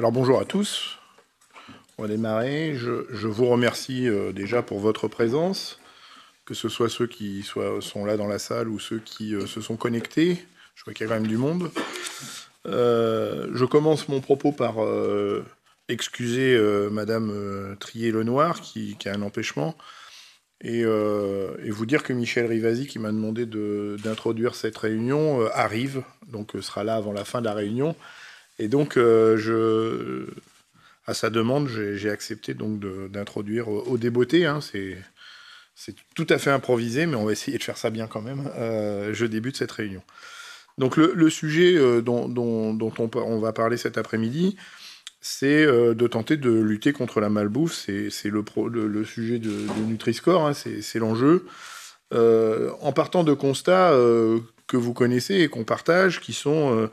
Alors bonjour à tous. On va démarrer. Je, vous remercie euh, déjà pour votre présence, que ce soit ceux qui sont là dans la salle ou ceux qui euh, se sont connectés. Je vois qu'il y a quand même du monde. Euh, je commence mon propos par excuser Madame Trier-Lenoir qui, a un empêchement et, vous dire que Michel Rivasi, qui m'a demandé d'introduire cette réunion, arrive, donc sera là avant la fin de la réunion. Et donc, je, à sa demande, j'ai accepté donc d'introduire au débeauté. Hein, c'est tout à fait improvisé, mais on va essayer de faire ça bien quand même. Euh, je débute cette réunion. Donc le, sujet euh, dont, on, va parler cet après-midi, c'est euh, de tenter de lutter contre la malbouffe. C'est le, sujet de, Nutri-Score, hein, c'est l'enjeu. en partant de constats que vous connaissez et qu'on partage, qui sont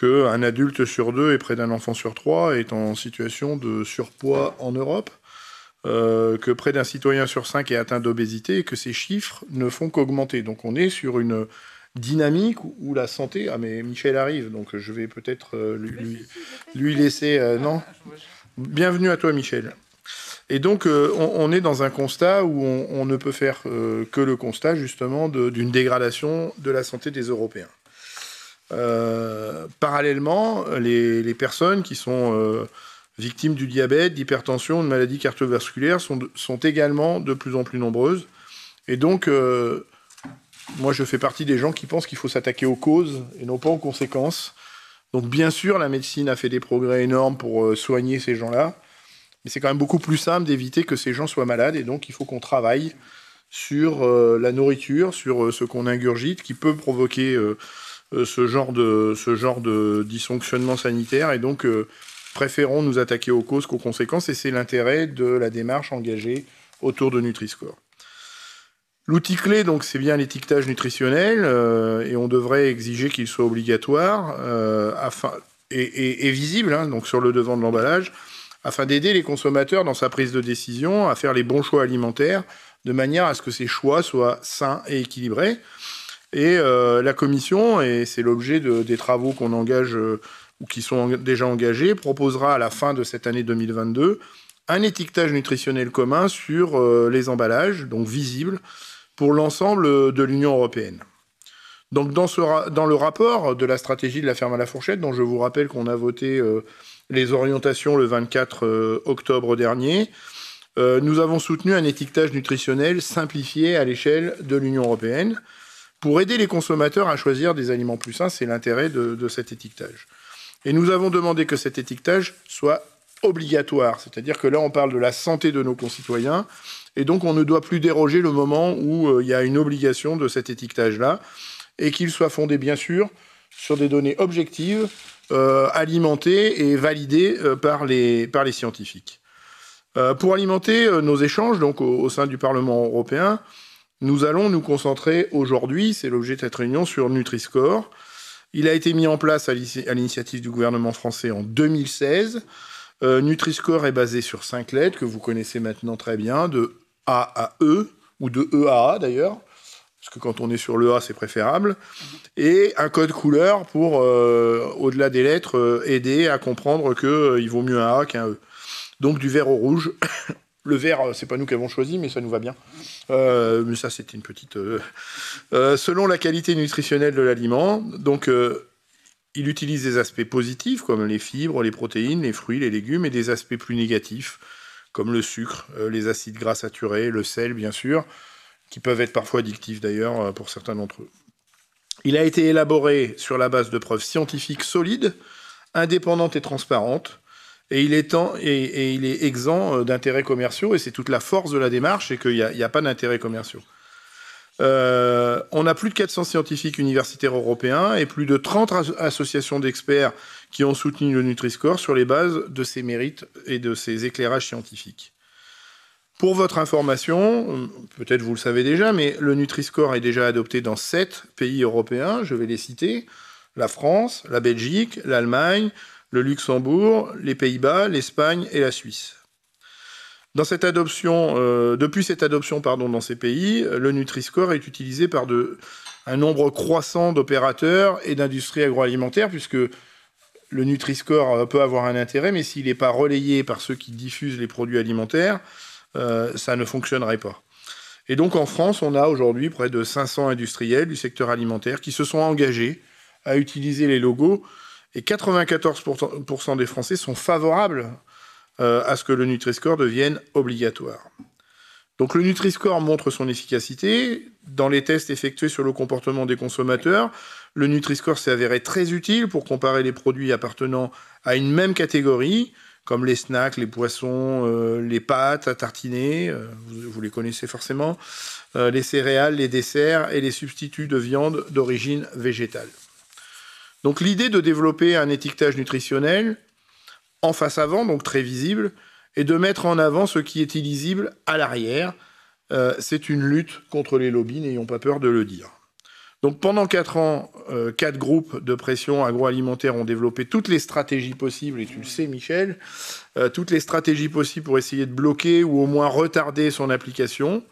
qu'un adulte sur deux et près d'un enfant sur trois est en situation de surpoids en Europe, euh, que près d'un citoyen sur cinq est atteint d'obésité et que ces chiffres ne font qu'augmenter. Donc on est sur une dynamique où la santé... Ah mais Michel arrive, donc je vais peut-être euh, lui, laisser... Euh, non? Bienvenue à toi Michel. Et donc, on, est dans un constat où on ne peut faire que le constat, justement, d'une dégradation de la santé des Européens. Euh, parallèlement, les, personnes qui sont euh, victimes du diabète, d'hypertension, de maladies cardiovasculaires sont, également de plus en plus nombreuses. Et donc, euh, moi, je fais partie des gens qui pensent qu'il faut s'attaquer aux causes et non pas aux conséquences. Donc, bien sûr, la médecine a fait des progrès énormes pour soigner ces gens-là, mais c'est quand même beaucoup plus simple d'éviter que ces gens soient malades, et donc il faut qu'on travaille sur la nourriture, sur ce qu'on ingurgite, qui peut provoquer ce genre de ce genre de dysfonctionnement sanitaire et donc euh, préférons nous attaquer aux causes qu'aux conséquences et c'est l'intérêt de la démarche engagée autour de Nutri-Score. L'outil clé, donc, c'est bien l'étiquetage nutritionnel, euh, et on devrait exiger qu'il soit obligatoire et, visible, hein, donc sur le devant de l'emballage, afin d'aider les consommateurs dans sa prise de décision à faire les bons choix alimentaires, de manière à ce que ces choix soient sains et équilibrés. Et euh, la commission, et c'est l'objet des travaux qu'on engage euh, ou qui sont déjà engagés, proposera à la fin de cette année 2022 un étiquetage nutritionnel commun sur euh, les emballages, donc visible, pour l'ensemble de l'Union européenne. Donc dans, le rapport de la stratégie de la ferme à la fourchette, dont je vous rappelle qu'on a voté les orientations le 24 octobre dernier, nous avons soutenu un étiquetage nutritionnel simplifié à l'échelle de l'Union européenne pour aider les consommateurs à choisir des aliments plus sains. C'est l'intérêt de, cet étiquetage. Et nous avons demandé que cet étiquetage soit obligatoire, c'est-à-dire que là on parle de la santé de nos concitoyens, et donc on ne doit plus déroger le moment où euh, il y a une obligation de cet étiquetage-là, et qu'il soit fondé bien sûr sur des données objectives, euh, alimentées et validées euh, par, les, par les scientifiques. pour alimenter nos échanges donc au sein du Parlement européen, nous allons nous concentrer aujourd'hui, c'est l'objet de cette réunion, sur Nutri-Score. Il a été mis en place à l'initiative du gouvernement français en 2016. Euh, Nutri-Score est basé sur cinq lettres que vous connaissez maintenant très bien, de A à E, ou de E à A d'ailleurs, parce que quand on est sur le A, c'est préférable, et un code couleur pour, euh, au-delà des lettres, euh, aider à comprendre qu'il vaut mieux un A qu'un E. Donc du vert au rouge, le vert, euh, c'est pas nous qui avons choisi, mais ça nous va bien. Euh, mais ça, c'était une petite. Euh, selon la qualité nutritionnelle de l'aliment, donc il utilise des aspects positifs comme les fibres, les protéines, les fruits, les légumes, et des aspects plus négatifs comme le sucre, les acides gras saturés, le sel, bien sûr, qui peuvent être parfois addictifs d'ailleurs pour certains d'entre eux. Il a été élaboré sur la base de preuves scientifiques solides, indépendantes et transparentes et il est, exempt euh, d'intérêts commerciaux, et c'est toute la force de la démarche, c'est qu'il n'y a, pas d'intérêts commerciaux. Euh, on a plus de 400 scientifiques universitaires européens et plus de 30 associations d'experts qui ont soutenu le Nutri-Score sur les bases de ses mérites et de ses éclairages scientifiques. Pour votre information, peut-être vous le savez déjà, mais le Nutri-Score est déjà adopté dans 7 pays européens, je vais les citer, la France, la Belgique, l'Allemagne, le Luxembourg, les Pays-Bas, l'Espagne et la Suisse. Euh, depuis cette adoption dans ces pays, le Nutri-Score est utilisé par un nombre croissant d'opérateurs et d'industries agroalimentaires, puisque le Nutri-Score peut avoir un intérêt, mais s'il n'est pas relayé par ceux qui diffusent les produits alimentaires, ça ne fonctionnerait pas. Et donc en France, on a aujourd'hui près de 500 industriels du secteur alimentaire qui se sont engagés à utiliser les logos. Et 94% des Français sont favorables euh, à ce que le Nutri-Score devienne obligatoire. Donc le Nutri-Score montre son efficacité. Dans les tests effectués sur le comportement des consommateurs, le Nutri-Score s'est avéré très utile pour comparer les produits appartenant à une même catégorie comme les snacks, les poissons, euh, les pâtes à tartiner, euh, vous, les connaissez forcément, les céréales, les desserts et les substituts de viande d'origine végétale. Donc l'idée de développer un étiquetage nutritionnel en face avant, donc très visible, et de mettre en avant ce qui est illisible à l'arrière, c'est une lutte contre les lobbies, n'ayons pas peur de le dire. Donc pendant quatre ans, euh, quatre groupes de pression agroalimentaire ont développé toutes les stratégies possibles, et tu le sais Michel, euh, toutes les stratégies possibles pour essayer de bloquer ou au moins retarder son application.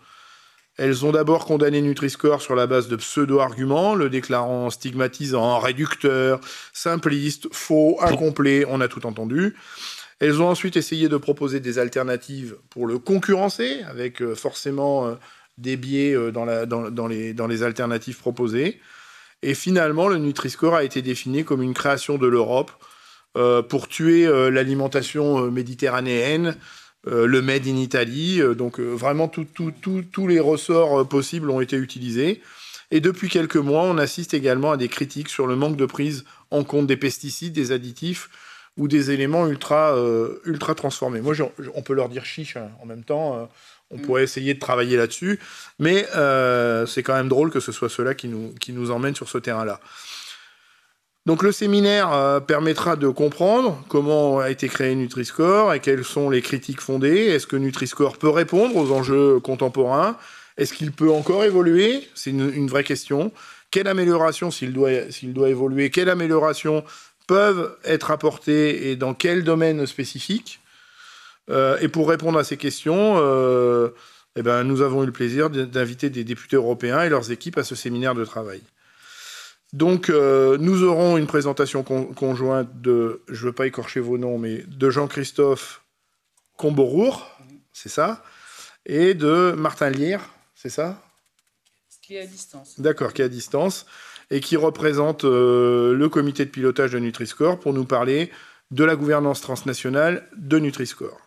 Elles ont d'abord condamné Nutri-Score sur la base de pseudo-arguments, le déclarant stigmatisant, réducteur, simpliste, faux, incomplet, on a tout entendu. Elles ont ensuite essayé de proposer des alternatives pour le concurrencer, avec euh, forcément des biais euh, dans, les, alternatives proposées. Et finalement, le Nutri-Score a été défini comme une création de l'Europe euh, pour tuer euh, l'alimentation méditerranéenne, le Made in Italy. donc vraiment, tous les ressorts possibles ont été utilisés. Et depuis quelques mois, on assiste également à des critiques sur le manque de prise en compte des pesticides, des additifs ou des éléments ultra, ultra transformés. Moi, on peut leur dire chiche hein, en même temps. On pourrait essayer de travailler là-dessus, mais euh, c'est quand même drôle que ce soit cela qui nous, qui nous emmène sur ce terrain-là. Donc le séminaire euh, permettra de comprendre comment a été créé Nutri-Score et quelles sont les critiques fondées. Est-ce que Nutri-Score peut répondre aux enjeux contemporains? Est-ce qu'il peut encore évoluer? C'est une, vraie question. Quelle amélioration, s'il doit, s'il doit évoluer, quelles améliorations peuvent être apportées et dans quel domaine spécifique? Euh, et pour répondre à ces questions, euh, eh ben, nous avons eu le plaisir d'inviter des députés européens et leurs équipes à ce séminaire de travail. Donc, euh, nous aurons une présentation conjointe de, je ne veux pas écorcher vos noms, mais de Jean-Christophe Comborour, c'est ça, et de Martin Lierre, c'est ça? Qui est à distance. D'accord, qui est à distance, et qui représente le comité de pilotage de Nutri-Score pour nous parler de la gouvernance transnationale de Nutri-Score.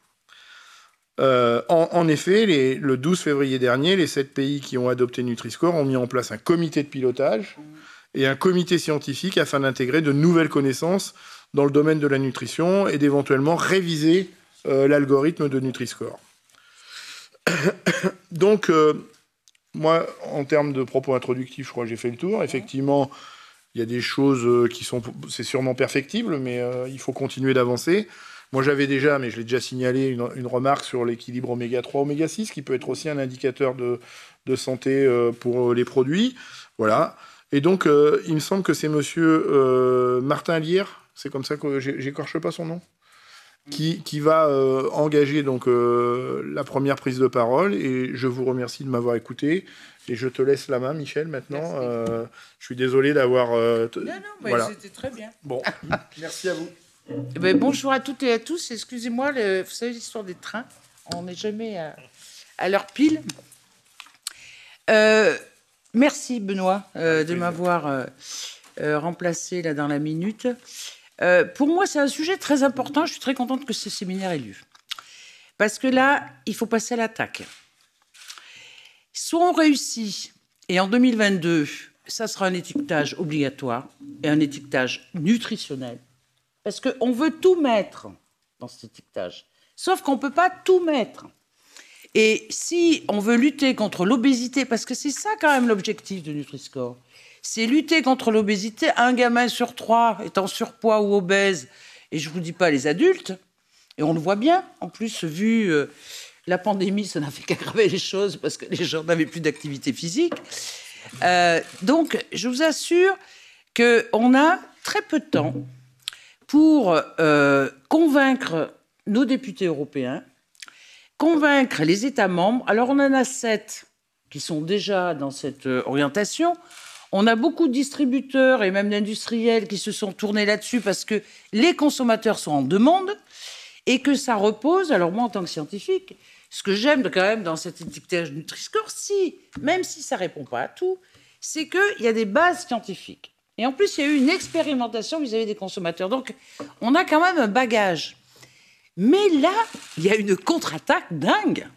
Euh, en, effet, le 12 février dernier, les sept pays qui ont adopté Nutri-Score ont mis en place un comité de pilotage et un comité scientifique afin d'intégrer de nouvelles connaissances dans le domaine de la nutrition et d'éventuellement réviser euh, l'algorithme de Nutri-Score. Donc, euh, moi, en termes de propos introductifs, je crois que j'ai fait le tour. Effectivement, il y a des choses qui sont, c'est sûrement perfectible, mais il faut continuer d'avancer. Moi, j'avais déjà, mais je l'ai déjà signalé, une, remarque sur l'équilibre oméga 3, oméga 6, qui peut être aussi un indicateur de, santé euh, pour les produits. Voilà. Et donc, euh, il me semble que c'est monsieur euh, Martin Lierre, c'est comme ça que j'écorche pas son nom, qui, qui va engager donc la première prise de parole. Et je vous remercie de m'avoir écouté. Et je te laisse la main, Michel, maintenant. je suis désolé d'avoir. non, non, voilà. c'était très bien. Bon, merci à vous. Eh ben, bonjour à toutes et à tous. Excusez-moi, vous savez l'histoire des trains, on n'est jamais à, leur pile. Euh, merci Benoît euh, de m'avoir euh, remplacé là dans la minute. pour moi, c'est un sujet très important. Je suis très contente que ce séminaire ait lieu. Parce que là, il faut passer à l'attaque. Soit on réussit, et en 2022, ça sera un étiquetage obligatoire et un étiquetage nutritionnel parce qu'on veut tout mettre dans cet étiquetage. Sauf qu'on ne peut pas tout mettre. Et si on veut lutter contre l'obésité, parce que c'est ça quand même l'objectif de Nutri-Score, c'est lutter contre l'obésité. Un gamin sur trois est en surpoids ou obèse, et je ne vous dis pas les adultes, et on le voit bien. En plus, vu euh, la pandémie, ça n'a fait qu'aggraver les choses parce que les gens n'avaient plus d'activité physique. Euh, donc, je vous assure qu'on a très peu de temps pour euh, convaincre nos députés européens, convaincre les États membres. Alors on en a sept qui sont déjà dans cette euh, orientation. On a beaucoup de distributeurs et même d'industriels qui se sont tournés là-dessus parce que les consommateurs sont en demande et que ça repose. Alors moi, en tant que scientifique, ce que j'aime quand même dans cet étiquetage Nutri-Score, si, même si ça répond pas à tout, c'est qu'il y a des bases scientifiques. Et en plus, il y a eu une expérimentation vis-à-vis des consommateurs. Donc, on a quand même un bagage. Mais là, il y a une contre-attaque dingue.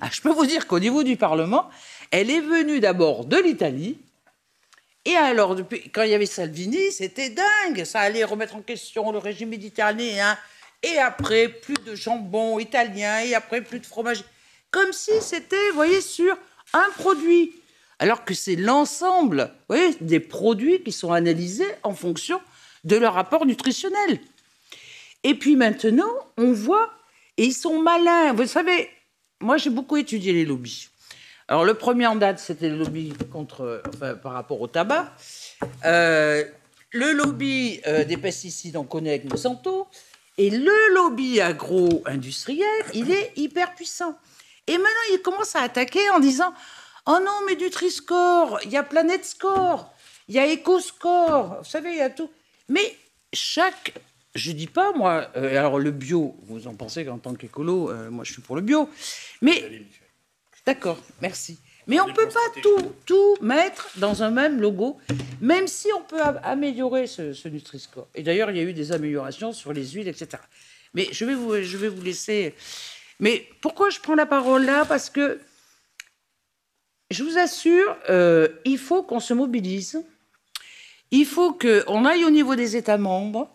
Ah, je peux vous dire qu'au niveau du Parlement, elle est venue d'abord de l'Italie. Et alors, depuis, quand il y avait Salvini, c'était dingue. Ça allait remettre en question le régime méditerranéen. Et après, plus de jambon italien. Et après, plus de fromage. Comme si c'était, vous voyez, sur un produit alors que c'est l'ensemble des produits qui sont analysés en fonction de leur rapport nutritionnel. Et puis maintenant, on voit, et ils sont malins. Vous savez, moi j'ai beaucoup étudié les lobbies. Alors le premier en date, c'était le lobby contre, par rapport au tabac. Euh, le lobby euh, des pesticides, on connaît avec Monsanto. Et le lobby agro-industriel, il est hyper puissant. Et maintenant, il commence à attaquer en disant Oh non, mais du Triscore, il y a Planet Score, il y a EcoScore, vous savez, il y a tout. Mais chaque. Je dis pas, moi, euh, alors le bio, vous en pensez qu'en tant qu'écolo, euh, moi je suis pour le bio. Mais. D'accord, merci. Mais on ne peut pas tout, tout mettre dans un même logo, même si on peut améliorer ce, ce Nutri-Score. Et d'ailleurs, il y a eu des améliorations sur les huiles, etc. Mais je vais vous, je vais vous laisser. Mais pourquoi je prends la parole là? Parce que je vous assure, euh, il faut qu'on se mobilise. Il faut qu'on aille au niveau des États membres.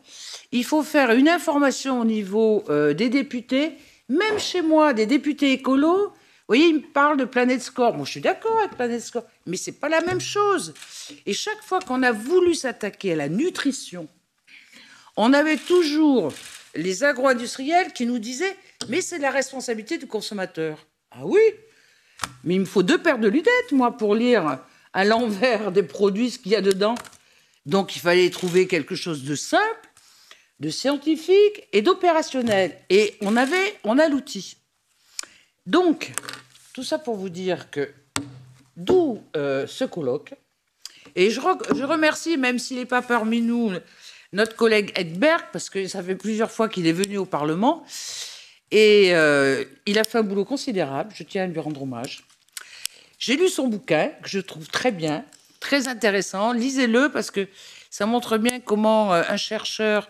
Il faut faire une information au niveau euh, des députés. Même chez moi, des députés écolos, vous voyez, ils me parlent de Planet Score. Moi, je suis d'accord avec Planet Score, mais c'est pas la même chose. Et chaque fois qu'on a voulu s'attaquer à la nutrition, on avait toujours les agro-industriels qui nous disaient Mais c'est la responsabilité du consommateur. Ah oui, mais il me faut deux paires de lunettes, moi, pour lire à l'envers des produits ce qu'il y a dedans. Donc il fallait trouver quelque chose de simple, de scientifique et d'opérationnel. Et on avait, on a l'outil. Donc, tout ça pour vous dire que d'où euh, ce colloque. Et je, je remercie, même s'il n'est pas parmi nous, notre collègue Edberg, parce que ça fait plusieurs fois qu'il est venu au Parlement. Et euh, il a fait un boulot considérable, je tiens à lui rendre hommage. J'ai lu son bouquin, que je trouve très bien, très intéressant. Lisez-le parce que ça montre bien comment euh, un chercheur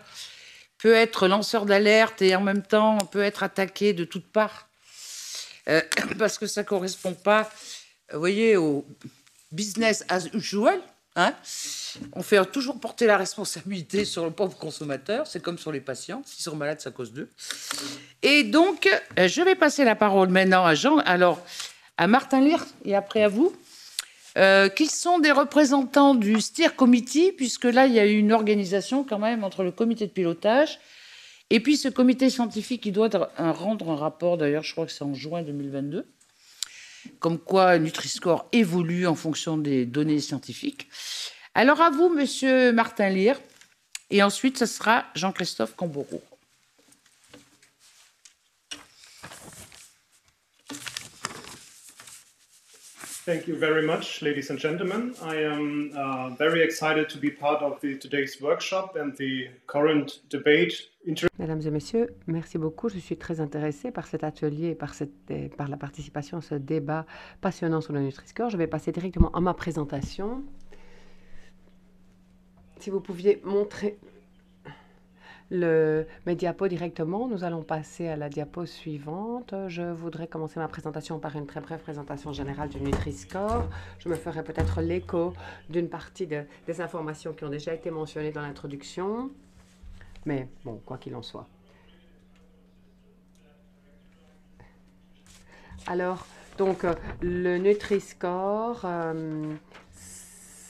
peut être lanceur d'alerte et en même temps peut être attaqué de toutes parts. Euh, parce que ça correspond pas, vous voyez, au business as usual, Hein on fait toujours porter la responsabilité sur le pauvre consommateur, c'est comme sur les patients, s'ils sont malades, à cause d'eux. Et donc, euh, je vais passer la parole maintenant à Jean, alors à Martin Lire et après à vous, euh, qui sont des représentants du STIR Committee, puisque là, il y a eu une organisation quand même entre le comité de pilotage et puis ce comité scientifique qui doit rendre un rapport, d'ailleurs, je crois que c'est en juin 2022 comme quoi Nutri-Score évolue en fonction des données scientifiques. Alors à vous, Monsieur Martin Lire, et ensuite ce sera Jean-Christophe Cambourou. Thank you very much, ladies and gentlemen. I am uh, very excited to be part of today's workshop and the current debate Mesdames et messieurs. Je suis très intéressée par cet atelier par, par la débat passionnant sur le, mes diapos directement, nous allons passer à la diapo suivante. Je voudrais commencer ma présentation par une très brève présentation générale du Nutri-Score. Je me ferai peut-être l'écho d'une partie de, des informations qui ont déjà été mentionnées dans l'introduction. Mais bon, quoi qu'il en soit. Alors, donc, euh, le Nutri-Score, euh,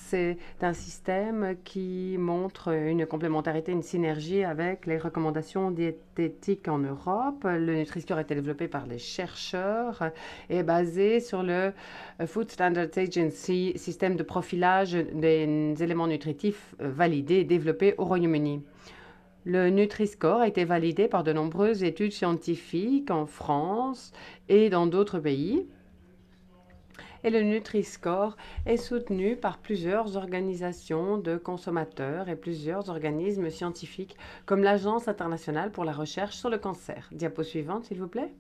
c'est un système qui montre une complémentarité, une synergie avec les recommandations diététiques en Europe. Le Nutri-Score a été développé par les chercheurs et est basé sur le Food Standards Agency, système de profilage des éléments nutritifs validés et développé au Royaume-Uni. Le Nutri-Score a été validé par de nombreuses études scientifiques en France et dans d'autres pays. Et le Nutri-Score est soutenu par plusieurs organisations de consommateurs et plusieurs organismes scientifiques comme l'Agence internationale pour la recherche sur le cancer. Diapo suivante, s'il vous plaît.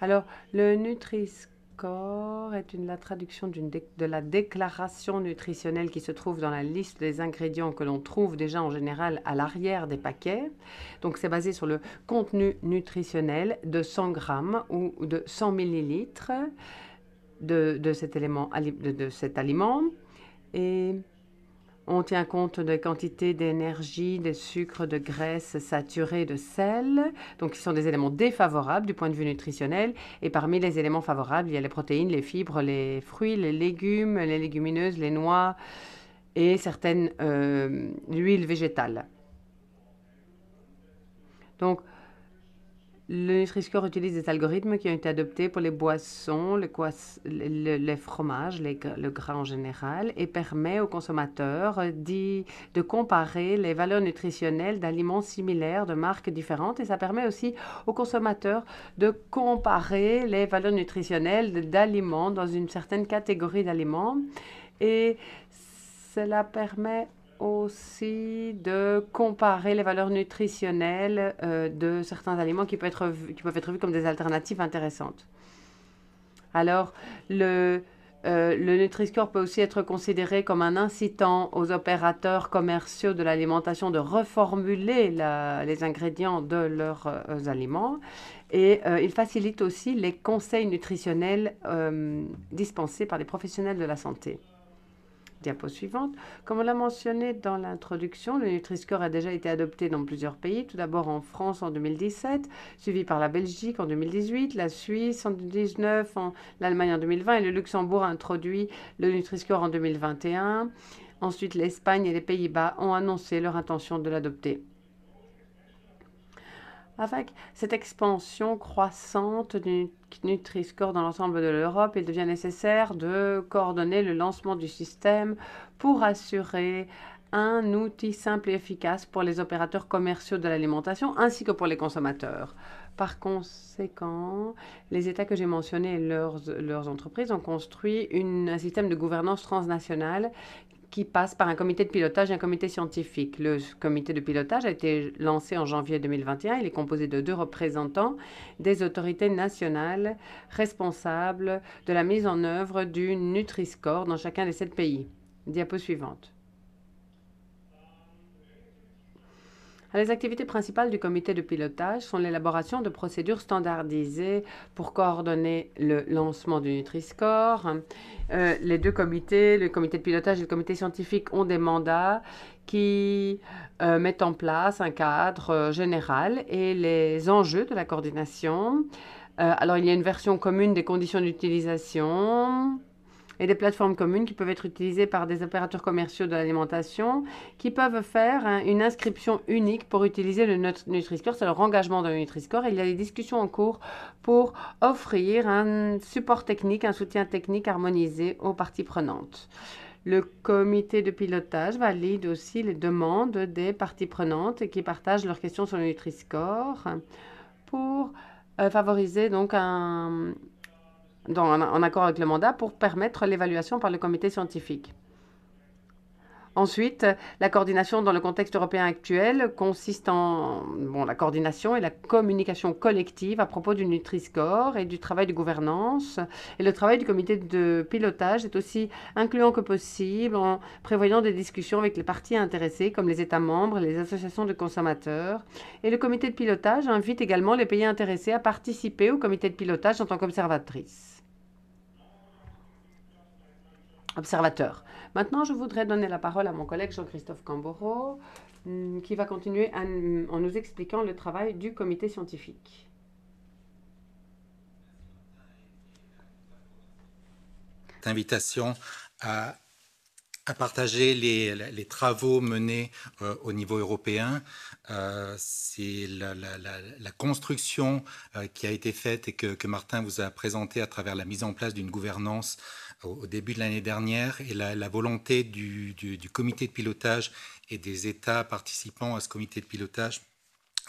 Alors, le Nutri-Score est une, la traduction de la déclaration nutritionnelle qui se trouve dans la liste des ingrédients que l'on trouve déjà en général à l'arrière des paquets. Donc c'est basé sur le contenu nutritionnel de 100 grammes ou de 100 millilitres de, de cet, élément, de, cet aliment. Et on tient compte des quantités d'énergie, de sucre, de graisse saturée, de sel, donc qui sont des éléments défavorables du point de vue nutritionnel. Et parmi les éléments favorables, il y a les protéines, les fibres, les fruits, les légumes, les légumineuses, les noix et certaines euh, huiles végétales. Donc, le Nutri-Score utilise des algorithmes qui ont été adoptés pour les boissons, les fromages, le gras en général, et permet aux consommateurs de comparer les valeurs nutritionnelles d'aliments similaires de marques différentes. Et ça permet aussi aux consommateurs de comparer les valeurs nutritionnelles d'aliments dans une certaine catégorie d'aliments. Et cela permet aussi de comparer les valeurs nutritionnelles euh, de certains aliments qui peuvent, être, qui peuvent être vus comme des alternatives intéressantes. Alors, le, euh, le Nutri-Score peut aussi être considéré comme un incitant aux opérateurs commerciaux de l'alimentation de reformuler les ingrédients de leurs euh, aliments. Et il facilite aussi les conseils nutritionnels dispensés par les professionnels de la santé. Diapo suivante. Comme on l'a mentionné dans l'introduction, le Nutri-Score a déjà été adopté dans plusieurs pays. Tout d'abord en France en 2017, suivi par la Belgique en 2018, la Suisse en 2019, l'Allemagne en 2020 et le Luxembourg a introduit le Nutri-Score en 2021. Ensuite, l'Espagne et les Pays-Bas ont annoncé leur intention de l'adopter. Avec cette expansion croissante du Nutri-Score dans l'ensemble de l'Europe, il devient nécessaire de coordonner le lancement du système pour assurer un outil simple et efficace pour les opérateurs commerciaux de l'alimentation ainsi que pour les consommateurs. Par conséquent, les États que j'ai mentionnés et leurs, entreprises ont construit un système de gouvernance transnationale qui passe par un comité de pilotage et un comité scientifique. Le comité de pilotage a été lancé en janvier 2021. Il est composé de deux représentants des autorités nationales responsables de la mise en œuvre du Nutri-Score dans chacun des sept pays. Diapo suivante. Les activités principales du comité de pilotage sont l'élaboration de procédures standardisées pour coordonner le lancement du Nutri-Score. Euh, les deux comités, le comité de pilotage et le comité scientifique, ont des mandats qui euh, mettent en place un cadre euh, général et les enjeux de la coordination. alors, il y a une version commune des conditions d'utilisation, et des plateformes communes qui peuvent être utilisées par des opérateurs commerciaux de l'alimentation qui peuvent faire une inscription unique pour utiliser le Nutri-Score. C'est leur engagement dans le Nutri-Score. Il y a des discussions en cours pour offrir un support technique, un soutien technique harmonisé aux parties prenantes. Le comité de pilotage valide aussi les demandes des parties prenantes qui partagent leurs questions sur le Nutri-Score pour euh, favoriser donc un, en accord avec le mandat pour permettre l'évaluation par le comité scientifique. Ensuite, la coordination dans le contexte européen actuel consiste en bon, la coordination et la communication collective à propos du Nutri-Score et du travail de gouvernance. Et le travail du comité de pilotage est aussi incluant que possible en prévoyant des discussions avec les parties intéressées comme les États membres, les associations de consommateurs. Et le comité de pilotage invite également les pays intéressés à participer au comité de pilotage en tant qu'observatrices observateur. Maintenant, je voudrais donner la parole à mon collègue Jean-Christophe Camboro, hmm, qui va continuer en nous expliquant le travail du comité scientifique. Invitation à, partager les, travaux menés euh, au niveau européen. Euh, c'est la, construction euh, qui a été faite et que, Martin vous a présenté à travers la mise en place d'une gouvernance au, début de l'année dernière et la, volonté du, comité de pilotage et des États participants à ce comité de pilotage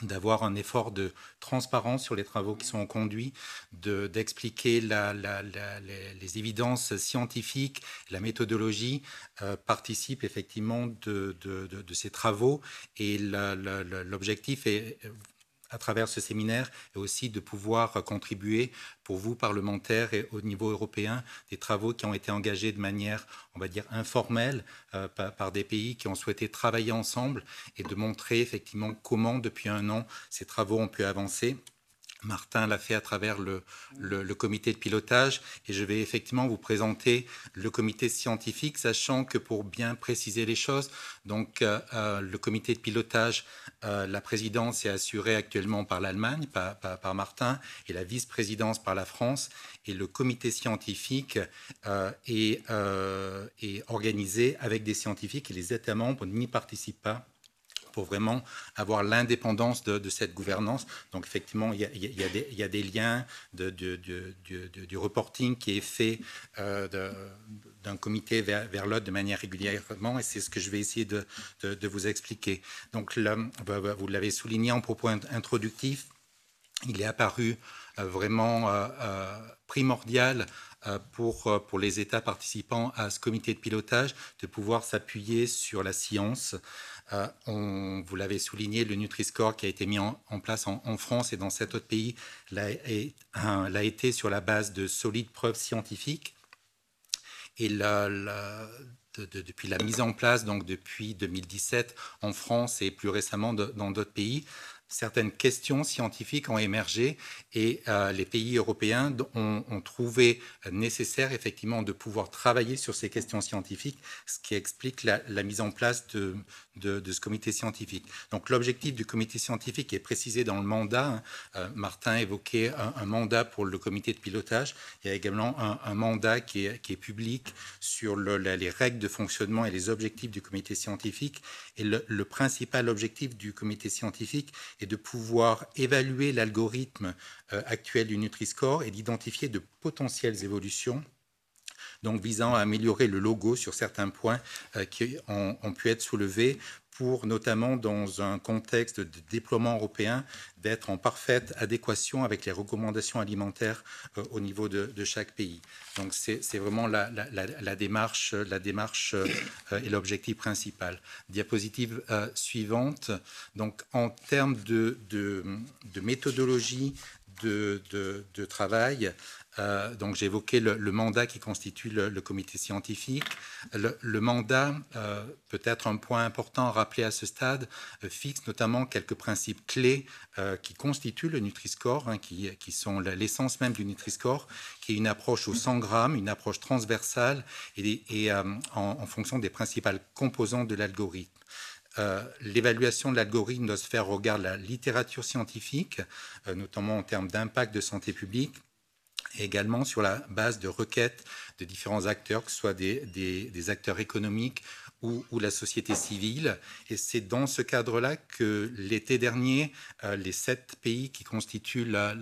d'avoir un effort de transparence sur les travaux qui sont conduits, d'expliquer les, évidences scientifiques, la méthodologie euh, participe effectivement de, de, ces travaux et l'objectif est à travers ce séminaire et aussi de pouvoir contribuer pour vous, parlementaires et au niveau européen, des travaux qui ont été engagés de manière, on va dire, informelle euh, par, des pays qui ont souhaité travailler ensemble et de montrer effectivement comment, depuis un an, ces travaux ont pu avancer. Martin l'a fait à travers le, comité de pilotage et je vais effectivement vous présenter le comité scientifique, sachant que pour bien préciser les choses, donc euh, euh, le comité de pilotage, euh, la présidence est assurée actuellement par l'Allemagne, par, Martin, et la vice-présidence par la France, et le comité scientifique est organisé avec des scientifiques et les États membres n'y participent pas pour vraiment avoir l'indépendance de, cette gouvernance. Donc effectivement, il y a, des, liens du reporting qui est fait euh, d'un comité vers, l'autre de manière régulièrement, et c'est ce que je vais essayer de, vous expliquer. Donc là, vous l'avez souligné en propos introductif, il est apparu euh, vraiment euh, primordial pour les États participants à ce comité de pilotage de pouvoir s'appuyer sur la science, euh, vous l'avez souligné, le Nutri-Score qui a été mis en, place en, France et dans sept autres pays l'a été sur la base de solides preuves scientifiques. Et depuis la mise en place, donc depuis 2017 en France et plus récemment dans d'autres pays, certaines questions scientifiques ont émergé et euh, les pays européens ont, trouvé nécessaire effectivement de pouvoir travailler sur ces questions scientifiques, ce qui explique la, mise en place de, ce comité scientifique. Donc l'objectif du comité scientifique est précisé dans le mandat. Hein. Euh, Martin évoquait un, mandat pour le comité de pilotage. Il y a également un, mandat qui est, public sur le, les règles de fonctionnement et les objectifs du comité scientifique. Et le principal objectif du comité scientifique est de pouvoir évaluer l'algorithme euh, actuel du Nutri-Score et d'identifier de potentielles évolutions donc visant à améliorer le logo sur certains points euh, qui ont, pu être soulevés pour notamment dans un contexte de déploiement européen d'être en parfaite adéquation avec les recommandations alimentaires euh, au niveau de, chaque pays. Donc c'est vraiment la, démarche, la démarche euh, et l'objectif principal. Diapositive suivante. Donc en termes de, méthodologie de, travail, euh, donc j'ai évoqué le, mandat qui constitue le, comité scientifique. Le, mandat, euh, peut-être un point important à rappeler à ce stade, euh, fixe notamment quelques principes clés qui constituent le Nutri-Score, hein, qui, sont l'essence même du Nutri-Score, qui est une approche au 100 grammes, une approche transversale et, en, fonction des principales composantes de l'algorithme. l'évaluation de l'algorithme doit se faire au regard de la littérature scientifique, notamment en termes d'impact de santé publique, également sur la base de requêtes de différents acteurs, que ce soit des, des acteurs économiques ou, la société civile. Et c'est dans ce cadre-là que l'été dernier, euh, les sept pays qui constituent la,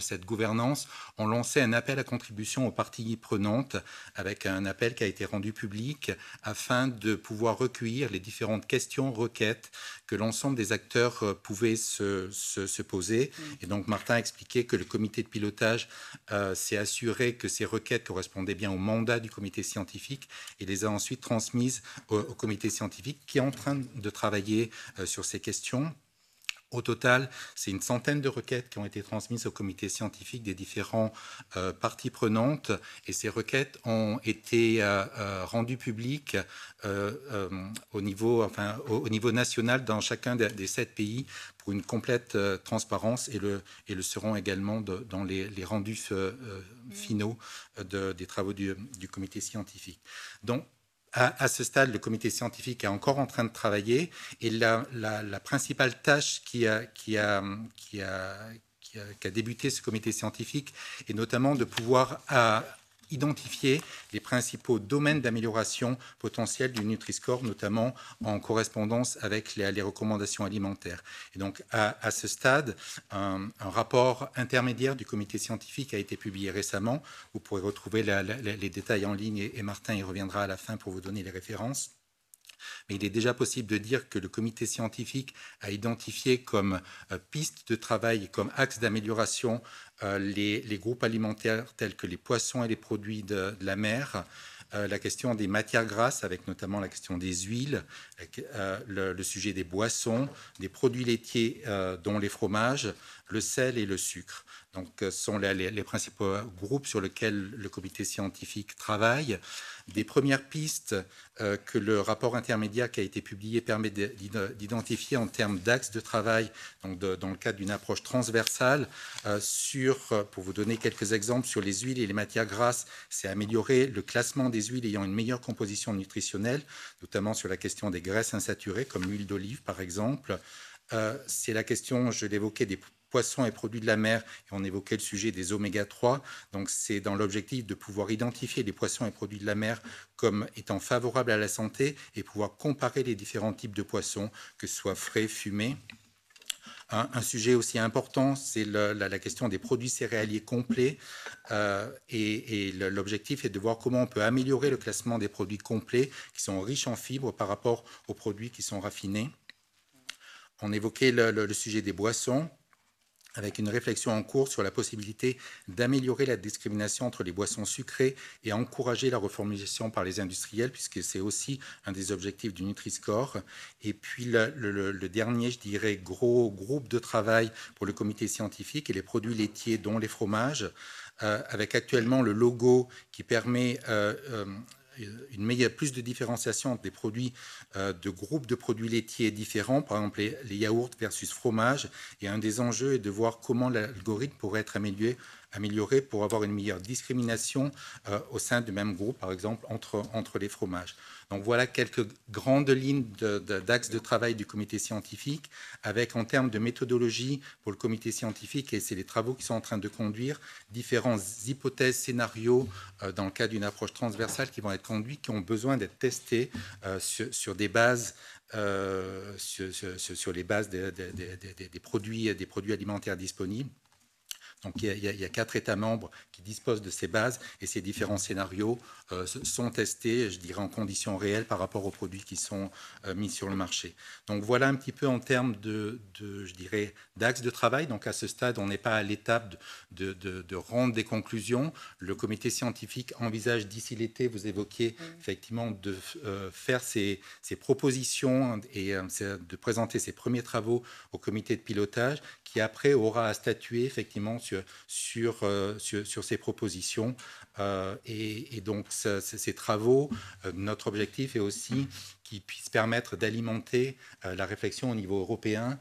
cette gouvernance ont lancé un appel à contribution aux parties prenantes, avec un appel qui a été rendu public afin de pouvoir recueillir les différentes questions, requêtes que l'ensemble des acteurs euh, pouvaient se, se, poser. Mm. Et donc Martin a expliqué que le comité de pilotage euh, s'est assuré que ces requêtes correspondaient bien au mandat du comité scientifique et les a ensuite transmises au, comité scientifique qui est en train de travailler euh, sur ces questions. Au total, c'est une centaine de requêtes qui ont été transmises au comité scientifique des différents euh, parties prenantes et ces requêtes ont été euh, rendues publiques au, niveau, enfin, au, niveau national dans chacun des, sept pays pour une complète transparence et le, et le seront également dans les, rendus finaux des travaux du, du comité scientifique. Donc, à, ce stade, le comité scientifique est encore en train de travailler. Et la, principale tâche qui qui, a, débuté ce comité scientifique est notamment de pouvoir identifier les principaux domaines d'amélioration potentielle du Nutri-Score, notamment en correspondance avec les, recommandations alimentaires. Et donc, à, ce stade, un, rapport intermédiaire du comité scientifique a été publié récemment. Vous pourrez retrouver les détails en ligne et, Martin y reviendra à la fin pour vous donner les références Mais il est déjà possible de dire que le comité scientifique a identifié comme euh, piste de travail et comme axe d'amélioration euh, les, groupes alimentaires tels que les poissons et les produits de, la mer, euh, la question des matières grasses, avec notamment la question des huiles, le, sujet des boissons, des produits laitiers, dont les fromages, le sel et le sucre. Donc, ce sont les, principaux groupes sur lesquels le comité scientifique travaille. Des premières pistes euh, que le rapport intermédiaire qui a été publié permet d'identifier en termes d'axes de travail, dans le cadre d'une approche transversale, euh, sur, pour vous donner quelques exemples, sur les huiles et les matières grasses, c'est améliorer le classement des huiles ayant une meilleure composition nutritionnelle, notamment sur la question des graisses insaturées, comme l'huile d'olive par exemple. Euh, c'est la question, je l'évoquais, des poissons et produits de la mer, et on évoquait le sujet des oméga 3. Donc c'est dans l'objectif de pouvoir identifier les poissons et produits de la mer comme étant favorables à la santé et pouvoir comparer les différents types de poissons, que ce soit frais, fumés. Un, sujet aussi important, c'est la, question des produits céréaliers complets. Euh, et, l'objectif est de voir comment on peut améliorer le classement des produits complets qui sont riches en fibres par rapport aux produits qui sont raffinés. On évoquait le sujet des boissons avec une réflexion en cours sur la possibilité d'améliorer la discrimination entre les boissons sucrées et encourager la reformulation par les industriels, puisque c'est aussi un des objectifs du Nutri-Score. Et puis le, dernier, je dirais, gros groupe de travail pour le comité scientifique et les produits laitiers, dont les fromages, euh, avec actuellement le logo qui permet euh, euh, une meilleure, plus de différenciation entre des produits euh, de groupes de produits laitiers différents, par exemple les, yaourts versus fromage. Et un des enjeux est de voir comment l'algorithme pourrait être amélioré, amélioré pour avoir une meilleure discrimination euh, au sein du même groupe, par exemple entre, entre les fromages. Donc voilà quelques grandes lignes d'axes de, travail du comité scientifique, avec en termes de méthodologie pour le comité scientifique, et c'est les travaux qui sont en train de conduire, différentes hypothèses, scénarios euh, dans le cadre d'une approche transversale qui vont être conduits, qui ont besoin d'être testés euh, sur, des bases sur, les bases des, produits, des produits alimentaires disponibles. Donc il y, a, quatre États membres qui disposent de ces bases et ces différents scénarios euh, sont testés, je dirais, en conditions réelles par rapport aux produits qui sont euh, mis sur le marché. Donc voilà un petit peu en termes de, je dirais, d'axes de travail. Donc à ce stade, on n'est pas à l'étape de, rendre des conclusions. Le comité scientifique envisage d'ici l'été, vous évoquiez effectivement de euh, faire ces, propositions et de présenter ses premiers travaux au comité de pilotage qui après aura à statuer effectivement sur, sur, euh, sur, ces propositions. Euh, et, donc ces travaux, euh, notre objectif est aussi qu'ils puissent permettre d'alimenter la réflexion au niveau européen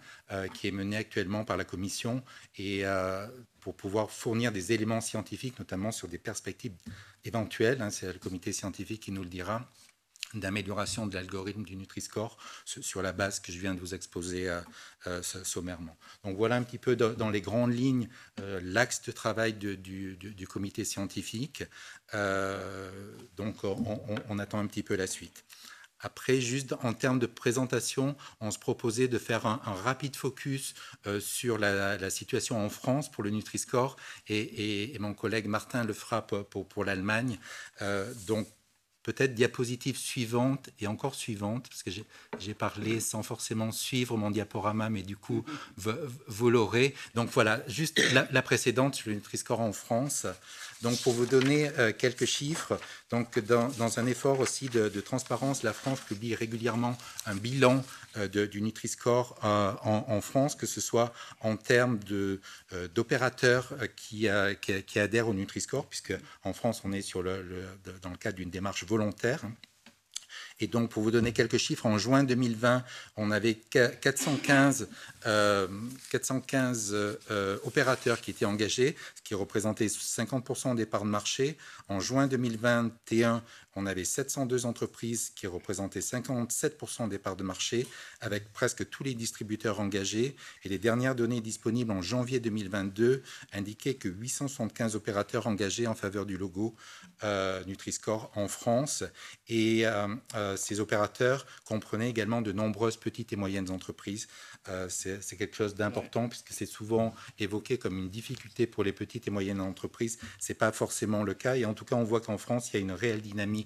qui est menée actuellement par la Commission et pour pouvoir fournir des éléments scientifiques, notamment sur des perspectives éventuelles, hein, c'est le comité scientifique qui nous le dira, d'amélioration de l'algorithme du Nutri-Score sur la base que je viens de vous exposer euh, euh, sommairement. Donc voilà un petit peu dans, les grandes lignes euh, l'axe de travail du, comité scientifique. donc on, attend un petit peu la suite. Après, juste en termes de présentation, on se proposait de faire un, rapide focus sur la, situation en France pour le Nutri-Score et, mon collègue Martin le fera pour, l'Allemagne. donc, peut-être diapositive suivante et encore suivante, parce que j'ai parlé sans forcément suivre mon diaporama, mais du coup, vous, l'aurez. Donc voilà, juste la, précédente le Nutri-Score en France. Donc pour vous donner euh, quelques chiffres, dans, un effort aussi de, transparence, la France publie régulièrement un bilan euh, du Nutri-Score euh, en, France, que ce soit en termes d'opérateurs qui, adhèrent au Nutri-Score, puisque en France on est dans le cadre d'une démarche volontaire. Et donc, pour vous donner quelques chiffres, en juin 2020, on avait 415, 415 euh, euh, opérateurs qui étaient engagés, ce qui représentait 50% des parts de marché. En juin 2021, on avait 702 entreprises qui représentaient 57% des parts de marché, avec presque tous les distributeurs engagés. Et les dernières données disponibles en janvier 2022 indiquaient que 875 opérateurs engagés en faveur du logo euh, Nutri-Score en France. Et euh, ces opérateurs comprenaient également de nombreuses petites et moyennes entreprises. Euh, c'est quelque chose d'important puisque c'est souvent évoqué comme une difficulté pour les petites et moyennes entreprises. Ce n'est pas forcément le cas. Et en tout cas, on voit qu'en France, il y a une réelle dynamique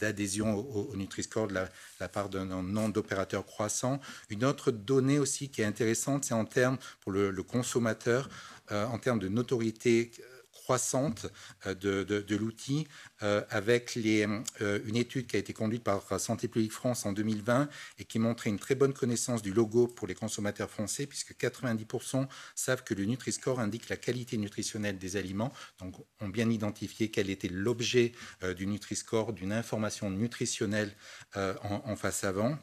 d'adhésion au, Nutri-Score de la, part d'un nombre d'opérateurs croissants. Une autre donnée aussi qui est intéressante, c'est en termes pour le, consommateur, euh, en termes de notoriété croissante euh, de, l'outil euh, avec les, euh, une étude qui a été conduite par Santé publique France en 2020 et qui montrait une très bonne connaissance du logo pour les consommateurs français puisque 90% savent que le Nutri-Score indique la qualité nutritionnelle des aliments, donc ont bien identifié quel était l'objet du Nutri-Score, d'une information nutritionnelle en, en face avant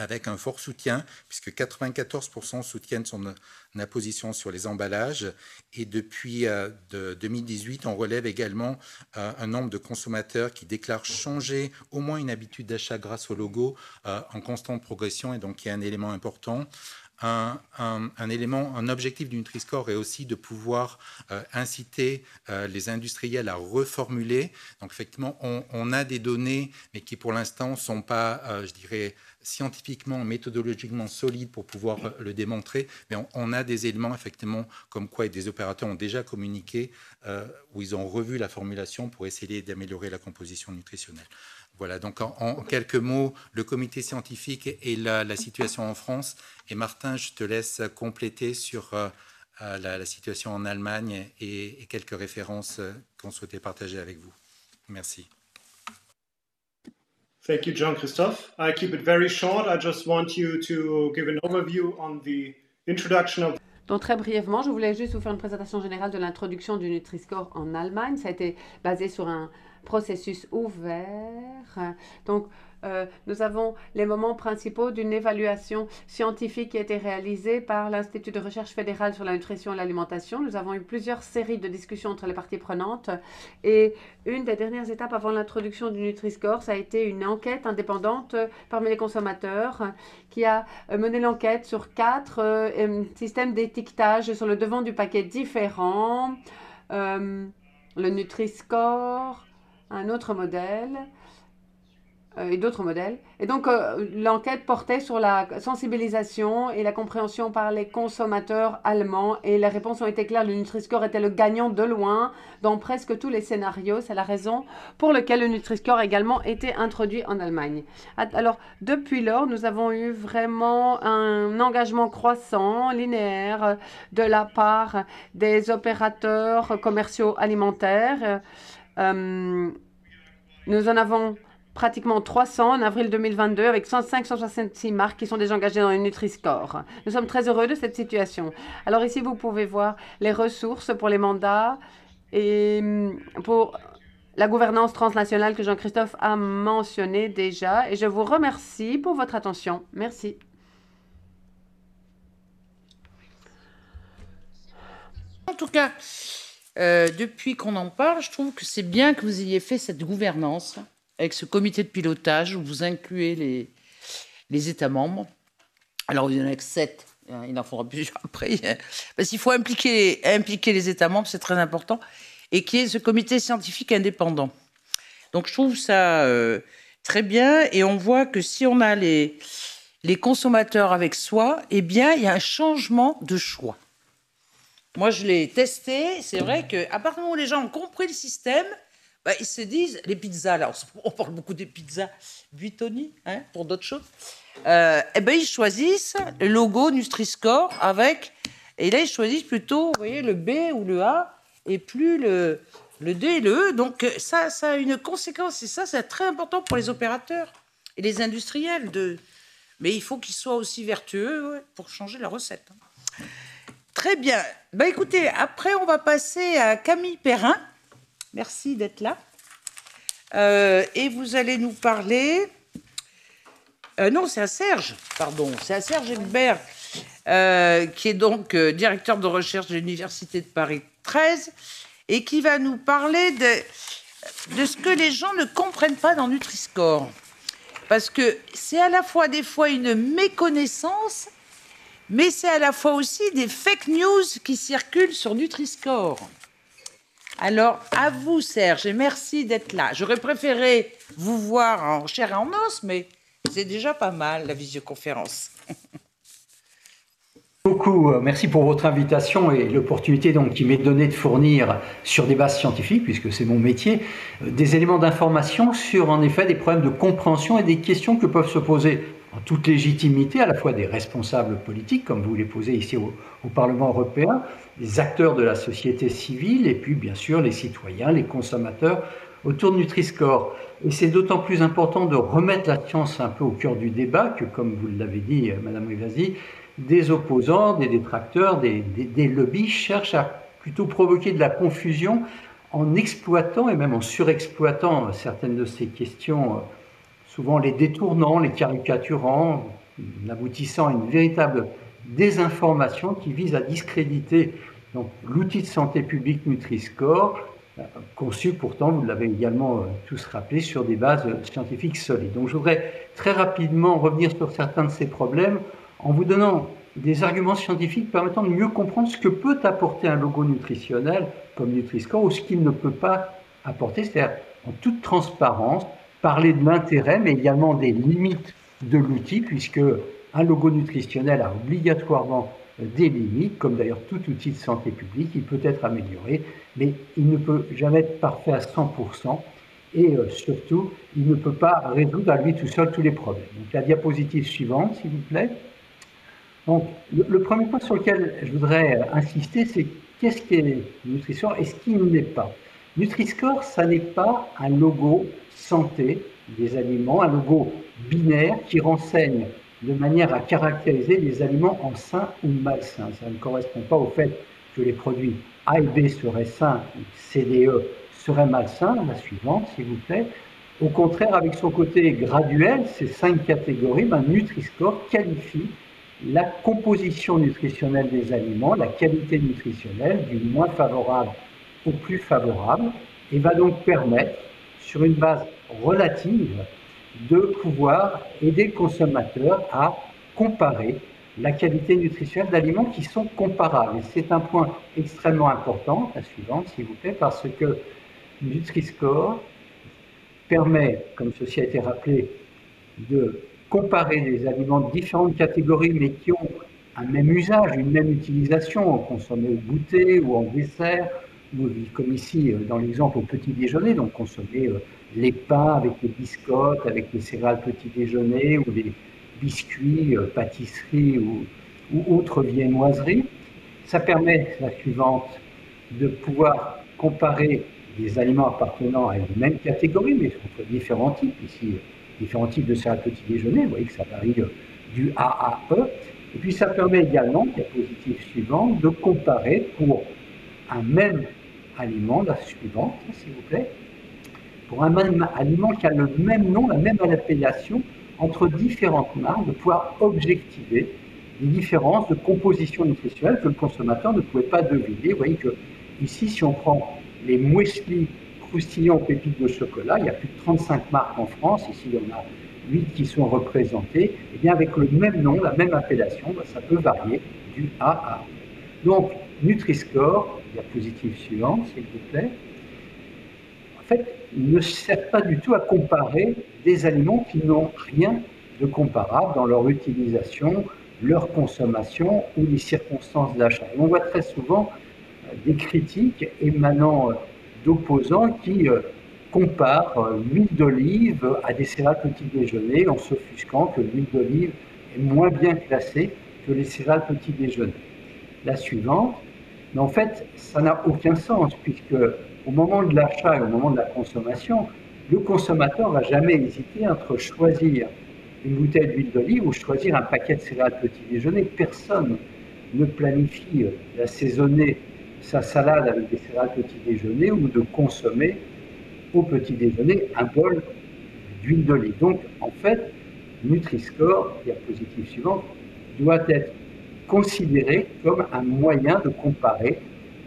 avec un fort soutien, puisque 94% soutiennent son imposition sur les emballages. Et depuis 2018, euh, on relève également euh, un nombre de consommateurs qui déclarent changer au moins une habitude d'achat grâce au logo euh, en constante progression. Et donc, il y a un élément important. Un, élément, un objectif du Nutri-Score est aussi de pouvoir inciter les industriels à reformuler. Donc effectivement, on, a des données, mais qui pour l'instant ne sont pas, je dirais, scientifiquement, méthodologiquement solide pour pouvoir euh, le démontrer, mais on, a des éléments effectivement comme quoi des opérateurs ont déjà communiqué euh, où ils ont revu la formulation pour essayer d'améliorer la composition nutritionnelle. Voilà, donc en, quelques mots, le comité scientifique et la, situation en France. Et Martin, je te laisse compléter sur euh, la, situation en Allemagne et quelques références qu'on souhaitait partager avec vous. Merci. Thank you, John Christophe. I keep it very short. I just want you to give an overview on the introduction of donc très brièvement, je voulais juste vous faire une présentation générale de l'introduction du Nutri-Score en Allemagne. Ça a été basé sur un processus ouvert. Donc euh, nous avons les moments principaux d'une évaluation scientifique qui a été réalisée par l'Institut de recherche fédéral sur la nutrition et l'alimentation. Nous avons eu plusieurs séries de discussions entre les parties prenantes et une des dernières étapes avant l'introduction du Nutri-Score, ça a été une enquête indépendante parmi les consommateurs qui a mené l'enquête sur quatre euh, systèmes d'étiquetage sur le devant du paquet différents. Euh, le Nutri-Score, un autre modèle, euh, et d'autres modèles. Et donc, euh, l'enquête portait sur la sensibilisation et la compréhension par les consommateurs allemands. Et les réponses ont été claires. Le Nutri-Score était le gagnant de loin dans presque tous les scénarios. C'est la raison pour laquelle le Nutri-Score a également été introduit en Allemagne. Alors, depuis lors, nous avons eu vraiment un engagement croissant, linéaire, de la part des opérateurs commerciaux alimentaires. Euh, nous en avons pratiquement 300 en avril 2022 avec 566 marques qui sont déjà engagées dans le Nutri-Score. Nous sommes très heureux de cette situation. Alors ici, vous pouvez voir les ressources pour les mandats et hum, pour la gouvernance transnationale que Jean-Christophe a mentionné déjà. Et je vous remercie pour votre attention. Merci. En tout cas, euh, depuis qu'on en parle, je trouve que c'est bien que vous ayez fait cette gouvernance avec ce comité de pilotage où vous incluez les, États membres. Alors, il y en a que sept, hein, il en faudra plusieurs après, parce qu'il faut impliquer, impliquer les États membres, c'est très important, et qui est ce comité scientifique indépendant. Donc, je trouve ça euh, très bien, et on voit que si on a les, les consommateurs avec soi, eh bien, il y a un changement de choix. Moi, je l'ai testé. C'est vrai qu'à partir du moment où les gens ont compris le système, bah, ils se disent, les pizzas, là, on parle beaucoup des pizzas Buitoni, hein, pour d'autres choses, euh, eh ben, ils choisissent le logo Nutri-Score avec, et là, ils choisissent plutôt, vous voyez, le B ou le A, et plus le, le D et le E. Donc, ça, ça a une conséquence, et ça, c'est très important pour les opérateurs et les industriels. De... Mais il faut qu'ils soient aussi vertueux pour changer la recette. Hein. Très bien. Bah, écoutez, après, on va passer à Camille Perrin Merci d'être là. Euh, et vous allez nous parler. Euh, non, c'est à Serge, pardon, c'est à Serge Egbert, euh, qui est donc directeur de recherche de l'Université de Paris 13, et qui va nous parler de, de ce que les gens ne comprennent pas dans Nutri-Score. Parce que c'est à la fois des fois une méconnaissance, mais c'est à la fois aussi des fake news qui circulent sur Nutri-Score. Alors, à vous, Serge, et merci d'être là. J'aurais préféré vous voir en chair et en os, mais c'est déjà pas mal, la visioconférence. Beaucoup, euh, merci pour votre invitation et l'opportunité donc qui m'est donnée de fournir sur des bases scientifiques, puisque c'est mon métier, euh, des éléments d'information sur en effet des problèmes de compréhension et des questions que peuvent se poser en toute légitimité à la fois des responsables politiques, comme vous les posez ici au, Parlement européen, les acteurs de la société civile et puis bien sûr les citoyens, les consommateurs autour de Nutri-Score. Et c'est d'autant plus important de remettre la science un peu au cœur du débat que, comme vous l'avez dit, euh, Madame Rivasi, des opposants, des détracteurs, des, des, lobbies cherchent à plutôt provoquer de la confusion en exploitant et même en surexploitant certaines de ces questions, euh, souvent les détournant, les caricaturant, aboutissant à une véritable désinformation qui vise à discréditer l'outil de santé publique Nutri-Score, euh, conçu pourtant, vous l'avez également euh, tous rappelé, sur des bases scientifiques solides. Donc je voudrais très rapidement revenir sur certains de ces problèmes en vous donnant des arguments scientifiques permettant de mieux comprendre ce que peut apporter un logo nutritionnel comme Nutri-Score ou ce qu'il ne peut pas apporter, c'est-à-dire en toute transparence, parler de l'intérêt mais également des limites de l'outil puisque un logo nutritionnel a obligatoirement des limites, comme d'ailleurs tout outil de santé publique, il peut être amélioré, mais il ne peut jamais être parfait à 100%, et euh, surtout, il ne peut pas résoudre à lui tout seul tous les problèmes. Donc la diapositive suivante, s'il vous plaît. Donc, le, premier point sur lequel je voudrais euh, insister, c'est qu'est-ce qu'est Nutri-Score et ce qui ne l'est pas. Nutri-Score, ça n'est pas un logo santé des aliments, un logo binaire qui renseigne de manière à caractériser les aliments en sains ou malsains. Ça ne correspond pas au fait que les produits A et B seraient sains, C, D, E seraient malsains. La suivante, s'il vous plaît. Au contraire, avec son côté graduel, ces cinq catégories, ben, Nutri-Score qualifie la composition nutritionnelle des aliments, la qualité nutritionnelle, du moins favorable au plus favorable, et va donc permettre, sur une base relative, de pouvoir aider le consommateur à comparer la qualité nutritionnelle d'aliments qui sont comparables. C'est un point extrêmement important, la suivante s'il vous plaît, parce que Nutri-Score permet, comme ceci a été rappelé, de comparer des aliments de différentes catégories, mais qui ont un même usage, une même utilisation, consommé au goûter ou en dessert, comme ici dans l'exemple au petit déjeuner, donc consommer les pains avec les biscottes, avec les céréales petit déjeuner, ou les biscuits, euh, pâtisseries ou, ou autres viennoiseries. Ça permet, la suivante, de pouvoir comparer des aliments appartenant à une même catégorie, mais entre différents types. Ici, différents types de céréales petit déjeuner, vous voyez que ça varie du A à E. Et puis ça permet également, diapositive suivante, de comparer pour un même aliment, la suivante, s'il vous plaît, pour un même aliment qui a le même nom, la même appellation, entre différentes marques, de pouvoir objectiver les différences de composition nutritionnelle que le consommateur ne pouvait pas deviner. Vous voyez que ici, si on prend les muesli croustillants aux pépites de chocolat, il y a plus de 35 marques en France, ici il y en a 8 qui sont représentées, et eh bien avec le même nom, la même appellation, ça peut varier du A à A. Donc, Nutri-Score, diapositive suivante, s'il vous plaît, en fait, ne sert pas du tout à comparer des aliments qui n'ont rien de comparable dans leur utilisation, leur consommation ou les circonstances d'achat. On voit très souvent euh, des critiques émanant euh, d'opposants qui euh, comparent l'huile d'olive à des céréales petit déjeuner en s'offusquant que l'huile d'olive est moins bien classée que les céréales petit déjeuner. La suivante, mais en fait, ça n'a aucun sens puisque au moment de l'achat et au moment de la consommation, le consommateur va jamais hésiter entre choisir une bouteille d'huile d'olive ou choisir un paquet de céréales petit déjeuner. Personne ne planifie d'assaisonner sa salade avec des céréales petit déjeuner ou de consommer au petit déjeuner un bol d'huile d'olive. Donc, en fait, Nutri-Score, diapositive suivante, doit être considéré comme un moyen de comparer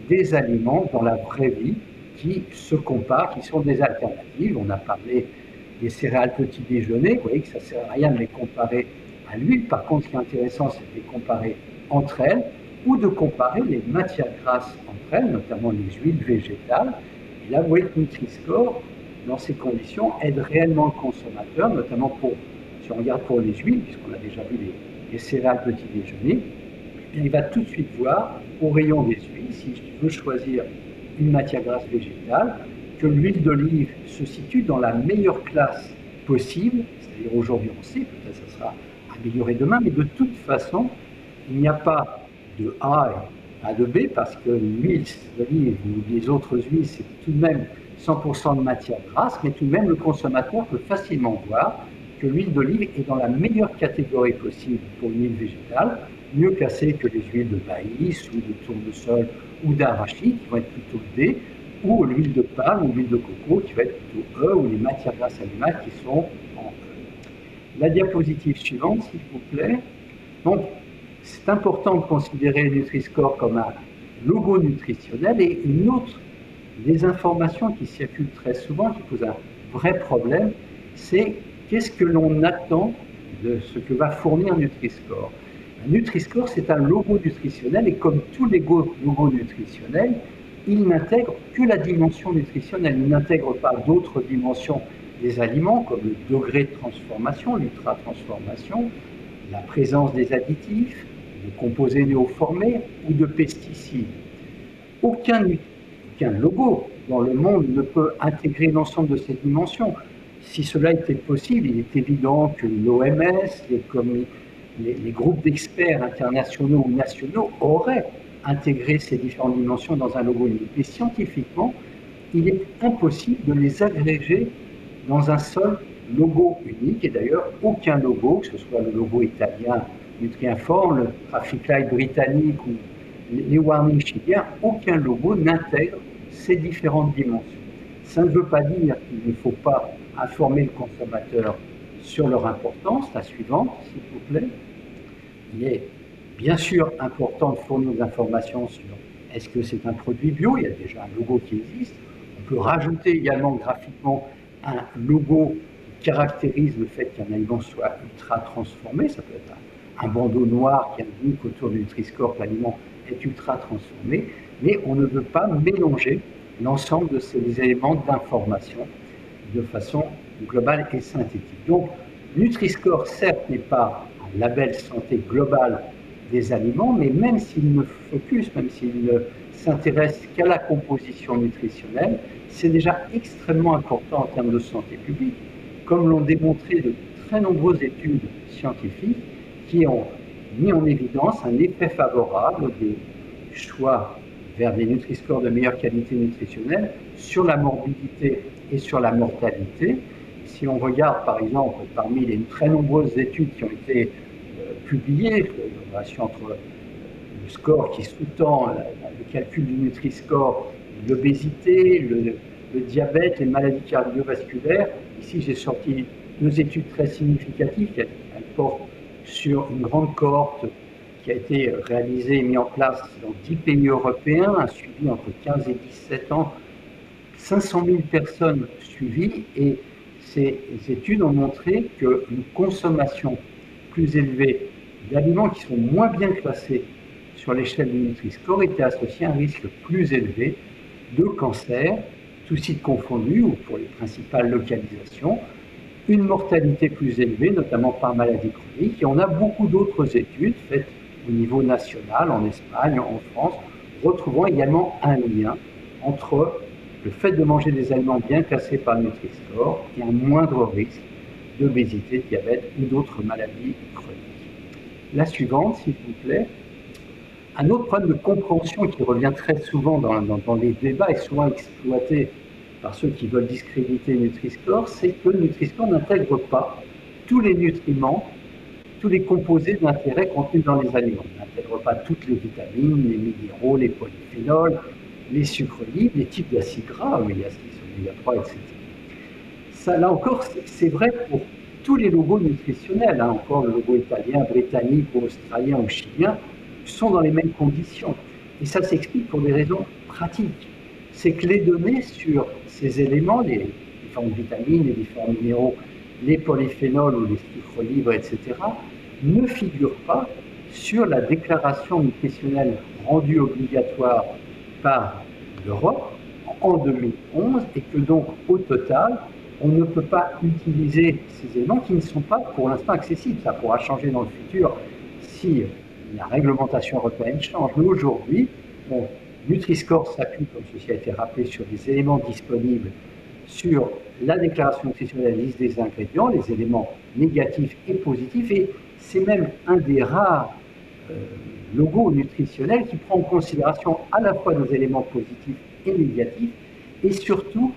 des aliments dans la vraie vie qui se comparent, qui sont des alternatives. On a parlé des céréales petit déjeuner, vous voyez que ça ne sert à rien de les comparer à l'huile. Par contre, ce qui est intéressant, c'est de les comparer entre elles. ou de comparer les matières grasses entre elles, notamment les huiles végétales. Et la Weight Nutri-Score, dans ces conditions, aide réellement le consommateur, notamment pour, si on regarde pour les huiles, puisqu'on a déjà vu les, les céréales petit déjeuner, il va tout de suite voir au rayon des huiles, si je veux choisir une matière grasse végétale, que l'huile d'olive se situe dans la meilleure classe possible, c'est-à-dire aujourd'hui on sait, peut-être ça sera amélioré demain, mais de toute façon, il n'y a pas de A et A de B, parce que l'huile d'olive ou les autres huiles, c'est tout de même 100% de matière grasse, mais tout de même le consommateur peut facilement voir que l'huile d'olive est dans la meilleure catégorie possible pour l'huile végétale, mieux classée que les huiles de maïs ou de tournesol ou d'arachide, qui vont être plutôt D, ou l'huile de palme ou l'huile de coco, qui va être plutôt E, ou les matières grasses animales qui sont en E. La diapositive suivante, s'il vous plaît. Donc, c'est important de considérer Nutri-Score comme un logo nutritionnel et une autre des informations qui circulent très souvent, qui posent un vrai problème, c'est qu'est-ce que l'on attend de ce que va fournir Nutri-Score. Nutri-Score, c'est un logo nutritionnel et comme tous les logos nutritionnels, il n'intègre que la dimension nutritionnelle. Il n'intègre pas d'autres dimensions des aliments comme le degré de transformation, l'ultra-transformation, la présence des additifs, de composés néoformés ou de pesticides. Aucun, logo dans le monde ne peut intégrer l'ensemble de ces dimensions. Si cela était possible, il est évident que l'OMS, les, les, groupes d'experts internationaux ou nationaux auraient intégrer ces différentes dimensions dans un logo unique. Mais scientifiquement, il est impossible de les agréger dans un seul logo unique. Et d'ailleurs, aucun logo, que ce soit le logo italien Nutriinform, le Traffic Light britannique ou les warnings chiliens, aucun logo n'intègre ces différentes dimensions. Ça ne veut pas dire qu'il ne faut pas informer le consommateur sur leur importance. La suivante, s'il vous plaît. Il est bien sûr important de fournir des informations sur est-ce que c'est un produit bio, il y a déjà un logo qui existe. On peut rajouter également graphiquement un logo qui caractérise le fait qu'un aliment soit ultra transformé. Ça peut être un, bandeau noir qui indique autour du Nutri-Score que l'aliment est ultra transformé, mais on ne veut pas mélanger l'ensemble de ces éléments d'information de façon globale et synthétique. Donc, Nutri-Score, certes, n'est pas un label santé global des aliments, mais même s'il ne focus, même s'il ne s'intéresse qu'à la composition nutritionnelle, c'est déjà extrêmement important en termes de santé publique, comme l'ont démontré de très nombreuses études scientifiques qui ont mis en évidence un effet favorable des choix vers des Nutri-Scores de meilleure qualité nutritionnelle sur la morbidité et sur la mortalité. Si on regarde par exemple parmi les très nombreuses études qui ont été publié, la relation entre le score qui sous-tend le calcul du Nutri-Score, l'obésité, le, diabète, les maladies cardiovasculaires. Ici, j'ai sorti deux études très significatives. Elles, portent sur une grande cohorte qui a été réalisée et mise en place dans 10 pays européens, un suivi entre 15 et 17 ans, 500 000 personnes suivies, et ces études ont montré qu'une consommation plus élevée d'aliments qui sont moins bien classés sur l'échelle du Nutri-Score étaient associés à un risque plus élevé de cancer, tous sites confondus ou pour les principales localisations, une mortalité plus élevée, notamment par maladie chronique. Et on a beaucoup d'autres études faites au niveau national, en Espagne, en France, retrouvant également un lien entre le fait de manger des aliments bien classés par Nutri-Score et un moindre risque d'obésité, de diabète ou d'autres maladies chroniques. La suivante, s'il vous plaît. Un autre problème de compréhension qui revient très souvent dans, les débats et souvent exploité par ceux qui veulent discréditer Nutri-Score, c'est que Nutri-Score n'intègre pas tous les nutriments, tous les composés d'intérêt contenus dans les aliments. Il n'intègre pas toutes les vitamines, les minéraux, les polyphénols, les sucres libres, les types d'acides gras, oméga 6, oméga 3, etc. Là encore, c'est vrai pour tous les logos nutritionnels, hein, encore le logo italien, britannique, australien ou chilien, sont dans les mêmes conditions. Et ça s'explique pour des raisons pratiques. C'est que les données sur ces éléments, les différentes vitamines, les différents minéraux, les polyphénols ou les sucres libres, etc., ne figurent pas sur la déclaration nutritionnelle rendue obligatoire par l'Europe en 2011 et que donc au total, on ne peut pas utiliser ces éléments qui ne sont pas pour l'instant accessibles. Ça pourra changer dans le futur si la réglementation européenne change. Mais aujourd'hui, Nutri-Score s'appuie, comme ceci a été rappelé, sur les éléments disponibles sur la déclaration nutritionnelle liste des ingrédients, les éléments négatifs et positifs, et c'est même un des rares euh, logos nutritionnels qui prend en considération à la fois nos éléments positifs et négatifs, et surtout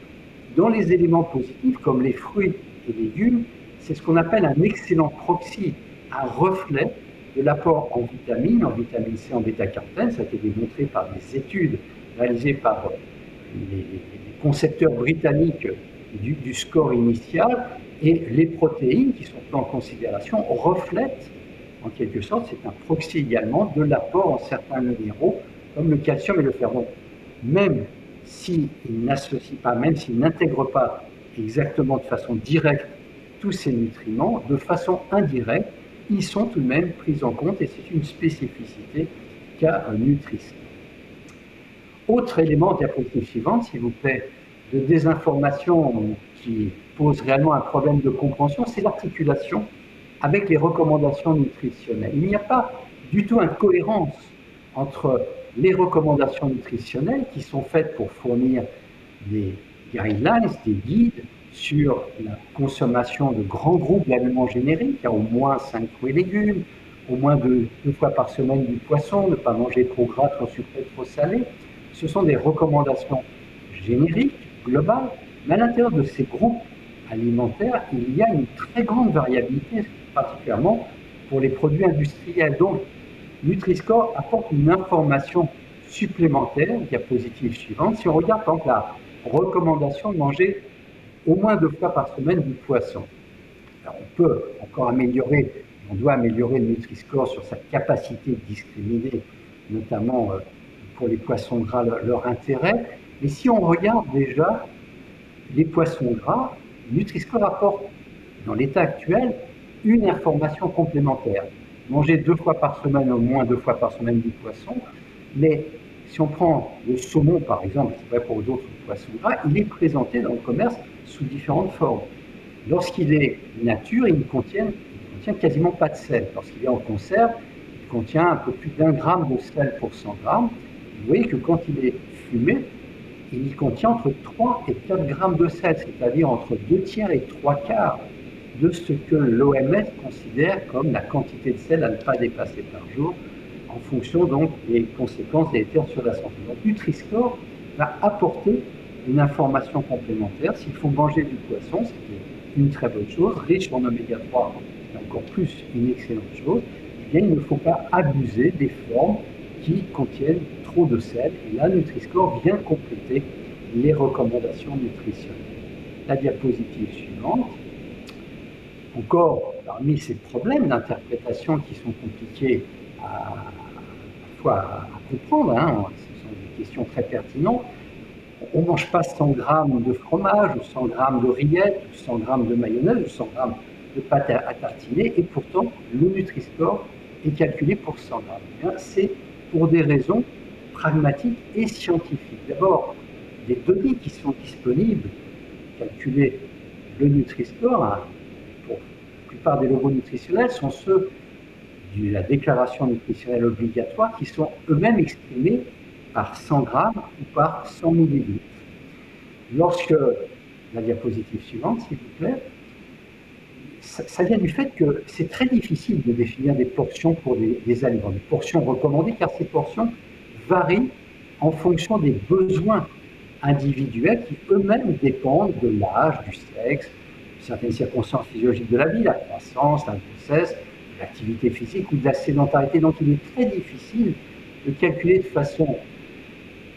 dans les éléments positifs comme les fruits et légumes, c'est ce qu'on appelle un excellent proxy, un reflet de l'apport en vitamines, en vitamine C, en bêta-carotène. Ça a été démontré par des études réalisées par les, concepteurs britanniques du, score initial. Et les protéines qui sont en considération reflètent, en quelque sorte, c'est un proxy également de l'apport en certains minéraux, comme le calcium et le fer. même s'ils n'associent pas, même s'ils n'intègrent pas exactement de façon directe tous ces nutriments, de façon indirecte, ils sont tout de même pris en compte et c'est une spécificité qu'a un Nutris. Autre élément, diapositive suivante, s'il vous plaît, de désinformation qui pose réellement un problème de compréhension, c'est l'articulation avec les recommandations nutritionnelles. Il n'y a pas du tout incohérence entre les recommandations nutritionnelles qui sont faites pour fournir des guidelines, des guides sur la consommation de grands groupes d'aliments génériques, a au moins 5 fruits et légumes, au moins deux, fois par semaine du poisson, ne pas manger trop gras, trop sucré, trop salé. Ce sont des recommandations génériques, globales, mais à l'intérieur de ces groupes alimentaires, il y a une très grande variabilité, particulièrement pour les produits industriels. Donc, Nutri-Score apporte une information supplémentaire, diapositive suivante. Si on regarde par la recommandation de manger au moins deux fois par semaine du poisson. on peut encore améliorer, on doit améliorer le Nutri-Score sur sa capacité de discriminer, notamment euh, pour les poissons gras, leur, intérêt. Mais si on regarde déjà les poissons gras, Nutri-Score apporte, dans l'état actuel, une information complémentaire. Manger deux fois par semaine, au moins deux fois par semaine du poisson, mais si on prend le saumon, par exemple, c'est vrai pour d'autres poissons gras, il est présenté dans le commerce sous différentes formes. Lorsqu'il est nature, il ne contient, quasiment pas de sel. Lorsqu'il est en conserve, il contient un peu plus d'un gramme de sel pour 100 grammes. Vous voyez que quand il est fumé, il y contient entre 3 et 4 grammes de sel, c'est-à-dire entre 2 tiers et 3 quarts de ce que l'OMS considère comme la quantité de sel à ne pas dépasser par jour, en fonction donc des conséquences délétères sur la santé. Donc Nutri-Score va apporter une information complémentaire. S'il faut manger du poisson, c'est une très bonne chose, riche en oméga 3, c'est encore plus une excellente chose, eh bien, il ne faut pas abuser des formes qui contiennent trop de sel. Et là, Nutri-Score vient compléter les recommandations nutritionnelles. La diapositive suivante. Encore, parmi ces problèmes d'interprétation qui sont compliqués à, à, comprendre, hein, ce sont des questions très pertinentes, on ne mange pas 100 grammes de fromage, ou 100 grammes de rillettes, ou 100 grammes de mayonnaise, ou 100 grammes de pâte à, tartiner, et pourtant le Nutri-Score est calculé pour 100 grammes. C'est pour des raisons pragmatiques et scientifiques. D'abord, les données qui sont disponibles, calculer le Nutri-Score, plupart des logos nutritionnels, sont ceux de la déclaration nutritionnelle obligatoire qui sont eux-mêmes exprimés par 100 grammes ou par 100 millilitres. Lorsque, la diapositive suivante, s'il vous plaît, ça, vient du fait que c'est très difficile de définir des portions pour des, aliments, des portions recommandées, car ces portions varient en fonction des besoins individuels qui eux-mêmes dépendent de l'âge, du sexe, certaines circonstances physiologiques de la vie, la croissance, la grossesse, l'activité physique ou de la sédentarité. Donc il est très difficile de calculer de façon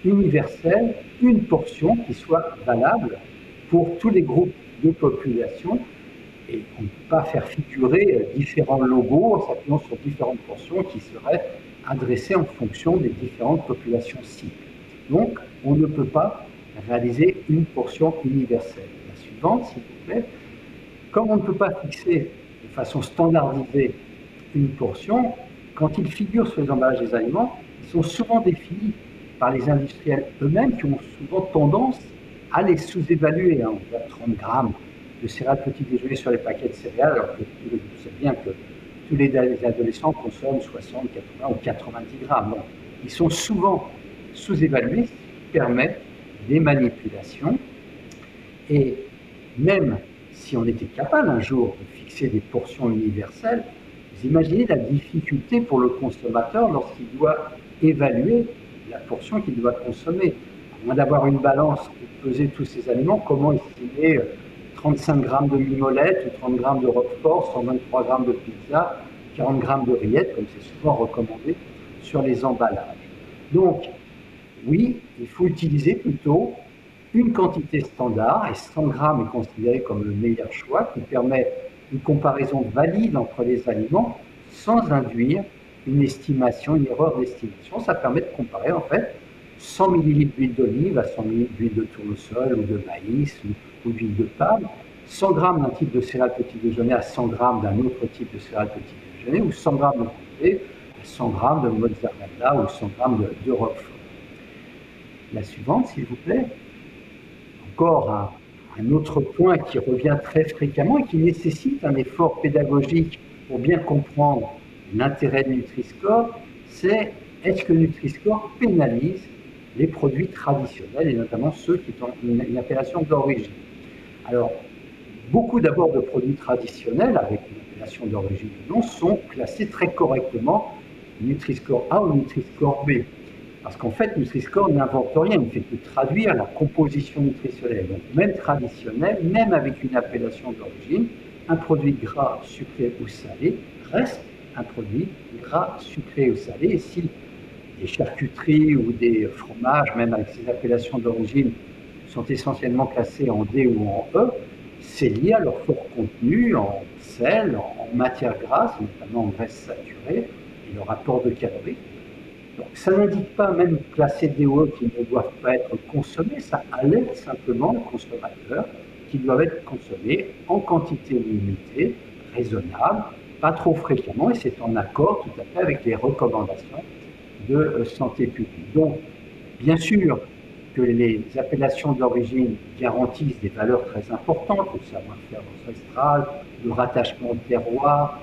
universelle, une portion qui soit valable pour tous les groupes de population. Et on ne peut pas faire figurer euh, différents logos en s'appuyant sur différentes portions qui seraient adressées en fonction des différentes populations cibles. Donc, on ne peut pas réaliser une portion universelle. La suivante, s'il vous plaît. Comme on ne peut pas fixer de façon standardisée une portion, quand ils figurent sur les emballages des aliments, ils sont souvent définis par les industriels eux-mêmes qui ont souvent tendance à les sous-évaluer. Hein. On voit 30 grammes de céréales petit déjeuner sur les paquets de céréales, alors que vous savez bien que tous les adolescents consomment 60, 80 ou 90 grammes. ils sont souvent sous-évalués, ce qui permet des manipulations. Et même si on était capable un jour de fixer des portions universelles, vous imaginez la difficulté pour le consommateur lorsqu'il doit évaluer la portion qu'il doit consommer. À moins d'avoir une balance pour peser tous ces aliments, comment estimer 35 grammes de mimolette ou 30 grammes de roquefort, 123 grammes de pizza, 40 grammes de rillettes, comme c'est souvent recommandé sur les emballages. Donc, oui, il faut utiliser plutôt une quantité standard, et 100 grammes est considéré comme le meilleur choix, qui permet une comparaison valide entre les aliments sans induire une estimation, une erreur d'estimation. Ça permet de comparer en fait 100 ml d'huile d'olive à 100 ml d'huile de tournesol ou de maïs ou, d'huile de palme, 100 g d'un type de céréales petit déjeuner à 100 g d'un autre type de céréales petit déjeuner ou 100 g de comté à 100 g de mozzarella ou 100 g de, de roquefort. La suivante, s'il vous plaît. Encore un, un autre point qui revient très fréquemment et qui nécessite un effort pédagogique pour bien comprendre l'intérêt de Nutri-Score, c'est est-ce que Nutri-Score pénalise les produits traditionnels et notamment ceux qui ont une, appellation d'origine? Alors, beaucoup d'abord de produits traditionnels avec une appellation d'origine ou non sont classés très correctement Nutri-Score A ou Nutri-Score B. Parce qu'en fait, Nutri-Score n'invente rien, il ne fait que traduire la composition nutritionnelle. Donc, même traditionnel, même avec une appellation d'origine, un produit gras, sucré ou salé reste un produit gras, sucré ou salé. Et si des charcuteries ou des fromages, même avec ces appellations d'origine, sont essentiellement classés en D ou en E, c'est lié à leur fort contenu en sel, en matière grasse, notamment en graisse saturée, et leur apport de calories. Ça n'indique pas même classer des ou E qui ne doivent pas être consommés, ça alerte simplement le consommateur qui doivent être consommés en quantité limitée, raisonnable, pas trop fréquemment, et c'est en accord tout à fait avec les recommandations de euh, santé publique. Donc, bien sûr que les appellations d'origine garantissent des valeurs très importantes, le savoir-faire ancestral, le rattachement au terroir,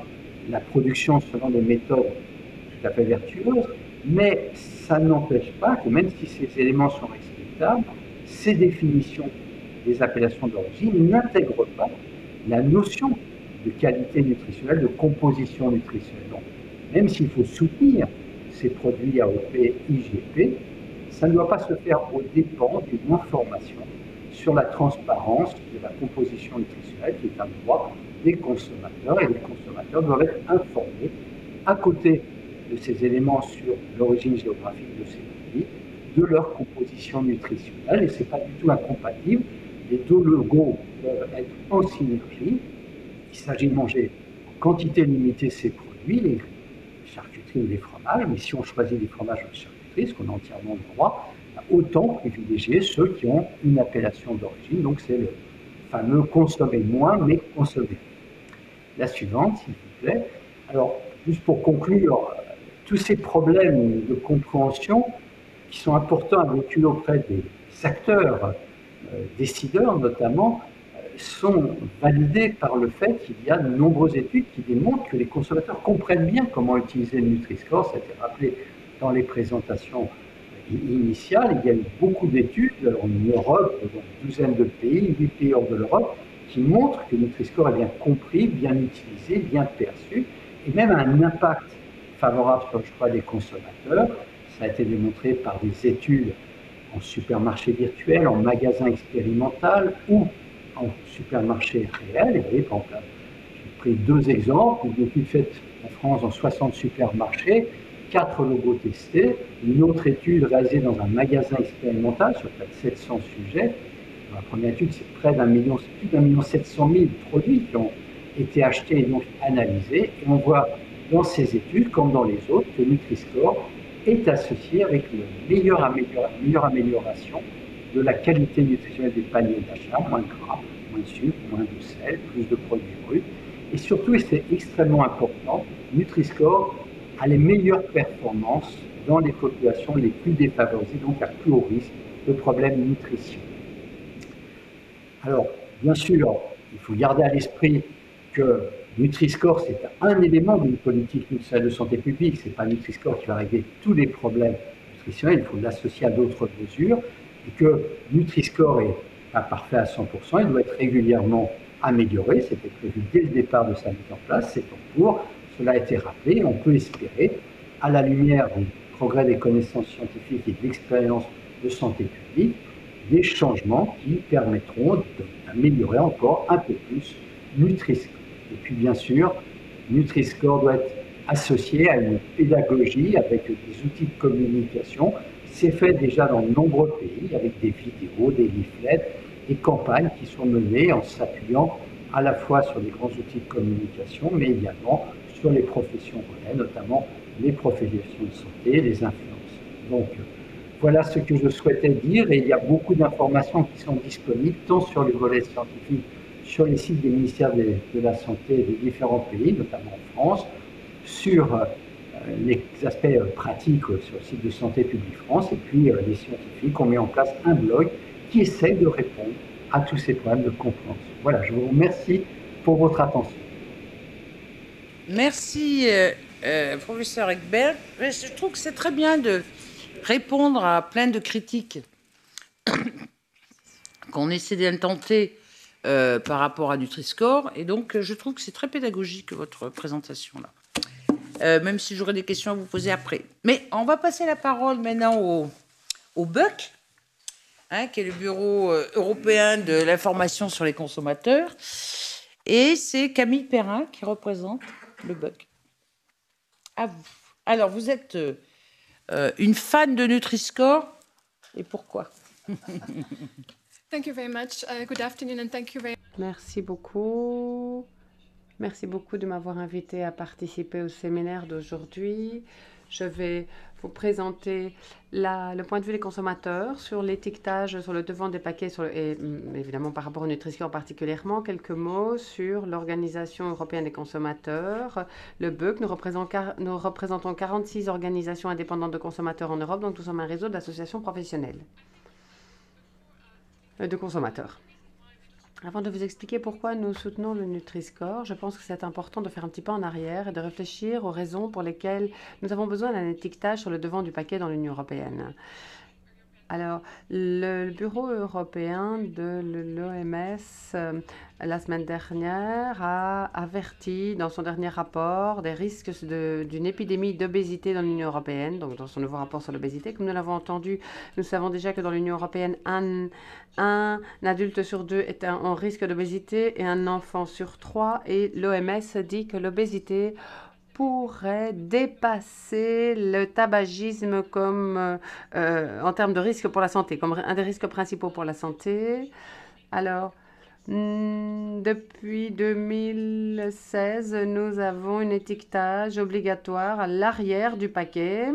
la production selon des méthodes tout à fait vertueuses, mais ça n'empêche pas que même si ces éléments sont respectables, ces définitions des appellations d'origine n'intègrent pas la notion de qualité nutritionnelle, de composition nutritionnelle. Donc, même s'il faut soutenir ces produits AOP, IGP, ça ne doit pas se faire au dépens d'une information sur la transparence de la composition nutritionnelle, qui est un droit des consommateurs, et les consommateurs doivent être informés à côté de ces éléments sur l'origine géographique de ces produits, de leur composition nutritionnelle, et ce n'est pas du tout incompatible. Les deux logos peuvent être en synergie. Il s'agit de manger en quantité limitée ces produits, les charcuteries ou les fromages, mais si on choisit des fromages ou des charcuteries, ce qu'on a entièrement le droit, autant privilégier ceux qui ont une appellation d'origine. Donc c'est le fameux consommer moins, mais consommer. La suivante, s'il vous plaît. Alors, juste pour conclure, tous ces problèmes de compréhension qui sont importants à véhiculer auprès des acteurs, euh, décideurs notamment, sont validés par le fait qu'il y a de nombreuses études qui démontrent que les consommateurs comprennent bien comment utiliser le Nutri-Score. Ça a été rappelé dans les présentations initiales. Il y a eu beaucoup d'études en Europe, dans une douzaine de pays, huit pays hors de l'Europe, qui montrent que le Nutri-Score est bien compris, bien utilisé, bien perçu, et même a un impact favorable sur le choix des consommateurs. Ça a été démontré par des études en supermarché virtuel, en magasin expérimental ou en supermarché réel. Et vous voyez, j'ai pris deux exemples, une étude faite en France dans 60 supermarchés, quatre logos testés, une autre étude réalisée dans un magasin expérimental sur près de 700 sujets. Dans la première étude, c'est près d'un million, plus d'un million 700 000 produits qui ont été achetés et donc analysés. Et on voit dans ces études, comme dans les autres, que Nutri-Score est associé avec une meilleure, amélioration de la qualité nutritionnelle des paniers d'achat, moins de gras, moins de sucre, moins de sel, plus de produits bruts. Et surtout, et c'est extrêmement important, Nutri-Score à les meilleures performances dans les populations les plus défavorisées, donc à plus haut risque de problèmes nutrition. Alors, bien sûr, il faut garder à l'esprit que Nutri-Score, c'est un élément d'une politique de santé publique. Ce n'est pas Nutri-Score qui va régler tous les problèmes nutritionnels. Il faut l'associer à d'autres mesures. Et que Nutri-Score est pas parfait à 100%. Il doit être régulièrement amélioré. C'était prévu dès le départ de sa mise en place. C'est en cours. Cela a été rappelé. On peut espérer, à la lumière du progrès des connaissances scientifiques et de l'expérience de santé publique, des changements qui permettront d'améliorer encore un peu plus Nutri-Score. Et puis bien sûr, Nutri-Score doit être associé à une pédagogie avec des outils de communication. C'est fait déjà dans de nombreux pays avec des vidéos, des leaflets, des campagnes qui sont menées en s'appuyant à la fois sur les grands outils de communication, mais également sur les professions relais, notamment les professions de santé, les influences. Donc, voilà ce que je souhaitais dire et il y a beaucoup d'informations qui sont disponibles tant sur le volet scientifique sur les sites des ministères de, la Santé des différents pays, notamment en France, sur euh, les aspects euh, pratiques euh, sur le site de Santé publique France, et puis les scientifiques ont mis en place un blog qui essaie de répondre à tous ces problèmes de compréhension. Voilà, je vous remercie pour votre attention. Merci, professeur Eckberg. Je trouve que c'est très bien de répondre à plein de critiques qu'on essaie d'intenter euh, par rapport à Nutri-Score. Et donc, je trouve que c'est très pédagogique, votre présentation-là. Euh, même si j'aurais des questions à vous poser après. Mais on va passer la parole maintenant au, au BUC, hein, qui est le Bureau euh, européen de l'information sur les consommateurs. Et c'est Camille Perrin qui représente le BUC. À vous. Alors, vous êtes une fan de Nutri-Score. Et pourquoi? Merci beaucoup. Merci beaucoup de m'avoir invité à participer au séminaire d'aujourd'hui. Je vais vous présenter le point de vue des consommateurs sur l'étiquetage sur le devant des paquets et mm, évidemment par rapport aux nutrition particulièrement. Quelques mots sur l'Organisation européenne des consommateurs, le représentons, nous représentons 46 organisations indépendantes de consommateurs en Europe, donc nous sommes un réseau d'associations professionnelles de consommateurs. Avant de vous expliquer pourquoi nous soutenons le Nutri-Score, je pense que c'est important de faire un petit pas en arrière et de réfléchir aux raisons pour lesquelles nous avons besoin d'un étiquetage sur le devant du paquet dans l'Union européenne. Alors, le Bureau européen de l'OMS, euh, la semaine dernière, a averti dans son dernier rapport des risques d'une épidémie d'obésité dans l'Union européenne, donc dans son nouveau rapport sur l'obésité. Comme nous l'avons entendu, nous savons déjà que dans l'Union européenne, un, un, adulte sur deux est en risque d'obésité et un enfant sur trois. Et l'OMS dit que l'obésité pourrait dépasser le tabagisme comme, euh, euh, en termes de risque pour la santé, comme un des risques principaux pour la santé. Alors, hmm, depuis 2016, nous avons un étiquetage obligatoire à l'arrière du paquet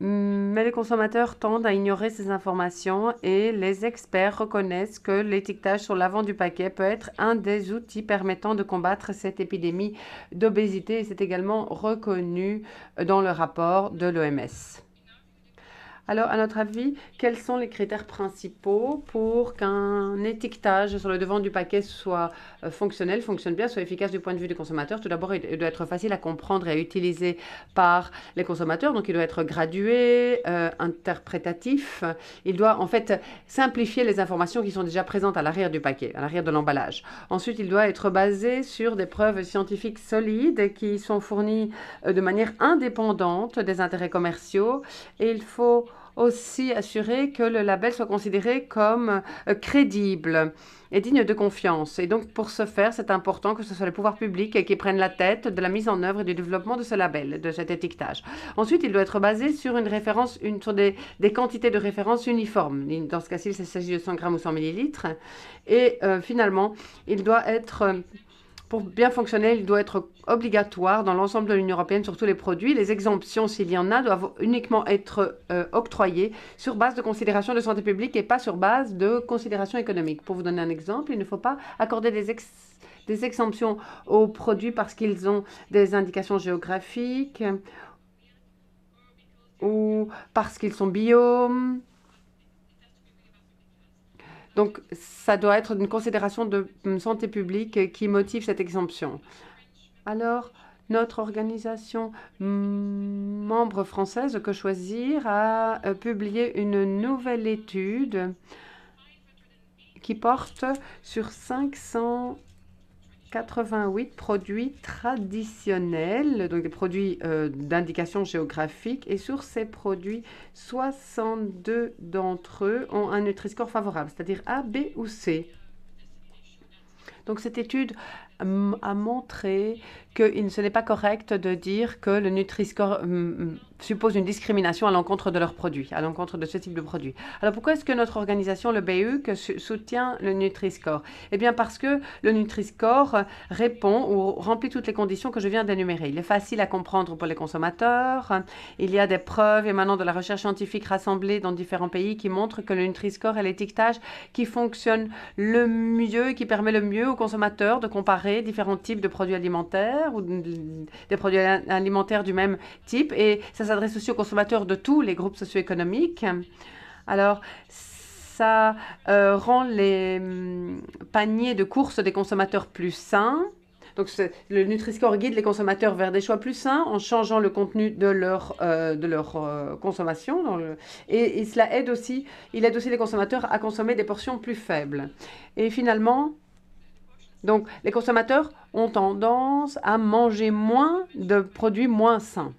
mais les consommateurs tendent à ignorer ces informations et les experts reconnaissent que l'étiquetage sur l'avant du paquet peut être un des outils permettant de combattre cette épidémie d'obésité et c'est également reconnu dans le rapport de l'OMS. Alors, à notre avis, quels sont les critères principaux pour qu'un étiquetage sur le devant du paquet soit euh, fonctionnel, fonctionne bien, soit efficace du point de vue du consommateur? Tout d'abord, il doit être facile à comprendre et à utiliser par les consommateurs. Donc, il doit être gradué, euh, interprétatif. Il doit en fait simplifier les informations qui sont déjà présentes à l'arrière du paquet, à l'arrière de l'emballage. Ensuite, il doit être basé sur des preuves scientifiques solides qui sont fournies euh, de manière indépendante des intérêts commerciaux. Et il faut aussi assurer que le label soit considéré comme euh, crédible et digne de confiance. Et donc, pour ce faire, c'est important que ce soit les pouvoirs publics qui prennent la tête de la mise en œuvre et du développement de ce label, de cet étiquetage. Ensuite, il doit être basé sur une référence, une, sur des, des quantités de référence uniformes. Dans ce cas-ci, il s'agit de 100 grammes ou 100 millilitres. Et euh, finalement, il doit être euh, pour bien fonctionner, il doit être obligatoire dans l'ensemble de l'Union européenne sur tous les produits. Les exemptions, s'il y en a, doivent uniquement être euh, octroyées sur base de considérations de santé publique et pas sur base de considérations économiques. Pour vous donner un exemple, il ne faut pas accorder des, des exemptions aux produits parce qu'ils ont des indications géographiques ou parce qu'ils sont bio. Donc, ça doit être une considération de santé publique qui motive cette exemption. Alors, notre organisation membre française que choisir a euh, publié une nouvelle étude qui porte sur 588 produits traditionnels, donc des produits euh, d'indication géographique. Et sur ces produits, 62 d'entre eux ont un Nutri-Score favorable, c'est-à-dire A, B ou C. Donc cette étude a montré que ce n'est pas correct de dire que le Nutri-Score suppose une discrimination à l'encontre de leurs produits, à l'encontre de ce type de produits. Alors pourquoi est-ce que notre organisation, le BU, soutient le Nutri-Score? Eh bien parce que le Nutri-Score répond ou remplit toutes les conditions que je viens d'énumérer. Il est facile à comprendre pour les consommateurs. Il y a des preuves émanant de la recherche scientifique rassemblée dans différents pays qui montrent que le Nutri-Score est l'étiquetage qui fonctionne le mieux et qui permet le mieux aux consommateurs de comparer différents types de produits alimentaires ou des produits alimentaires du même type. Et ça s'adresse aussi aux consommateurs de tous les groupes socio-économiques. Alors, ça euh, rend les hum, paniers de courses des consommateurs plus sains. Donc, le Nutri-Score guide les consommateurs vers des choix plus sains en changeant le contenu de leur, euh, de leur euh, consommation. Et, et, cela aide aussi, il aide aussi les consommateurs à consommer des portions plus faibles. Et finalement, donc, les consommateurs ont tendance à manger moins de produits moins sains.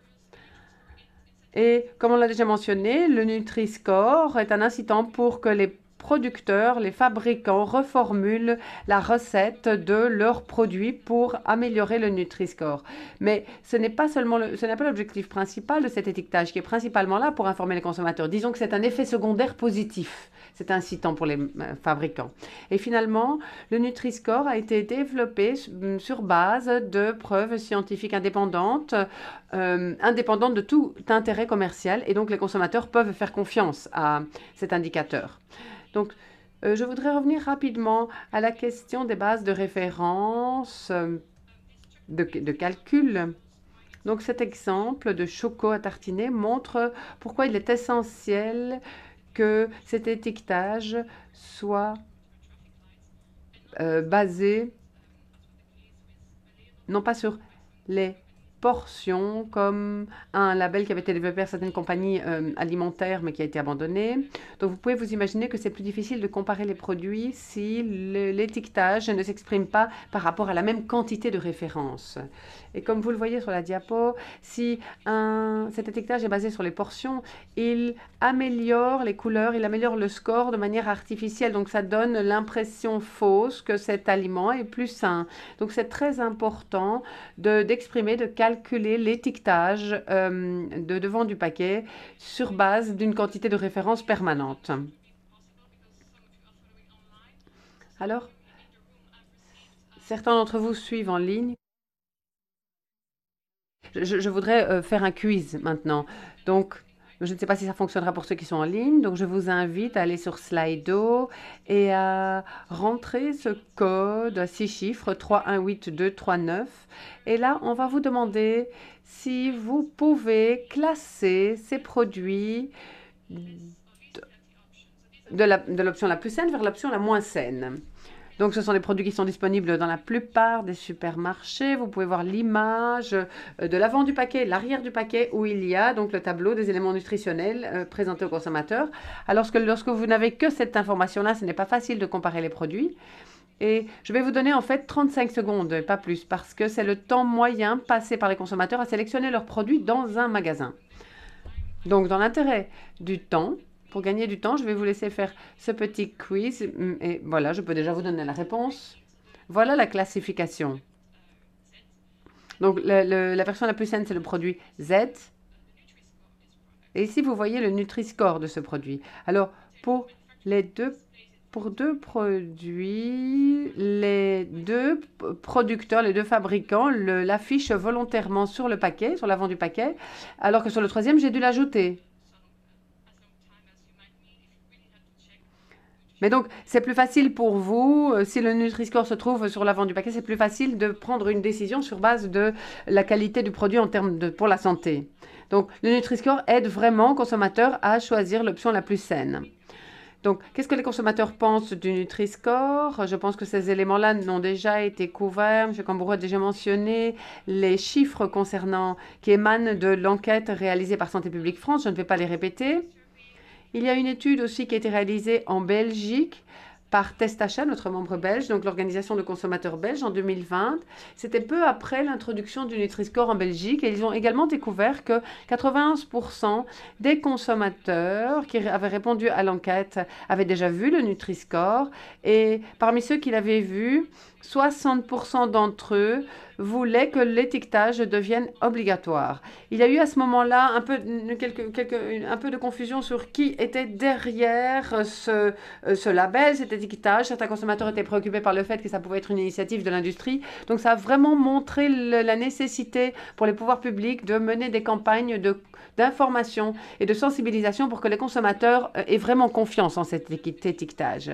Et comme on l'a déjà mentionné, le Nutri-Score est un incitant pour que les producteurs, les fabricants reformulent la recette de leurs produits pour améliorer le Nutri-Score. Mais ce n'est pas seulement ce l'objectif principal de cet étiquetage qui est principalement là pour informer les consommateurs. Disons que c'est un effet secondaire positif. C'est incitant pour les euh, fabricants. Et finalement, le Nutri-Score a été développé sur base de preuves scientifiques indépendantes, euh, indépendantes de tout intérêt commercial, et donc les consommateurs peuvent faire confiance à cet indicateur. Donc, euh, je voudrais revenir rapidement à la question des bases de référence de, de calcul. Donc cet exemple de choco à tartiner montre pourquoi il est essentiel que cet étiquetage soit euh, basé non pas sur les portions, comme un label qui avait été développé par certaines compagnies euh, alimentaires mais qui a été abandonné. Donc vous pouvez vous imaginer que c'est plus difficile de comparer les produits si l'étiquetage ne s'exprime pas par rapport à la même quantité de références. Et comme vous le voyez sur la diapo, si cet étiquetage est basé sur les portions, il améliore les couleurs, il améliore le score de manière artificielle. Donc ça donne l'impression fausse que cet aliment est plus sain. Donc c'est très important d'exprimer, de, calculer calculer l'étiquetage euh, de devant du paquet sur base d'une quantité de référence permanente. Alors, certains d'entre vous suivent en ligne. Je, voudrais euh, faire un quiz maintenant. Donc, je ne sais pas si ça fonctionnera pour ceux qui sont en ligne. Donc, je vous invite à aller sur Slido et à rentrer ce code à six chiffres 318239. Et là, on va vous demander si vous pouvez classer ces produits de l'option la plus saine vers l'option la moins saine. Donc, ce sont des produits qui sont disponibles dans la plupart des supermarchés. Vous pouvez voir l'image euh, de l'avant du paquet, l'arrière du paquet, où il y a donc le tableau des éléments nutritionnels euh, présentés au consommateur. Alors que lorsque vous n'avez que cette information-là, ce n'est pas facile de comparer les produits. Et je vais vous donner en fait 35 secondes, pas plus, parce que c'est le temps moyen passé par les consommateurs à sélectionner leurs produits dans un magasin. Donc, dans l'intérêt du temps, pour gagner du temps, je vais vous laisser faire ce petit quiz. Et voilà, je peux déjà vous donner la réponse. Voilà la classification. Donc, la version la plus saine, c'est le produit Z. Et ici, vous voyez le Nutri-Score de ce produit. Alors, pour les deux pour deux produits, les deux producteurs, les deux fabricants l'affichent volontairement sur le paquet, sur l'avant du paquet, alors que sur le troisième, j'ai dû l'ajouter. Mais donc, c'est plus facile pour vous, euh, si le Nutri-Score se trouve sur l'avant du paquet, c'est plus facile de prendre une décision sur base de la qualité du produit en termes de pour la santé. Donc, le Nutri-Score aide vraiment le consommateur à choisir l'option la plus saine. Donc, qu'est-ce que les consommateurs pensent du Nutri-Score? Je pense que ces éléments-là n'ont déjà été couverts. M. Cambourou a déjà mentionné les chiffres concernant qui émanent de l'enquête réalisée par Santé publique France. Je ne vais pas les répéter. Il y a une étude aussi qui a été réalisée en Belgique par Testachat, notre membre belge, donc l'organisation de consommateurs belges en 2020. C'était peu après l'introduction du Nutri-Score en Belgique et ils ont également découvert que 91% des consommateurs qui avaient répondu à l'enquête avaient déjà vu le Nutri-Score et parmi ceux qui l'avaient vu, 60% d'entre eux voulaient que l'étiquetage devienne obligatoire. Il y a eu à ce moment-là un peu, de confusion sur qui était derrière ce, euh, ce label, cet étiquetage. Certains consommateurs étaient préoccupés par le fait que ça pouvait être une initiative de l'industrie. Donc ça a vraiment montré la nécessité pour les pouvoirs publics de mener des campagnes d'information et de sensibilisation pour que les consommateurs euh, aient vraiment confiance en cet étiquetage.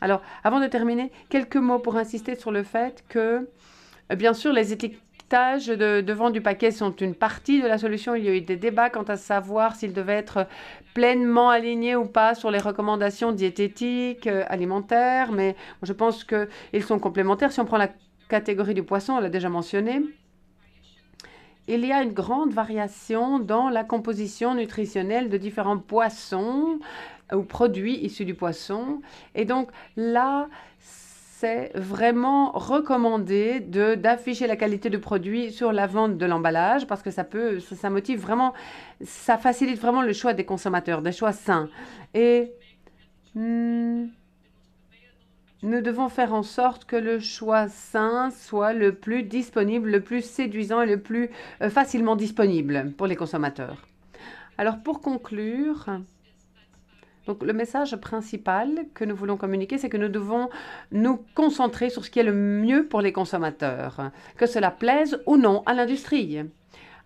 Alors, avant de terminer, quelques mots pour insister sur le fait que, bien sûr, les étiquetages de, devant du paquet sont une partie de la solution. Il y a eu des débats quant à savoir s'ils devaient être pleinement alignés ou pas sur les recommandations diététiques, euh, alimentaires, mais je pense qu'ils sont complémentaires. Si on prend la catégorie du poisson, on l'a déjà mentionné, il y a une grande variation dans la composition nutritionnelle de différents poissons ou produits issus du poisson. Et donc là, c'est vraiment recommandé de d'afficher la qualité du produit sur la vente de l'emballage parce que ça peut, ça, motive vraiment, ça facilite vraiment le choix des consommateurs, des choix sains. Et hmm, nous devons faire en sorte que le choix sain soit le plus disponible, le plus séduisant et le plus euh, facilement disponible pour les consommateurs. Alors pour conclure, donc, le message principal que nous voulons communiquer, c'est que nous devons nous concentrer sur ce qui est le mieux pour les consommateurs, que cela plaise ou non à l'industrie.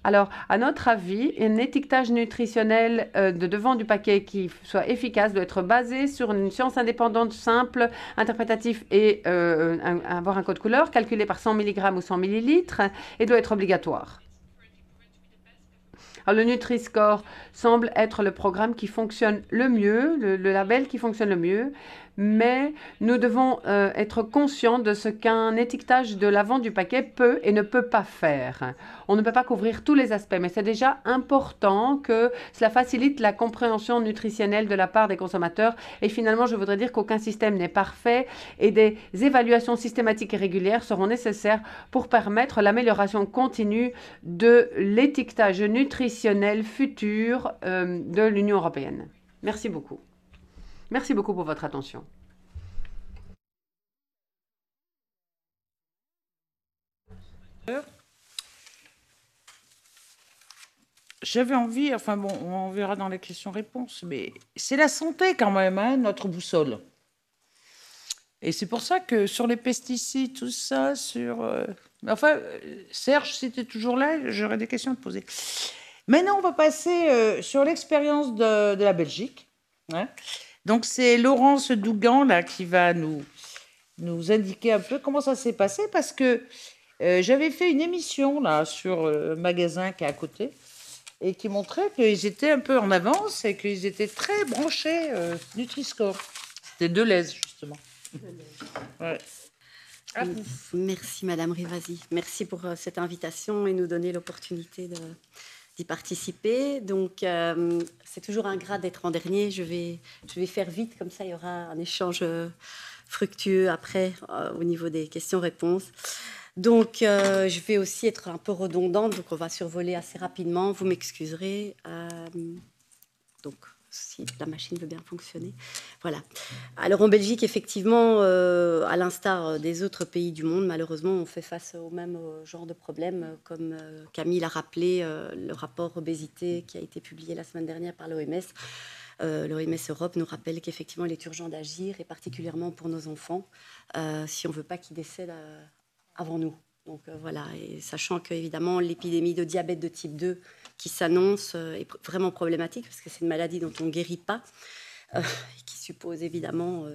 Alors, à notre avis, un étiquetage nutritionnel euh, de devant du paquet qui soit efficace doit être basé sur une science indépendante, simple, interprétative et euh, avoir un code couleur calculé par 100 mg ou 100 ml et doit être obligatoire. Alors, le Nutri-Score semble être le programme qui fonctionne le mieux, le, label qui fonctionne le mieux, mais nous devons euh, être conscients de ce qu'un étiquetage de l'avant du paquet peut et ne peut pas faire. On ne peut pas couvrir tous les aspects, mais c'est déjà important que cela facilite la compréhension nutritionnelle de la part des consommateurs. Et finalement, je voudrais dire qu'aucun système n'est parfait et des évaluations systématiques et régulières seront nécessaires pour permettre l'amélioration continue de l'étiquetage nutritionnel futur euh, de l'Union européenne. Merci beaucoup. Merci beaucoup pour votre attention. J'avais envie, enfin bon, on verra dans les questions-réponses, mais c'est la santé quand même, hein, notre boussole. Et c'est pour ça que sur les pesticides, tout ça, sur... Euh, enfin, Serge, si tu es toujours là, j'aurais des questions à te poser. Maintenant, on va passer euh, sur l'expérience de, la Belgique. Hein. Donc c'est Laurence Dougan là qui va nous, nous indiquer un peu comment ça s'est passé parce que euh, j'avais fait une émission là sur le euh, magasin qui est à côté et qui montrait qu'ils étaient un peu en avance et qu'ils étaient très branchés euh, Nutri-Score. C'était Deleuze justement. Merci Madame Rivasi. Merci pour cette invitation et nous donner l'opportunité de, d'y participer. Donc, euh, c'est toujours un grade d'être en dernier. Je vais, je vais faire vite, comme ça, il y aura un échange euh, fructueux après euh, au niveau des questions-réponses. Donc, je vais aussi être un peu redondante, donc on va survoler assez rapidement. Vous m'excuserez. donc, si la machine veut bien fonctionner. Voilà. Alors en Belgique, effectivement, euh, à l'instar des autres pays du monde, malheureusement, on fait face au même euh, genre de problème, comme euh, Camille l'a rappelé, le rapport obésité qui a été publié la semaine dernière par l'OMS. L'OMS Europe nous rappelle qu'effectivement, il est urgent d'agir, et particulièrement pour nos enfants, si on ne veut pas qu'ils décèdent avant nous. Donc voilà, et sachant qu'évidemment, l'épidémie de diabète de type 2 qui s'annonce euh, est vraiment problématique parce que c'est une maladie dont on ne guérit pas. qui suppose évidemment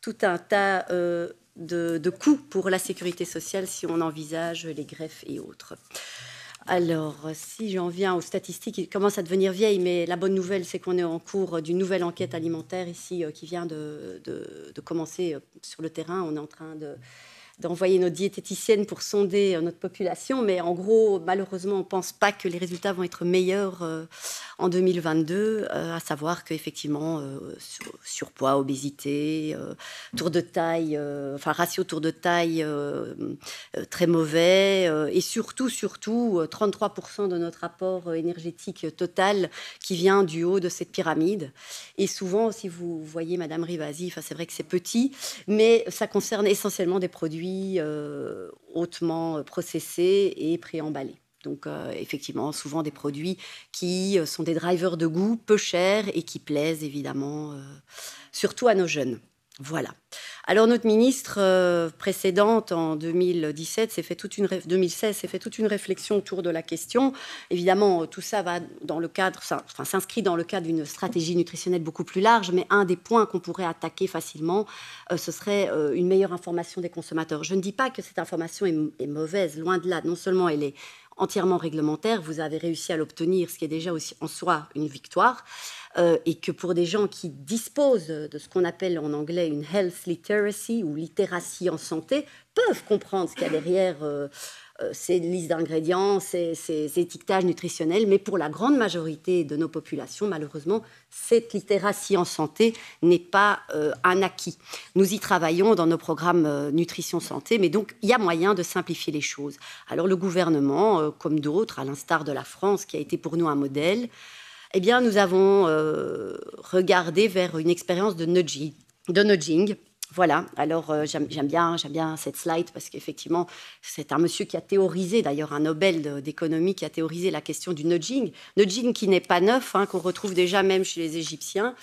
tout un tas de, coûts pour la sécurité sociale si on envisage les greffes et autres. Alors, si j'en viens aux statistiques, il commence à devenir vieille, mais la bonne nouvelle, c'est qu'on est en cours d'une nouvelle enquête alimentaire ici qui vient de, commencer sur le terrain. On est en train de d'envoyer nos diététiciennes pour sonder euh, notre population, mais en gros, malheureusement, on ne pense pas que les résultats vont être meilleurs euh, en 2022, euh, à savoir qu'effectivement, surpoids, obésité, tour de taille, enfin ratio tour de taille très mauvais, et surtout, surtout, 33% de notre apport énergétique total qui vient du haut de cette pyramide. Et souvent, si vous voyez Madame Rivasi, c'est vrai que c'est petit, mais ça concerne essentiellement des produits euh, hautement processés et préemballés. Donc euh, effectivement, souvent des produits qui euh, sont des drivers de goût peu chers et qui plaisent évidemment surtout à nos jeunes. Voilà. Alors notre ministre euh, précédente en 2017 s'est fait toute une 2016 s'est fait toute une réflexion autour de la question. Évidemment, tout ça va dans le cadre, s'inscrit dans le cadre d'une stratégie nutritionnelle beaucoup plus large. Mais un des points qu'on pourrait attaquer facilement, euh, ce serait euh, une meilleure information des consommateurs. Je ne dis pas que cette information est mauvaise, loin de là. Non seulement elle est entièrement réglementaire, vous avez réussi à l'obtenir, ce qui est déjà aussi en soi une victoire. Euh, et que pour des gens qui disposent de ce qu'on appelle en anglais une health literacy ou littératie en santé, peuvent comprendre ce qu'il y a derrière euh, ces listes d'ingrédients, ces, étiquetages nutritionnels, mais pour la grande majorité de nos populations, malheureusement, cette littératie en santé n'est pas un acquis. Nous y travaillons dans nos programmes nutrition santé, mais donc il y a moyen de simplifier les choses. Alors le gouvernement, comme d'autres, à l'instar de la France, qui a été pour nous un modèle, eh bien, nous avons euh, regardé vers une expérience. De nudging. Voilà, alors euh, j'aime bien, bien cette slide parce qu'effectivement, c'est un monsieur qui a théorisé, d'ailleurs un Nobel d'économie qui a théorisé la question du nudging. Nudging qui n'est pas neuf, hein, qu'on retrouve déjà même chez les Égyptiens.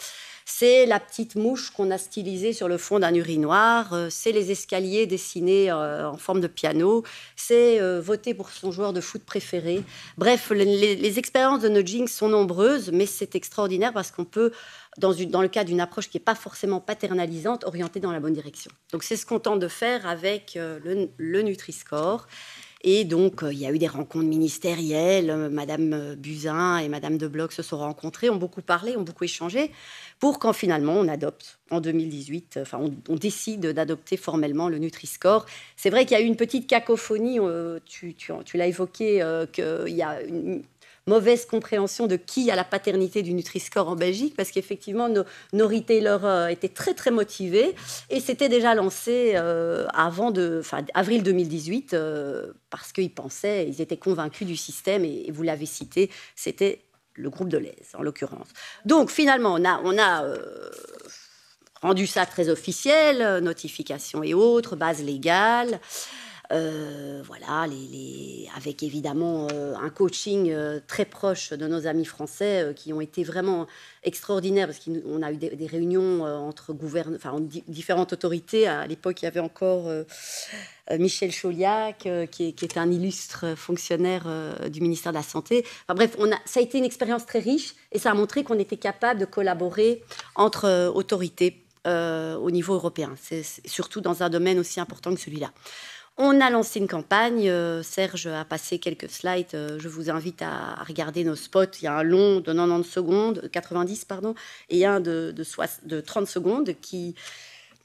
C'est la petite mouche qu'on a stylisée sur le fond d'un urinoir. Euh, c'est les escaliers dessinés euh, en forme de piano. C'est voter pour son joueur de foot préféré. Bref, les, expériences de nudging sont nombreuses, mais c'est extraordinaire parce qu'on peut, dans, le cas d'une approche qui n'est pas forcément paternalisante, orienter dans la bonne direction. Donc c'est ce qu'on tente de faire avec le, le Nutri-Score. Et donc, il y a eu des rencontres ministérielles. Madame Buzyn et Madame de Bloch se sont rencontrées, ont beaucoup parlé, ont beaucoup échangé pour quand finalement on adopte en 2018, enfin on, décide d'adopter formellement le Nutri-Score. C'est vrai qu'il y a eu une petite cacophonie, euh, tu, l'as évoqué, euh, qu'il y a une mauvaise compréhension de qui a la paternité du Nutri-Score en Belgique, parce qu'effectivement, nos, retailers euh, étaient très, très motivés, et c'était déjà lancé avant de, enfin, avril 2018, parce qu'ils pensaient, ils étaient convaincus du système, et vous l'avez cité, c'était le groupe de l'Aise en l'occurrence. Donc finalement, on a, on a euh, rendu ça très officiel, euh, notification et autres, base légale. Euh, voilà, avec évidemment un coaching très proche de nos amis français qui ont été vraiment extraordinaires parce qu'on a eu des, réunions entre différentes autorités. À l'époque, il y avait encore euh, Michel Chauliac, euh, qui est, un illustre fonctionnaire euh, du ministère de la Santé. Bref, ça a été une expérience très riche et ça a montré qu'on était capable de collaborer entre autorités au niveau européen, surtout dans un domaine aussi important que celui-là. On a lancé une campagne. Serge a passé quelques slides. je vous invite à, regarder nos spots. Il y a un long de 90 secondes, 90 pardon, et un de, de, de 30 secondes qui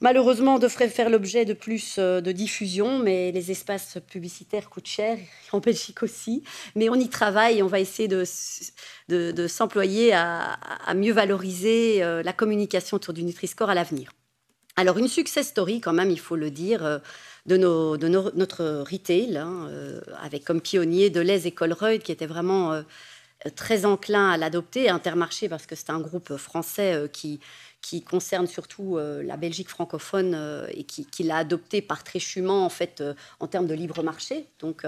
malheureusement devrait faire l'objet de plus euh, de diffusion, mais les espaces publicitaires coûtent cher, en Belgique aussi. Mais on y travaille et on va essayer de, s'employer à, mieux valoriser euh, la communication autour du Nutri-Score à l'avenir. Alors, une success story, quand même, il faut le dire, euh, de, notre retail, hein, avec comme pionnier Deleuze et Colruyt, qui était vraiment très enclin à l'adopter, Intermarché, parce que c'est un groupe français qui qui concerne surtout euh, la Belgique francophone euh, et qui, l'a adopté par tréchuement en fait euh, en termes de libre marché. Donc,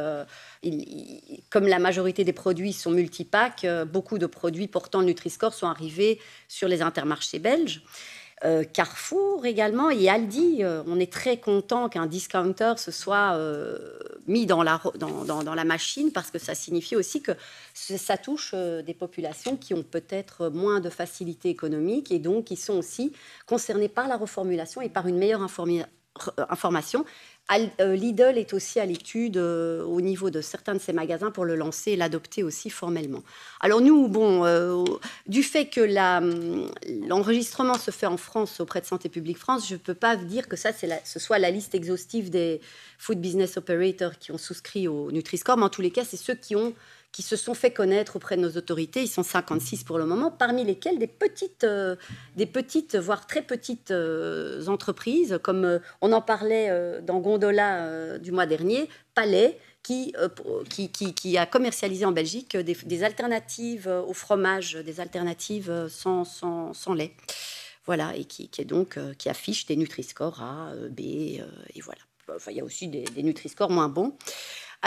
comme la majorité des produits sont multipack, beaucoup de produits portant le Nutri-Score sont arrivés sur les intermarchés belges. Euh, Carrefour également et Aldi. Euh, on est très content qu'un discounter se soit euh, mis dans la, machine parce que ça signifie aussi que ça touche des populations qui ont peut-être moins de facilité économique et donc qui sont aussi concernées par la reformulation et par une meilleure information Lidl est aussi à l'étude euh, au niveau de certains de ses magasins pour le lancer et l'adopter aussi formellement. Alors nous, bon, euh, du fait que hum, l'enregistrement se fait en France auprès de Santé publique France, je ne peux pas dire que ça, ce soit la liste exhaustive des food business operators qui ont souscrit au Nutri-Score, mais en tous les cas, c'est ceux qui ont qui se sont fait connaître auprès de nos autorités. Ils sont 56 pour le moment, parmi lesquels des petites, euh, des petites voire très petites euh, entreprises, comme euh, on en parlait dans Gondola du mois dernier, Palais, qui, qui, qui, a commercialisé en Belgique des, alternatives au fromage, des alternatives sans, sans, sans lait. Voilà, et qui, est donc qui affiche des Nutri-Score A, B, et voilà. Enfin, il y a aussi des, des Nutri-Score moins bons.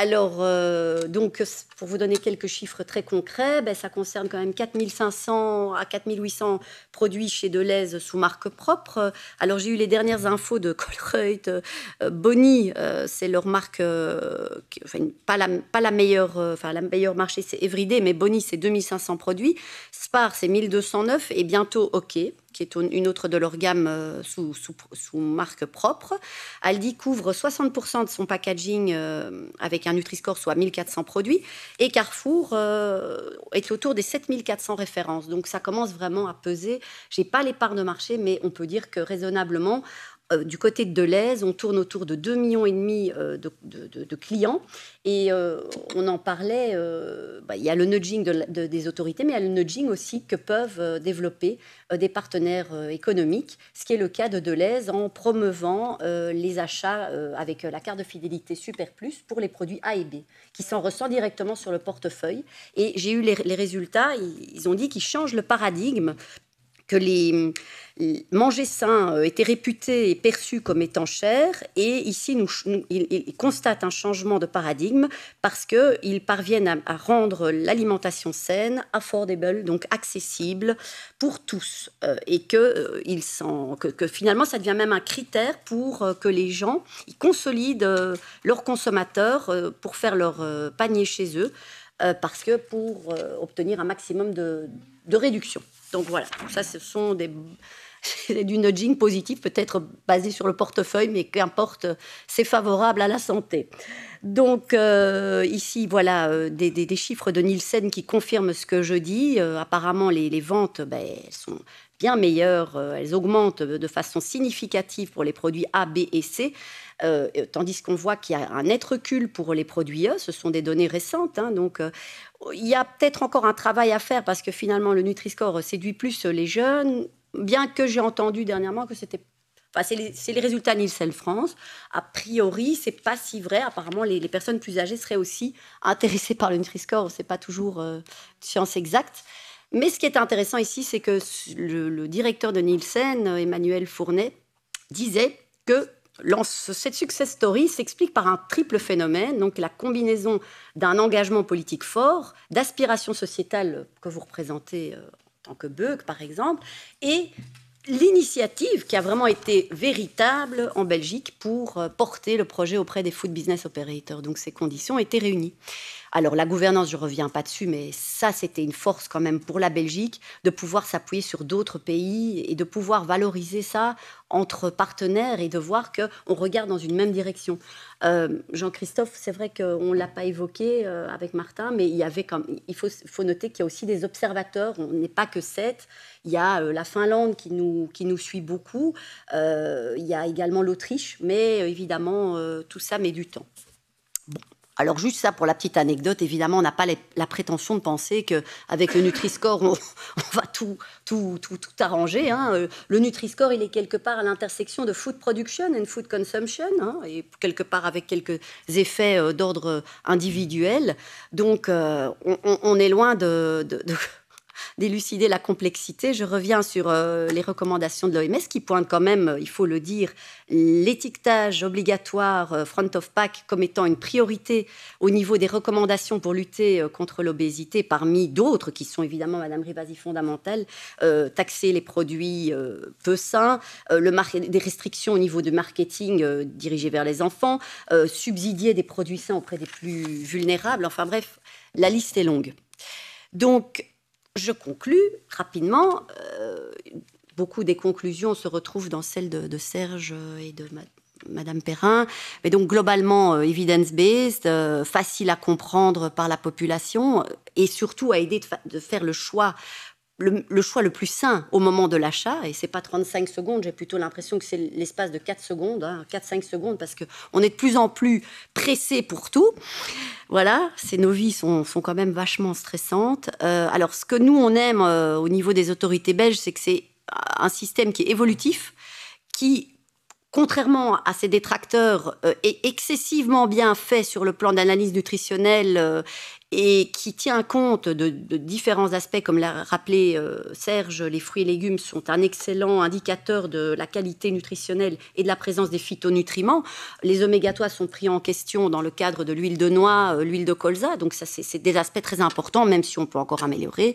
Alors, euh, donc, pour vous donner quelques chiffres très concrets, ben, ça concerne quand même 4500 à 4800 produits chez Deleuze sous marque propre. Alors, j'ai eu les dernières infos de Colruyt. Euh, Bonnie, euh, c'est leur marque, enfin, pas, la, pas la meilleure, enfin, la meilleure marché, c'est Everyday, mais Bonnie, c'est 2500 produits. Spar, c'est 1209 et bientôt OK qui est une autre de leur gamme euh, sous, marque propre. Aldi couvre 60% de son packaging euh, avec un Nutri-Score, soit 1400 produits. Et Carrefour euh, est autour des 7400 références. Donc ça commence vraiment à peser. Je n'ai pas les parts de marché, mais on peut dire que raisonnablement, euh, du côté de Deleuze, on tourne autour de 2,5 millions et demi euh, de, clients. Et euh, on en parlait, bah, il y a le nudging des autorités, mais il y a le nudging aussi que peuvent développer des partenaires économiques, ce qui est le cas de Deleuze en promeuvant les achats avec la carte de fidélité Super Plus pour les produits A et B, qui s'en ressent directement sur le portefeuille. Et j'ai eu les, les résultats, ils ont dit qu'ils changent le paradigme que les manger sain euh, était réputé et perçu comme étant cher, et ici nous, ils constatent un changement de paradigme parce qu'ils parviennent à, rendre l'alimentation saine, affordable, donc accessible pour tous, euh, et que, euh, que, finalement ça devient même un critère pour que les gens ils consolident leurs consommateurs pour faire leur panier chez eux, parce que pour obtenir un maximum de, de réduction. Donc voilà, ça ce sont des du nudging positif, peut-être basé sur le portefeuille, mais qu'importe, c'est favorable à la santé. Donc euh, ici, voilà euh, des, chiffres de Nielsen qui confirment ce que je dis. Euh, apparemment, les, ventes ben, sont bien meilleures, elles augmentent de façon significative pour les produits A, B et C. tandis qu'on voit qu'il y a un net recul pour les produits E, ce sont des données récentes, hein, donc il y a peut-être encore un travail à faire parce que finalement le Nutri-Score séduit plus les jeunes, bien que j'ai entendu dernièrement que c'était Enfin, c'est les, résultats Nielsen France. A priori, c'est pas si vrai. Apparemment, les, personnes plus âgées seraient aussi intéressées par le Nutri-Score. C'est pas toujours euh, science exacte. Mais ce qui est intéressant ici, c'est que le, directeur de Nielsen, Emmanuel Fournet, disait que cette success story s'explique par un triple phénomène, donc la combinaison d'un engagement politique fort, d'aspiration sociétale que vous représentez euh, que Beug, par exemple, et l'initiative qui a vraiment été véritable en Belgique pour euh, porter le projet auprès des food business operators. Donc ces conditions étaient réunies. Alors la gouvernance, je reviens pas dessus, mais ça c'était une force quand même pour la Belgique de pouvoir s'appuyer sur d'autres pays et de pouvoir valoriser ça entre partenaires et de voir qu'on regarde dans une même direction. Euh, Jean-Christophe, c'est vrai qu'on ne l'a pas évoqué euh, avec Martin, mais il, y avait comme, il faut, noter qu'il y a aussi des observateurs, on n'est pas que sept. Il y a euh, la Finlande qui nous, qui nous suit beaucoup, il y a également l'Autriche, mais évidemment, tout ça met du temps. Alors juste ça pour la petite anecdote, évidemment, on n'a pas la prétention de penser qu'avec le Nutri-Score, on, va tout, tout, tout, tout arranger. Hein. Euh, le Nutri-Score, il est quelque part à l'intersection de food production and food consumption, hein, et quelque part avec quelques effets euh, d'ordre individuel. Donc euh, on, est loin de d'élucider la complexité, je reviens sur euh, les recommandations de l'OMS qui pointent quand même, il faut le dire, l'étiquetage obligatoire euh, front of pack comme étant une priorité au niveau des recommandations pour lutter euh, contre l'obésité, parmi d'autres qui sont évidemment, Madame Rivasi, fondamentales, taxer les produits peu sains, des restrictions au niveau du marketing dirigé vers les enfants, subsidier des produits sains auprès des plus vulnérables, enfin bref, la liste est longue. Donc, je conclus rapidement. Euh, beaucoup des conclusions se retrouvent dans celles de, Serge et de Madame Perrin. Mais donc, globalement, euh, evidence-based, euh, facile à comprendre par la population et surtout à aider de faire le choix le, choix le plus sain au moment de l'achat, et c'est pas 35 secondes, j'ai plutôt l'impression que c'est l'espace de 4 secondes, 4-5 hein, secondes, parce qu'on est de plus en plus pressé pour tout. Voilà, ces nos vies sont, sont quand même vachement stressantes. Euh, alors, ce que nous, on aime euh, au niveau des autorités belges, c'est que c'est un système qui est évolutif, qui contrairement à ses détracteurs, euh, est excessivement bien fait sur le plan d'analyse nutritionnelle et qui tient compte de, différents aspects, comme l'a rappelé euh, Serge, les fruits et légumes sont un excellent indicateur de la qualité nutritionnelle et de la présence des phytonutriments. Les oméga 3 sont pris en question dans le cadre de l'huile de noix, euh, l'huile de colza, donc ça c'est des aspects très importants, même si on peut encore améliorer.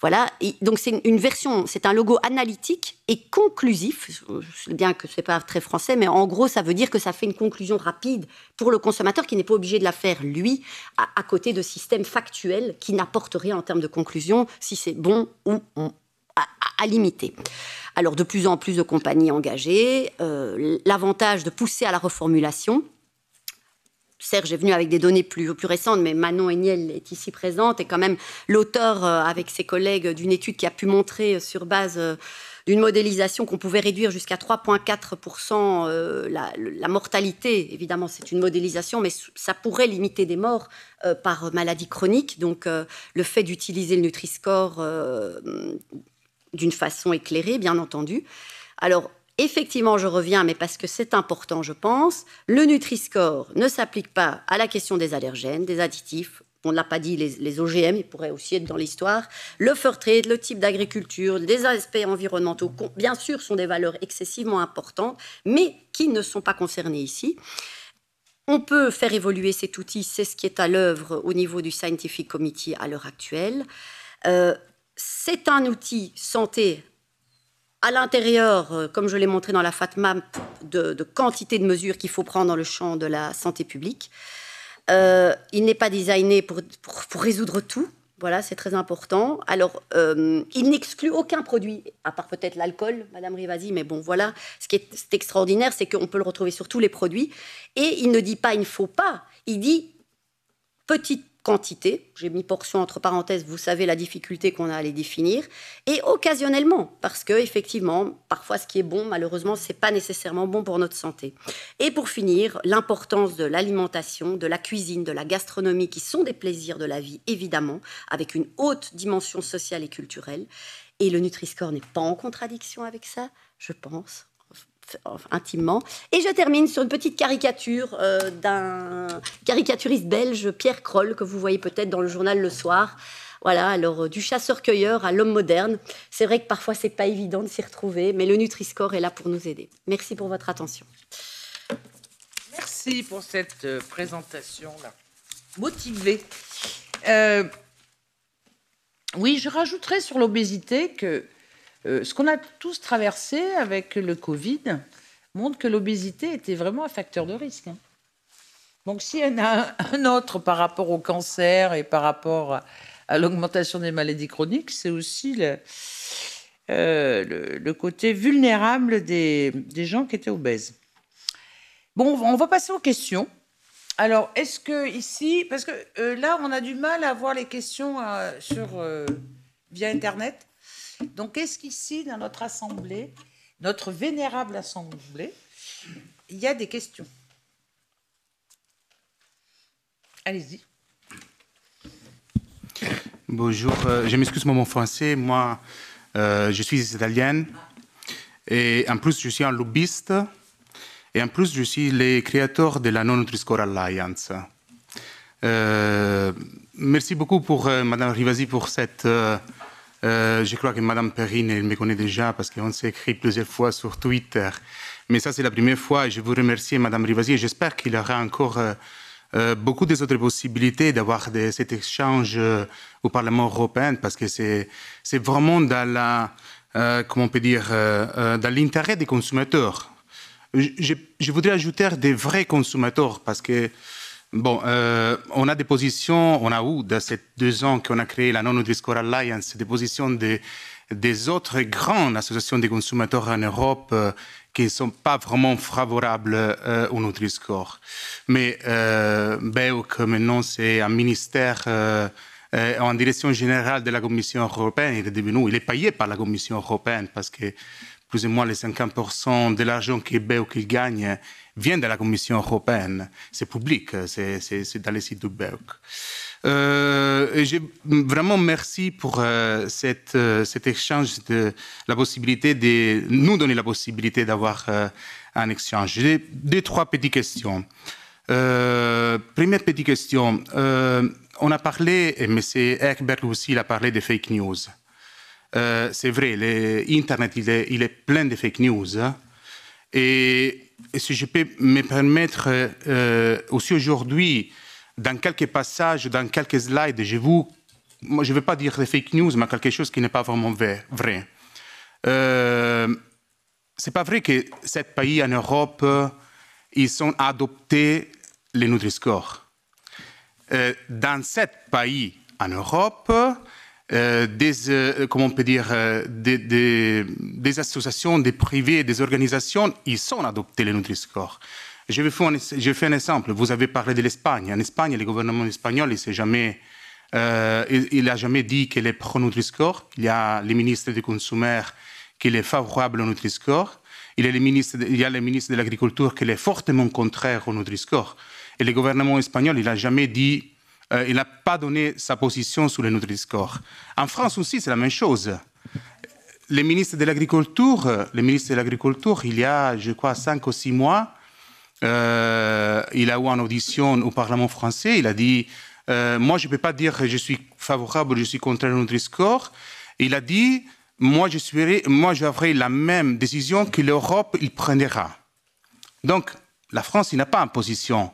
Voilà, donc c'est une version, c'est un logo analytique et conclusif. Je sais bien que c'est pas très français, mais en gros ça veut dire que ça fait une conclusion rapide pour le consommateur qui n'est pas obligé de la faire lui à côté de systèmes factuel qui n'apporte rien en termes de conclusion, si c'est bon ou à, limiter. Alors, de plus en plus de compagnies engagées, euh, l'avantage de pousser à la reformulation. Serge est venu avec des données plus, plus récentes, mais Manon Eniel est ici présente et quand même l'auteur, euh, avec ses collègues, d'une étude qui a pu montrer euh, sur base d'une modélisation qu'on pouvait réduire jusqu'à 3,4% euh, la, mortalité. Évidemment, c'est une modélisation, mais ça pourrait limiter des morts euh, par maladie chronique. Donc, euh, le fait d'utiliser le Nutri-Score d'une façon éclairée, bien entendu. Alors, effectivement, je reviens, mais parce que c'est important, je pense, le Nutri-Score ne s'applique pas à la question des allergènes, des additifs, on ne l'a pas dit, les, OGM, ils pourraient aussi être dans l'histoire, le fur trade, le type d'agriculture, les aspects environnementaux, bien sûr, sont des valeurs excessivement importantes, mais qui ne sont pas concernées ici. On peut faire évoluer cet outil, c'est ce qui est à l'œuvre au niveau du Scientific Committee à l'heure actuelle. Euh, c'est un outil santé à l'intérieur, euh, comme je l'ai montré dans la FATMAP, de, de quantité de mesures qu'il faut prendre dans le champ de la santé publique. Euh, il n'est pas designé pour, résoudre tout. Voilà, c'est très important. Alors, euh, il n'exclut aucun produit, à part peut-être l'alcool, Madame Rivasi, mais bon, voilà. Ce qui est extraordinaire, c'est qu'on peut le retrouver sur tous les produits. Et il ne dit pas il ne faut pas. Il dit petite quantité, j'ai mis portion entre parenthèses, vous savez la difficulté qu'on a à les définir, et occasionnellement, parce que effectivement, parfois ce qui est bon, malheureusement, c'est pas nécessairement bon pour notre santé. Et pour finir, l'importance de l'alimentation, de la cuisine, de la gastronomie, qui sont des plaisirs de la vie, évidemment, avec une haute dimension sociale et culturelle. Et le Nutri-Score n'est pas en contradiction avec ça, je pense intimement. Et je termine sur une petite caricature euh, d'un caricaturiste belge, Pierre Kroll, que vous voyez peut-être dans le journal Le Soir. Voilà, alors euh, du chasseur-cueilleur à l'homme moderne. C'est vrai que parfois c'est pas évident de s'y retrouver, mais le Nutri-Score est là pour nous aider. Merci pour votre attention. Merci pour cette euh, présentation là, motivée. oui, je rajouterais sur l'obésité que euh, ce qu'on a tous traversé avec le Covid montre que l'obésité était vraiment un facteur de risque. Hein. Donc s'il y en a un autre par rapport au cancer et par rapport à, l'augmentation des maladies chroniques, c'est aussi le, euh, côté vulnérable des, gens qui étaient obèses. Bon, on va passer aux questions. Alors, est-ce que ici, parce que euh, là, on a du mal à voir les questions sur, via Internet. Donc, est-ce qu'ici, dans notre assemblée, notre vénérable assemblée, il y a des questions? Allez-y. Bonjour, euh, je m'excuse mon français. Moi, euh, je suis italienne et en plus, je suis un lobbyiste et en plus, je suis le créateur de la Non-Nutri-Score Alliance. Euh, merci beaucoup pour Madame Rivasi pour cette Euh, je crois que Madame Perrine, elle me connaît déjà parce qu'on s'est écrit plusieurs fois sur Twitter. Mais ça, c'est la première fois je vous remercie, Madame Rivasi, j'espère qu'il y aura encore euh, euh, beaucoup d'autres possibilités d'avoir cet échange au Parlement européen parce que c'est vraiment dans l'intérêt des consommateurs. Je, voudrais ajouter des vrais consommateurs parce que Bon, euh, on a des positions, on a eu, dans ces deux ans qu'on a créé la Non-Nutri-Score Alliance, des positions de, des autres grandes associations des consommateurs en Europe euh, qui ne sont pas vraiment favorables euh, au Nutri-Score. Mais euh, BEUC, maintenant, c'est un ministère en direction générale de la Commission européenne. Il est devenu, il est payé par la Commission européenne parce que plus ou moins les 50% de l'argent que BEUC gagne vient de la Commission européenne. C'est public, c'est dans les sites du BEUC. Euh, vraiment merci pour euh, euh, cet échange, de la possibilité de nous donner la possibilité d'avoir euh, un échange. J'ai deux, trois petites questions. Euh, première petite question. on a parlé, et M. Ekberg aussi il a parlé des fake news. C'est vrai, l'Internet, il est, il est plein de fake news. Et si je peux me permettre euh, aussi aujourd'hui, dans quelques passages, dans quelques slides, je vous, je ne vais pas dire des fake news, mais quelque chose qui n'est pas vraiment vrai. Euh, c'est pas vrai que sept pays en Europe, ils ont adopté les Nutri-Score. Euh, dans sept pays en Europe, euh, des, euh, comment peut dire, euh, des, associations, des privés, des organisations, ils sont adoptés les Nutri-Score. Je vais, faire un, je fais un exemple. Vous avez parlé de l'Espagne. En Espagne, le gouvernement espagnol, il n'a jamais dit qu'il est pro-Nutri-Score. Il y a le ministre des Consommateurs qui est favorable au Nutri-Score. Il, le y a le ministre de l'Agriculture qui est fortement contraire au Nutri-Score. Et le gouvernement espagnol, il n'a jamais dit euh, il n'a pas donné sa position sur le Nutri-Score. En France aussi, c'est la même chose. Le ministre de l'Agriculture, le ministre de l'Agriculture, il y a, je crois, cinq ou six mois, euh, il a eu une audition au Parlement français. Il a dit euh, Moi, je ne peux pas dire que je suis favorable ou je suis contre le Nutri-Score. Il a dit Moi, je moi, j'aurai la même décision que l'Europe il prendra. Donc, la France, il n'a pas une position.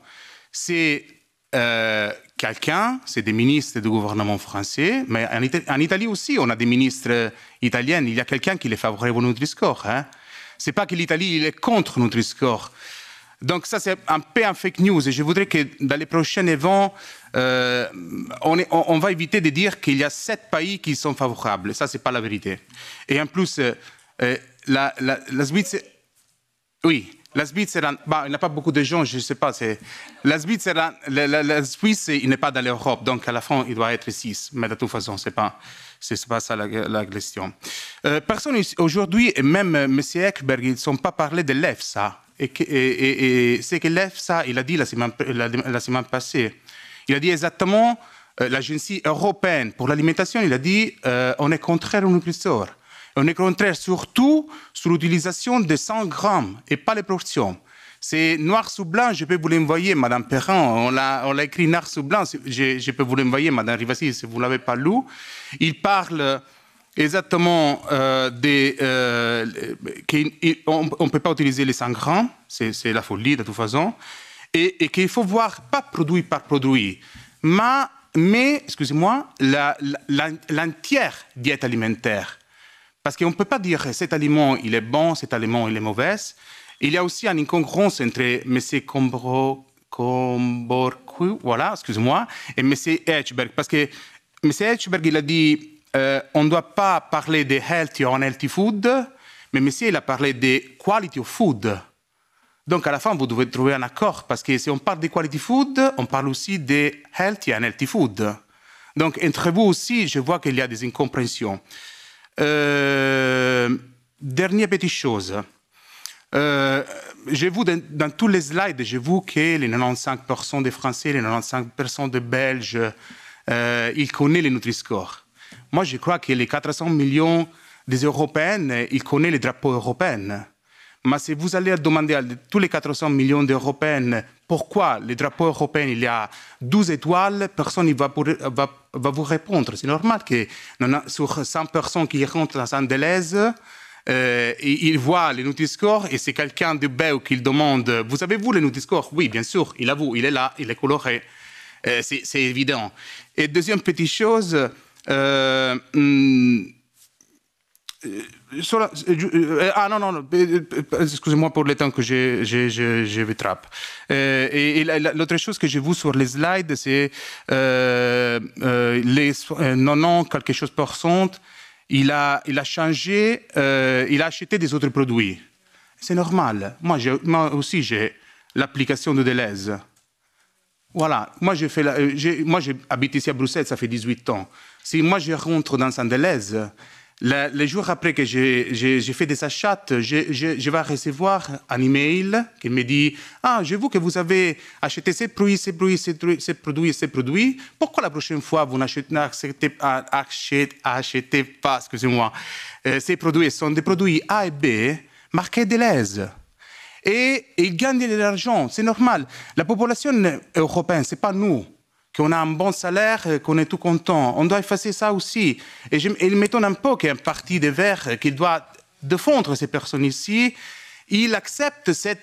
C'est euh, quelqu'un, c'est des ministres du gouvernement français, mais en, Italie, aussi, on a des ministres italiens. Il y a quelqu'un qui est favorable au Nutri-Score. Hein. C'est pas que l'Italie est contre Nutri-Score. Donc ça, c'est un peu un fake news. Et je voudrais que dans les prochains événements, euh, on, on, va éviter de dire qu'il y a sept pays qui sont favorables. Ça, c'est pas la vérité. Et en plus, euh, la, la, la Suisse... Oui, Switzerland, bah, il n'y a pas beaucoup de gens, je ne sais pas. La Switzerland, la, la, la Suisse, il n'est pas dans l'Europe, donc à la fin, il doit être 6. Mais de toute façon, ce n'est pas, pas ça la, question. Euh, personne aujourd'hui, et même M. Ekberg, ils ne sont pas parlé de l'EFSA. Et, et, et, c'est que l'EFSA, il a dit la semaine, la, semaine, passée, il a dit exactement, euh, l'Agence européenne pour l'alimentation, il a dit, euh, on est contraire au nutrisseur. On est contraire surtout sur l'utilisation de 100 grammes et pas les portions. C'est noir sous blanc, je peux vous l'envoyer, Madame Perrin. On l'a écrit noir sous blanc, je, peux vous l'envoyer, Madame Rivasi, si vous ne l'avez pas lu. Il parle exactement euh, des. Euh, qu'on ne peut pas utiliser les 100 grammes, c'est la folie de toute façon, et, et qu'il faut voir, pas produit par produit, mais, mais excusez-moi, l'entière diète alimentaire parce qu'on ne peut pas dire cet aliment il est bon, cet aliment il est mauvais. Il y a aussi une incongruence entre M. Comborcu, voilà, excuse-moi, et M. Hedgeberg. Parce que M. Hedgeberg, il a dit euh, on ne doit pas parler de healthy or unhealthy food, mais M. il a parlé de quality of food. Donc à la fin, vous devez trouver un accord, parce que si on parle de quality food, on parle aussi de healthy and unhealthy food. Donc entre vous aussi, je vois qu'il y a des incompréhensions. Euh, dernière petite chose. Euh, je vous, dans, dans, tous les slides, je vous que les 95% des Français, les 95% des Belges, euh, ils connaissent les Nutri-Score. Moi, je crois que les 400 millions des Européennes, ils connaissent les drapeaux européens. Mais si vous allez demander à tous les 400 millions d'Européens pourquoi le drapeau européen il y a 12 étoiles, personne ne va, vous répondre. C'est normal que sur 100 personnes qui rentrent dans un Deleuze, euh, il voit le Nutri-Score et c'est quelqu'un de Béu qui demande Vous avez-vous le Nutri-Score Oui, bien sûr, il a vu, il est là, il est coloré. Euh, c'est évident. Et deuxième petite chose, euh, hmm, la, ah non, non, excusez-moi pour le temps que je, je, je. Euh, et, l'autre chose que j'ai vu sur les slides, c'est euh, euh, les 90 quelque chose pour cent, il a, il a changé, il a acheté des autres produits. C'est normal. Moi, moi aussi, j'ai l'application de Deleuze. Voilà, moi fait, moi j'habite ici à Bruxelles, ça fait 18 ans. Si moi je rentre dans un Deleuze, les jours après que j'ai fait des achats, je, je, je, vais recevoir un email qui me dit Ah, j'ai vu que vous avez acheté ces produits, ces produits, ces, produits, ces produits. Pourquoi la prochaine fois vous n'achetez pas, excusez-moi, euh, ces produits sont des produits A et B marqués de l'aise et, ils gagnent de l'argent, c'est normal. La population européenne, c'est pas nous qu'on a un bon salaire, qu'on est tout content. On doit effacer ça aussi. Et, il m'étonne un peu qu'un parti des Verts qui doit défendre ces personnes ici, il accepte cette,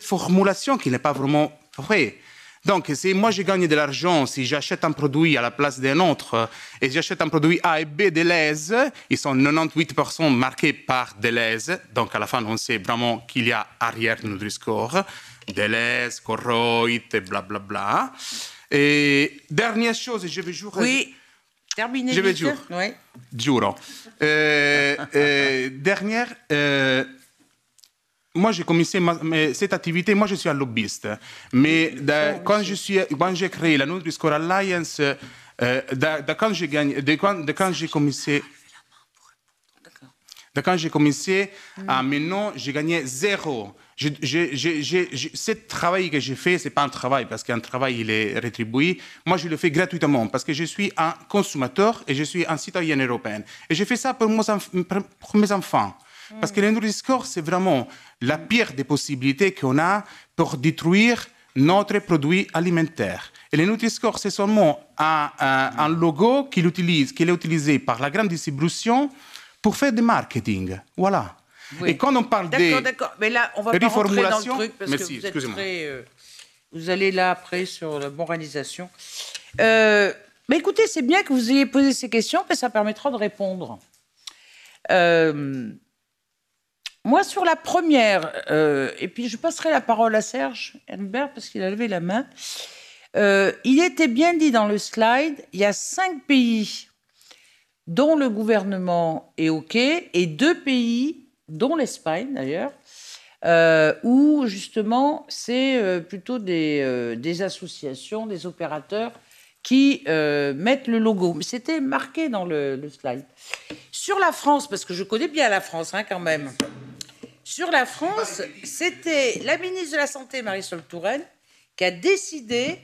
formulation qui n'est pas vraiment vraie. Donc, si moi je gagne de l'argent, si j'achète un produit à la place d'un autre, et j'achète un produit A et B Deleuze, ils sont 98% marqués par Deleuze, donc à la fin on sait vraiment qu'il y a arrière de Nutri-Score, Deleuze, Corroit, blablabla. Bla, bla. Et dernière chose, je vais jurer. Oui, terminer. Je vais jurer. Oui. Juro. Euh, euh, dernière, euh, moi j'ai commencé ma, mais cette activité, moi je suis un lobbyiste, mais de, quand je suis, quand j'ai créé la Nutri-Score Alliance, de, de, quand j'ai gagné, de quand, de quand j'ai commencé. De quand j'ai commencé à maintenant, j'ai gagné zéro ce travail que j'ai fait, ce n'est pas un travail parce qu'un travail, il est rétribué. Moi, je le fais gratuitement parce que je suis un consommateur et je suis un citoyen européen. Et j'ai fait ça pour, pour mes enfants. Parce que le Nutri-Score, c'est vraiment la pire des possibilités qu'on a pour détruire notre produit alimentaire. Et le Nutri-Score, c'est seulement un, un, un logo qu'il utilise, qu'il est utilisé par la grande distribution pour faire du marketing. Voilà. Et quand on parle des D'accord, d'accord. Mais là, on va pas rentrer dans le truc parce Merci, que vous êtes très... Euh, vous allez là après sur la moralisation. Euh, mais écoutez, c'est bien que vous ayez posé ces questions, parce que ça permettra de répondre. Euh, moi, sur la première, euh, et puis je passerai la parole à Serge Herbert parce qu'il a levé la main. Euh, il était bien dit dans le slide, il y a cinq pays dont le gouvernement est OK et deux pays dont l'Espagne d'ailleurs, euh, où justement c'est euh, plutôt des, euh, des, associations, des opérateurs qui mettent le logo. C'était marqué dans le, le, slide. Sur la France, parce que je connais bien la France hein, quand même, sur la France, c'était la ministre de la Santé, Marisol Touraine, qui a décidé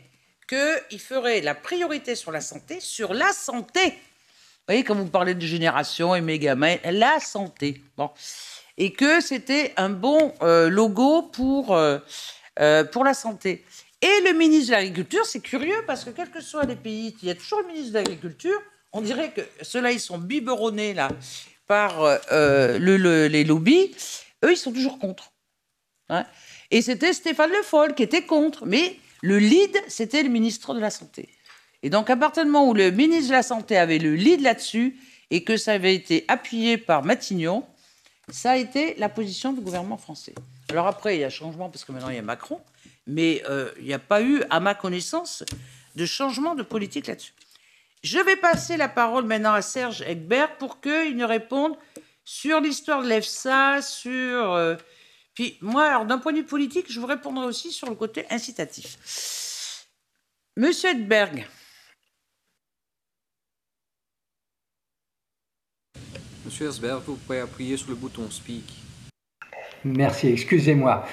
qu'il ferait la priorité sur la santé, sur la santé. Voyez, quand vous parlez de génération et méga, la santé. Bon et que c'était un bon euh, logo pour, euh, euh, pour la santé. Et le ministre de l'Agriculture, c'est curieux parce que quels que soient les pays, il y a toujours le ministre de l'Agriculture. On dirait que ceux-là, ils sont biberonnés là par le, le, les lobbies. Eux, ils sont toujours contre. Hein et c'était Stéphane Le Foll qui était contre. Mais le lead, c'était le ministre de la Santé. Et donc, à partir du moment où le ministre de la Santé avait le lead là-dessus et que ça avait été appuyé par Matignon, ça a été la position du gouvernement français. Alors après, il y a changement parce que maintenant il y a Macron, mais euh, il n'y a pas eu, à ma connaissance, de changement de politique là-dessus. Je vais passer la parole maintenant à Serge Egbert pour qu'il nous réponde sur l'histoire de l'EFSA, sur... Euh, puis moi, d'un point de vue politique, je vous répondrai aussi sur le côté incitatif. Monsieur Edberg, Monsieur Hersberg, vous pouvez appuyer sur le bouton Speak. Merci, excusez-moi.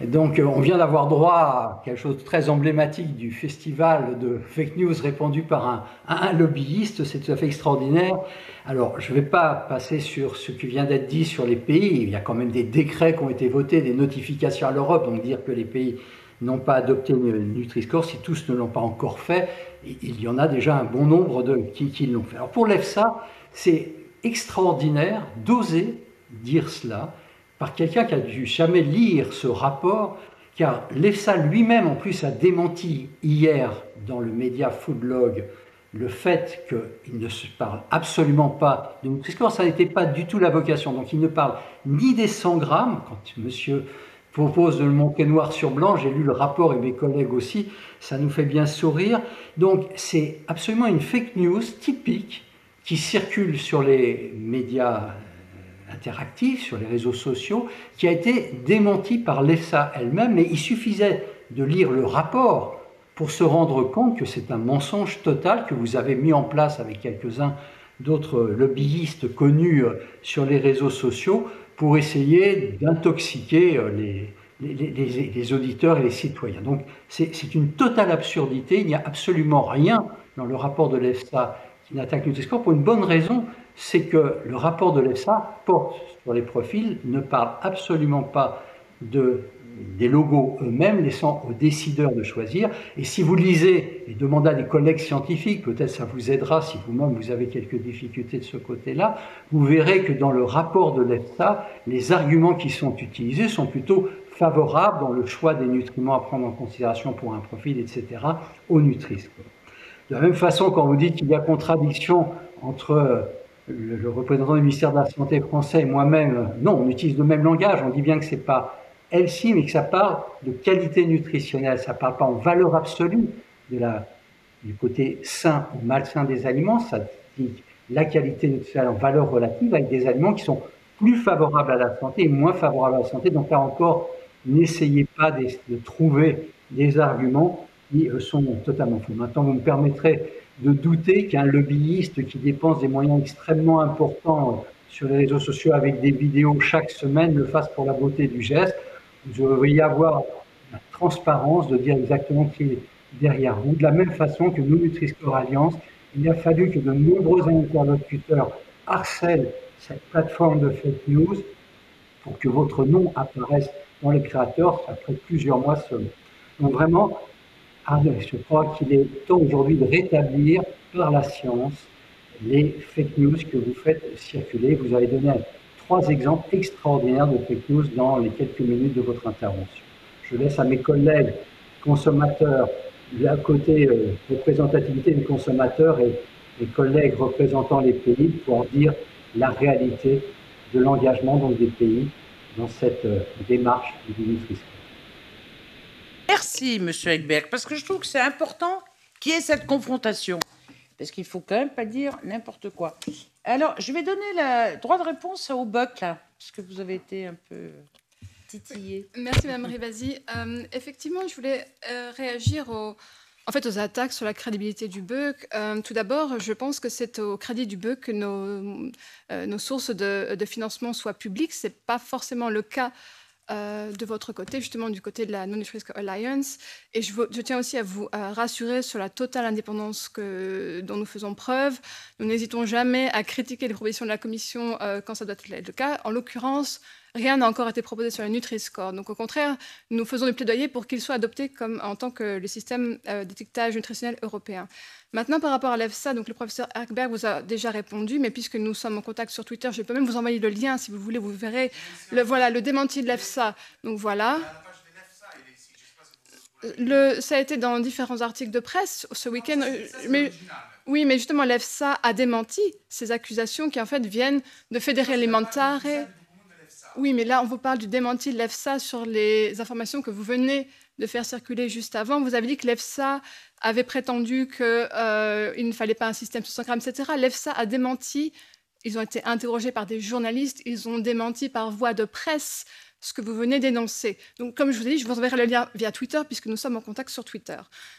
Donc, euh, on vient d'avoir droit à quelque chose de très emblématique du festival de fake news répandu par un, lobbyiste. C'est tout à fait extraordinaire. Alors, je ne vais pas passer sur ce qui vient d'être dit sur les pays. Il y a quand même des décrets qui ont été votés, des notifications à l'Europe. Donc, dire que les pays n'ont pas adopté Nutri-Score, si tous ne l'ont pas encore fait, il y en a déjà un bon nombre de, qui, qui l'ont fait. Alors, pour l'EFSA, c'est extraordinaire d'oser dire cela par quelqu'un qui a dû jamais lire ce rapport, car l'EFSA lui-même en plus a démenti hier dans le média Foodlog le fait qu'il ne se parle absolument pas de Nutri-Score, ça n'était pas du tout la vocation. Donc il ne parle ni des 100 grammes, quand monsieur propose de le montrer noir sur blanc, j'ai lu le rapport et mes collègues aussi, ça nous fait bien sourire. Donc c'est absolument une fake news typique qui circule sur les médias interactif sur les réseaux sociaux qui a été démenti par l'EFSA elle-même, mais il suffisait de lire le rapport pour se rendre compte que c'est un mensonge total que vous avez mis en place avec quelques-uns d'autres lobbyistes connus euh, sur les réseaux sociaux pour essayer d'intoxiquer euh, les, les, les, auditeurs et les citoyens. Donc c'est une totale absurdité, il n'y a absolument rien dans le rapport de l'EFSA n'attaque Nutri-Score pour une bonne raison, c'est que le rapport de l'EFSA porte sur les profils, ne parle absolument pas de, des logos eux-mêmes, laissant aux décideurs de choisir. Et si vous lisez et demandez à des collègues scientifiques, peut-être ça vous aidera si vous-même vous avez quelques difficultés de ce côté-là, vous verrez que dans le rapport de l'EFSA, les arguments qui sont utilisés sont plutôt favorables dans le choix des nutriments à prendre en considération pour un profil, etc., au Nutri-Score. De la même façon, quand vous dites qu'il y a contradiction entre le, représentant du ministère de la Santé français et moi-même, non, on utilise le même langage, on dit bien que c'est pas healthy, mais que ça parle de qualité nutritionnelle, ça parle pas en valeur absolue de la, du côté sain ou malsain des aliments, ça dit la qualité nutritionnelle en valeur relative avec des aliments qui sont plus favorables à la santé et moins favorables à la santé. Donc là encore, n'essayez pas de trouver des arguments qui euh, sont totalement faux. Maintenant, vous me permettrez de douter qu'un lobbyiste qui dépense des moyens extrêmement importants sur les réseaux sociaux avec des vidéos chaque semaine le fasse pour la beauté du geste. Veux y avoir la transparence de dire exactement qui est derrière vous. De la même façon que nous, Nutri-Score Alliance, il a fallu que de nombreux interlocuteurs harcèlent cette plateforme de fake news pour que votre nom apparaisse dans les créateurs après plusieurs mois seulement. Donc vraiment, ah, je crois qu'il est temps aujourd'hui de rétablir par la science les fake news que vous faites circuler. Vous avez donné trois exemples extraordinaires de fake news dans les quelques minutes de votre intervention. Je laisse à mes collègues consommateurs, à côté euh, représentativité des consommateurs et les collègues représentant les pays pour dire la réalité de l'engagement des pays dans cette euh, démarche du ministre Merci, Monsieur Egberg, parce que je trouve que c'est important qu'il y ait cette confrontation. Parce qu'il faut quand même pas dire n'importe quoi. Alors, je vais donner le droit de réponse au BOC, là, parce que vous avez été un peu titillé. Merci, Mme Rivasi. Euh, effectivement, je voulais euh, réagir aux, attaques sur la crédibilité du BEUC. Euh, tout d'abord, je pense que c'est au crédit du BEUC que nos, nos sources de, de, financement soient publiques. Ce n'est pas forcément le cas euh, de votre côté, justement du côté de la Non-Nutrition Alliance. Et je, tiens aussi à vous rassurer sur la totale indépendance dont nous faisons preuve. Nous n'hésitons jamais à critiquer les propositions de la Commission euh, quand ça doit être le cas. En l'occurrence, rien n'a encore été proposé sur le Nutri-Score. Donc au contraire, nous faisons des plaidoyers pour qu'il soit adopté comme, en tant que le système euh, d'étiquetage nutritionnel européen. Maintenant, par rapport à l'EFSA, donc le professeur Erkberg vous a déjà répondu, mais puisque nous sommes en contact sur Twitter, je peux même vous envoyer le lien si vous voulez, vous verrez le, voilà, le démenti de l'EFSA. Donc voilà. Le, ça a été dans différents articles de presse ce week-end. Euh, mais, oui, mais justement, l'EFSA a démenti ces accusations qui en fait viennent de Fédéré Alimentare. Oui, mais là, on vous parle du démenti de l'EFSA sur les informations que vous venez de faire circuler juste avant. Vous avez dit que l'EFSA avait prétendu qu'il euh, ne fallait pas un système sur 100 grammes, etc. L'EFSA a démenti. Ils ont été interrogés par des journalistes. Ils ont démenti par voie de presse ce que vous venez d'énoncer. Donc, comme je vous ai dit, je vous enverrai le lien via Twitter, puisque nous sommes en contact sur Twitter.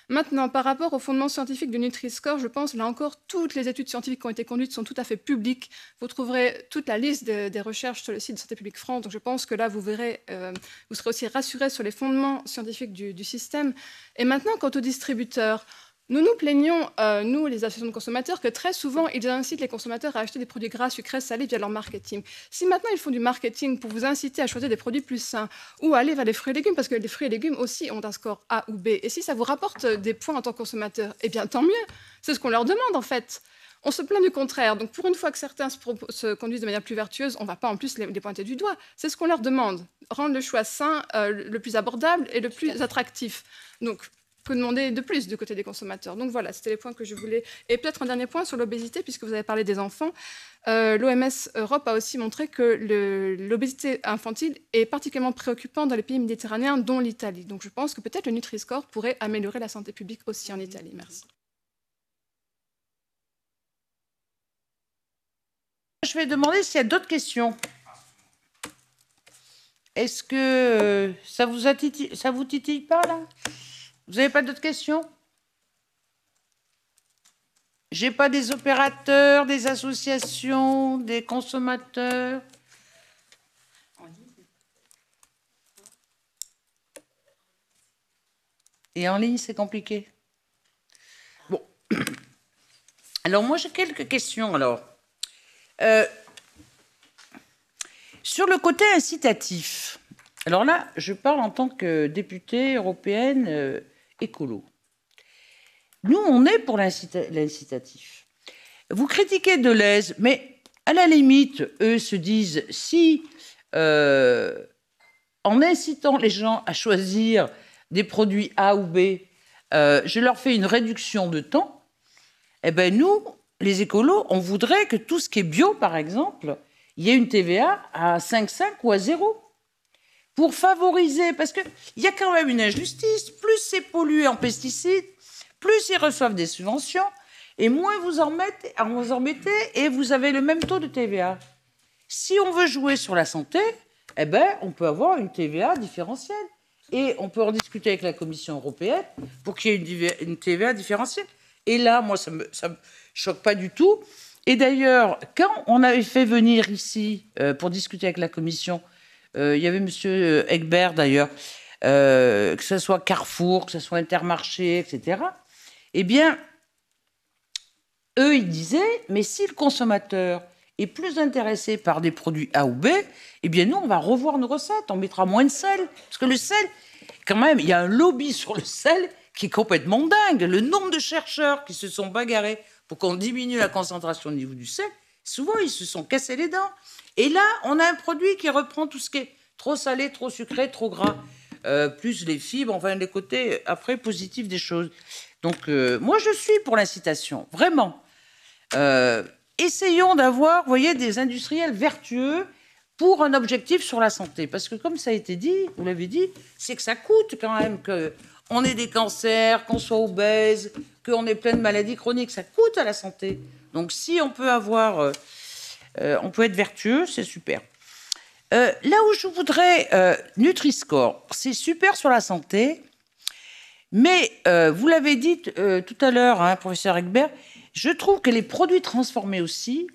Maintenant, par rapport au fondement scientifique du Nutri-Score, je pense, là encore, toutes les études scientifiques qui ont été conduites sont tout à fait publiques. Vous trouverez toute la liste des recherches sur le site de Santé publique France. Donc, je pense que là, vous verrez, euh, vous serez aussi rassurés sur les fondements scientifiques du, du système. Et maintenant, quant aux distributeurs, nous nous plaignons, euh, nous, les associations de consommateurs, que très souvent, ils incitent les consommateurs à acheter des produits gras, sucrés, salés via leur marketing. Si maintenant ils font du marketing pour vous inciter à choisir des produits plus sains ou à aller vers les fruits et légumes, parce que les fruits et légumes aussi ont un score A ou B, et si ça vous rapporte des points en tant que consommateur, eh bien tant mieux. C'est ce qu'on leur demande en fait. On se plaint du contraire. Donc, pour une fois que certains se, se conduisent de manière plus vertueuse, on ne va pas en plus les, les, pointer du doigt. C'est ce qu'on leur demande. Rendre le choix sain euh, le plus abordable et le plus attractif. Donc, que demander de plus du côté des consommateurs Donc voilà, c'était les points que je voulais. Et peut-être un dernier point sur l'obésité, puisque vous avez parlé des enfants. Euh, L'OMS Europe a aussi montré que l'obésité infantile est particulièrement préoccupante dans les pays méditerranéens, dont l'Italie. Donc je pense que peut-être le Nutri-Score pourrait améliorer la santé publique aussi en Italie. Merci. Je vais demander s'il y a d'autres questions. Est-ce que euh, ça vous, ça vous titille pas là? Vous n'avez pas d'autres questions? J'ai pas des opérateurs, des associations, des consommateurs. Et en ligne, c'est compliqué. Bon. Alors moi, j'ai quelques questions. Alors, euh, sur le côté incitatif. Alors là, je parle en tant que députée européenne. Nous, on est pour l'incitatif. Vous critiquez Deleuze, mais à la limite, eux se disent si, euh, en incitant les gens à choisir des produits A ou B, euh, je leur fais une réduction de temps, eh ben nous, les écolos, on voudrait que tout ce qui est bio, par exemple, il y ait une TVA à 5,5 ou à 0 pour favoriser, parce qu'il y a quand même une injustice, plus c'est pollué en pesticides, plus ils reçoivent des subventions, et moins vous en, mettez, vous en mettez, et vous avez le même taux de TVA. Si on veut jouer sur la santé, eh ben, on peut avoir une TVA différentielle. Et on peut en discuter avec la Commission européenne pour qu'il y ait une, TVA différentielle. Et là, moi, ça ne me, choque pas du tout. Et d'ailleurs, quand on avait fait venir ici euh, pour discuter avec la Commission il y avait M. Egbert d'ailleurs, euh, que ce soit Carrefour, que ce soit Intermarché, etc. Eh bien, eux, ils disaient, mais si le consommateur est plus intéressé par des produits A ou B, eh bien, nous, on va revoir nos recettes, on mettra moins de sel. Parce que le sel, quand même, il y a un lobby sur le sel qui est complètement dingue. Le nombre de chercheurs qui se sont bagarrés pour qu'on diminue la concentration au niveau du sel, souvent, ils se sont cassés les dents. Et là, on a un produit qui reprend tout ce qui est trop salé, trop sucré, trop gras, euh, plus les fibres, enfin les côtés après positifs des choses. Donc euh, moi, je suis pour l'incitation, vraiment. Euh, essayons d'avoir, voyez, des industriels vertueux pour un objectif sur la santé. Parce que comme ça a été dit, vous l'avez dit, c'est que ça coûte quand même que on ait des cancers, qu'on soit obèse, qu'on ait plein de maladies chroniques, ça coûte à la santé. Donc si on peut avoir euh, on peut être vertueux, c'est super. Euh, là où je voudrais euh, Nutri-Score, c'est super sur la santé, mais vous l'avez dit tout à l'heure, hein, professeur Egbert, je trouve que les produits transformés aussi,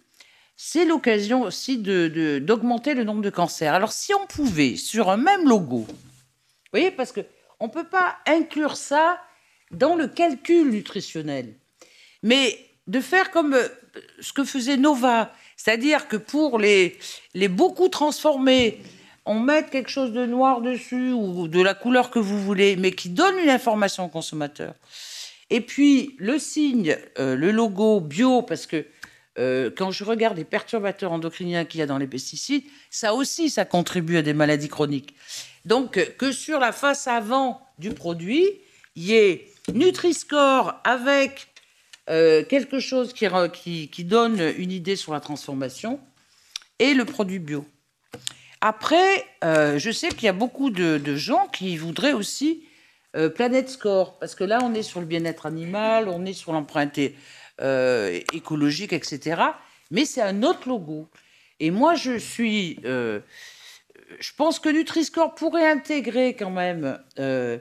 c'est l'occasion aussi d'augmenter le nombre de cancers. Alors si on pouvait, sur un même logo, vous voyez, parce qu'on ne peut pas inclure ça dans le calcul nutritionnel, mais de faire comme ce que faisait Nova, c'est-à-dire que pour les, les beaucoup transformés, on met quelque chose de noir dessus ou de la couleur que vous voulez, mais qui donne une information au consommateur. Et puis le signe, euh, le logo bio, parce que euh, quand je regarde les perturbateurs endocriniens qu'il y a dans les pesticides, ça aussi, ça contribue à des maladies chroniques. Donc que sur la face avant du produit, il y ait Nutri-Score avec euh, quelque chose qui, donne une idée sur la transformation et le produit bio. Après, euh, je sais qu'il y a beaucoup de, gens qui voudraient aussi euh, Planet Score, parce que là, on est sur le bien-être animal, on est sur l'empreinte écologique, etc. Mais c'est un autre logo. Et moi, je suis je pense que Nutri-Score pourrait intégrer quand même euh,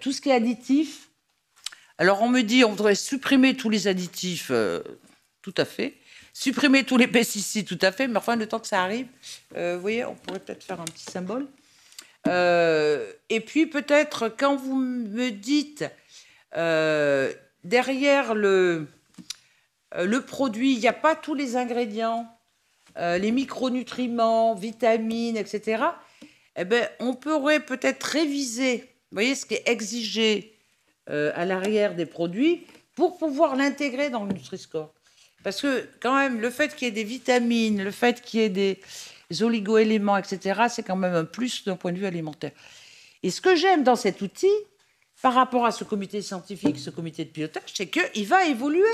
tout ce qui est additif. Alors on me dit on voudrait supprimer tous les additifs, euh, tout à fait. Supprimer tous les pesticides, tout à fait. Mais enfin, le temps que ça arrive, euh, vous voyez, on pourrait peut-être faire un petit symbole. Euh, et puis peut-être quand vous me dites derrière le, le produit, il n'y a pas tous les ingrédients, les micronutriments, vitamines, etc. Eh ben, on pourrait peut-être réviser, vous voyez, ce qui est exigé euh, à l'arrière des produits pour pouvoir l'intégrer dans le Nutri-Score. Parce que quand même, le fait qu'il y ait des vitamines, le fait qu'il y ait des oligo-éléments, etc., c'est quand même un plus d'un point de vue alimentaire. Et ce que j'aime dans cet outil, par rapport à ce comité scientifique, ce comité de pilotage, c'est qu'il va évoluer.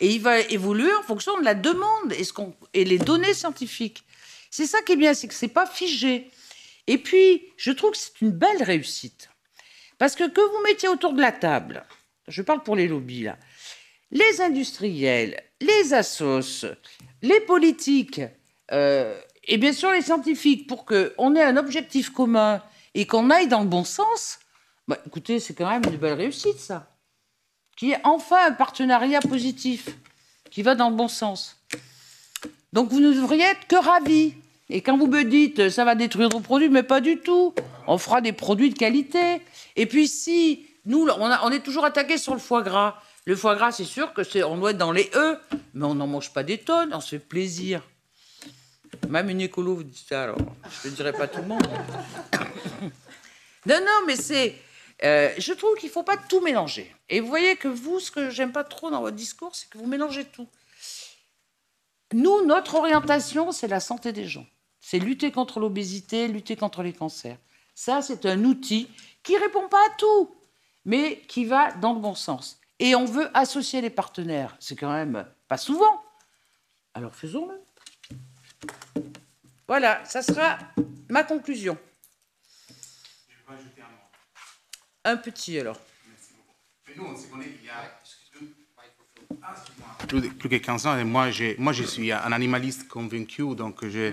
Et il va évoluer en fonction de la demande et, ce et les données scientifiques. C'est ça qui est bien, c'est que c'est pas figé. Et puis, je trouve que c'est une belle réussite. Parce que que vous mettiez autour de la table, je parle pour les lobbies là, les industriels, les assos, les politiques euh, et bien sûr les scientifiques pour qu'on ait un objectif commun et qu'on aille dans le bon sens, bah, écoutez, c'est quand même une belle réussite ça. Qu'il y ait enfin un partenariat positif qui va dans le bon sens. Donc vous ne devriez être que ravis. Et quand vous me dites euh, ça va détruire vos produits, mais pas du tout. On fera des produits de qualité. Et puis si nous, on, est toujours attaqué sur le foie gras. Le foie gras, c'est sûr que c'est, on doit être dans les E, mais on n'en mange pas des tonnes, on se fait plaisir. Même une écolo vous dit ça, alors je ne dirai pas tout le monde. non, non, mais c'est. euh, je trouve qu'il ne faut pas tout mélanger. Et vous voyez que vous, ce que j'aime pas trop dans votre discours, c'est que vous mélangez tout. Nous, notre orientation, c'est la santé des gens. C'est lutter contre l'obésité, lutter contre les cancers. Ça, c'est un outil qui répond pas à tout, mais qui va dans le bon sens. Et on veut associer les partenaires. C'est quand même pas souvent. Alors faisons-le. Voilà, ça sera ma conclusion. Un petit alors. plus, de- plus que 15 ans. Et moi, je suis un animaliste convaincu, donc j'ai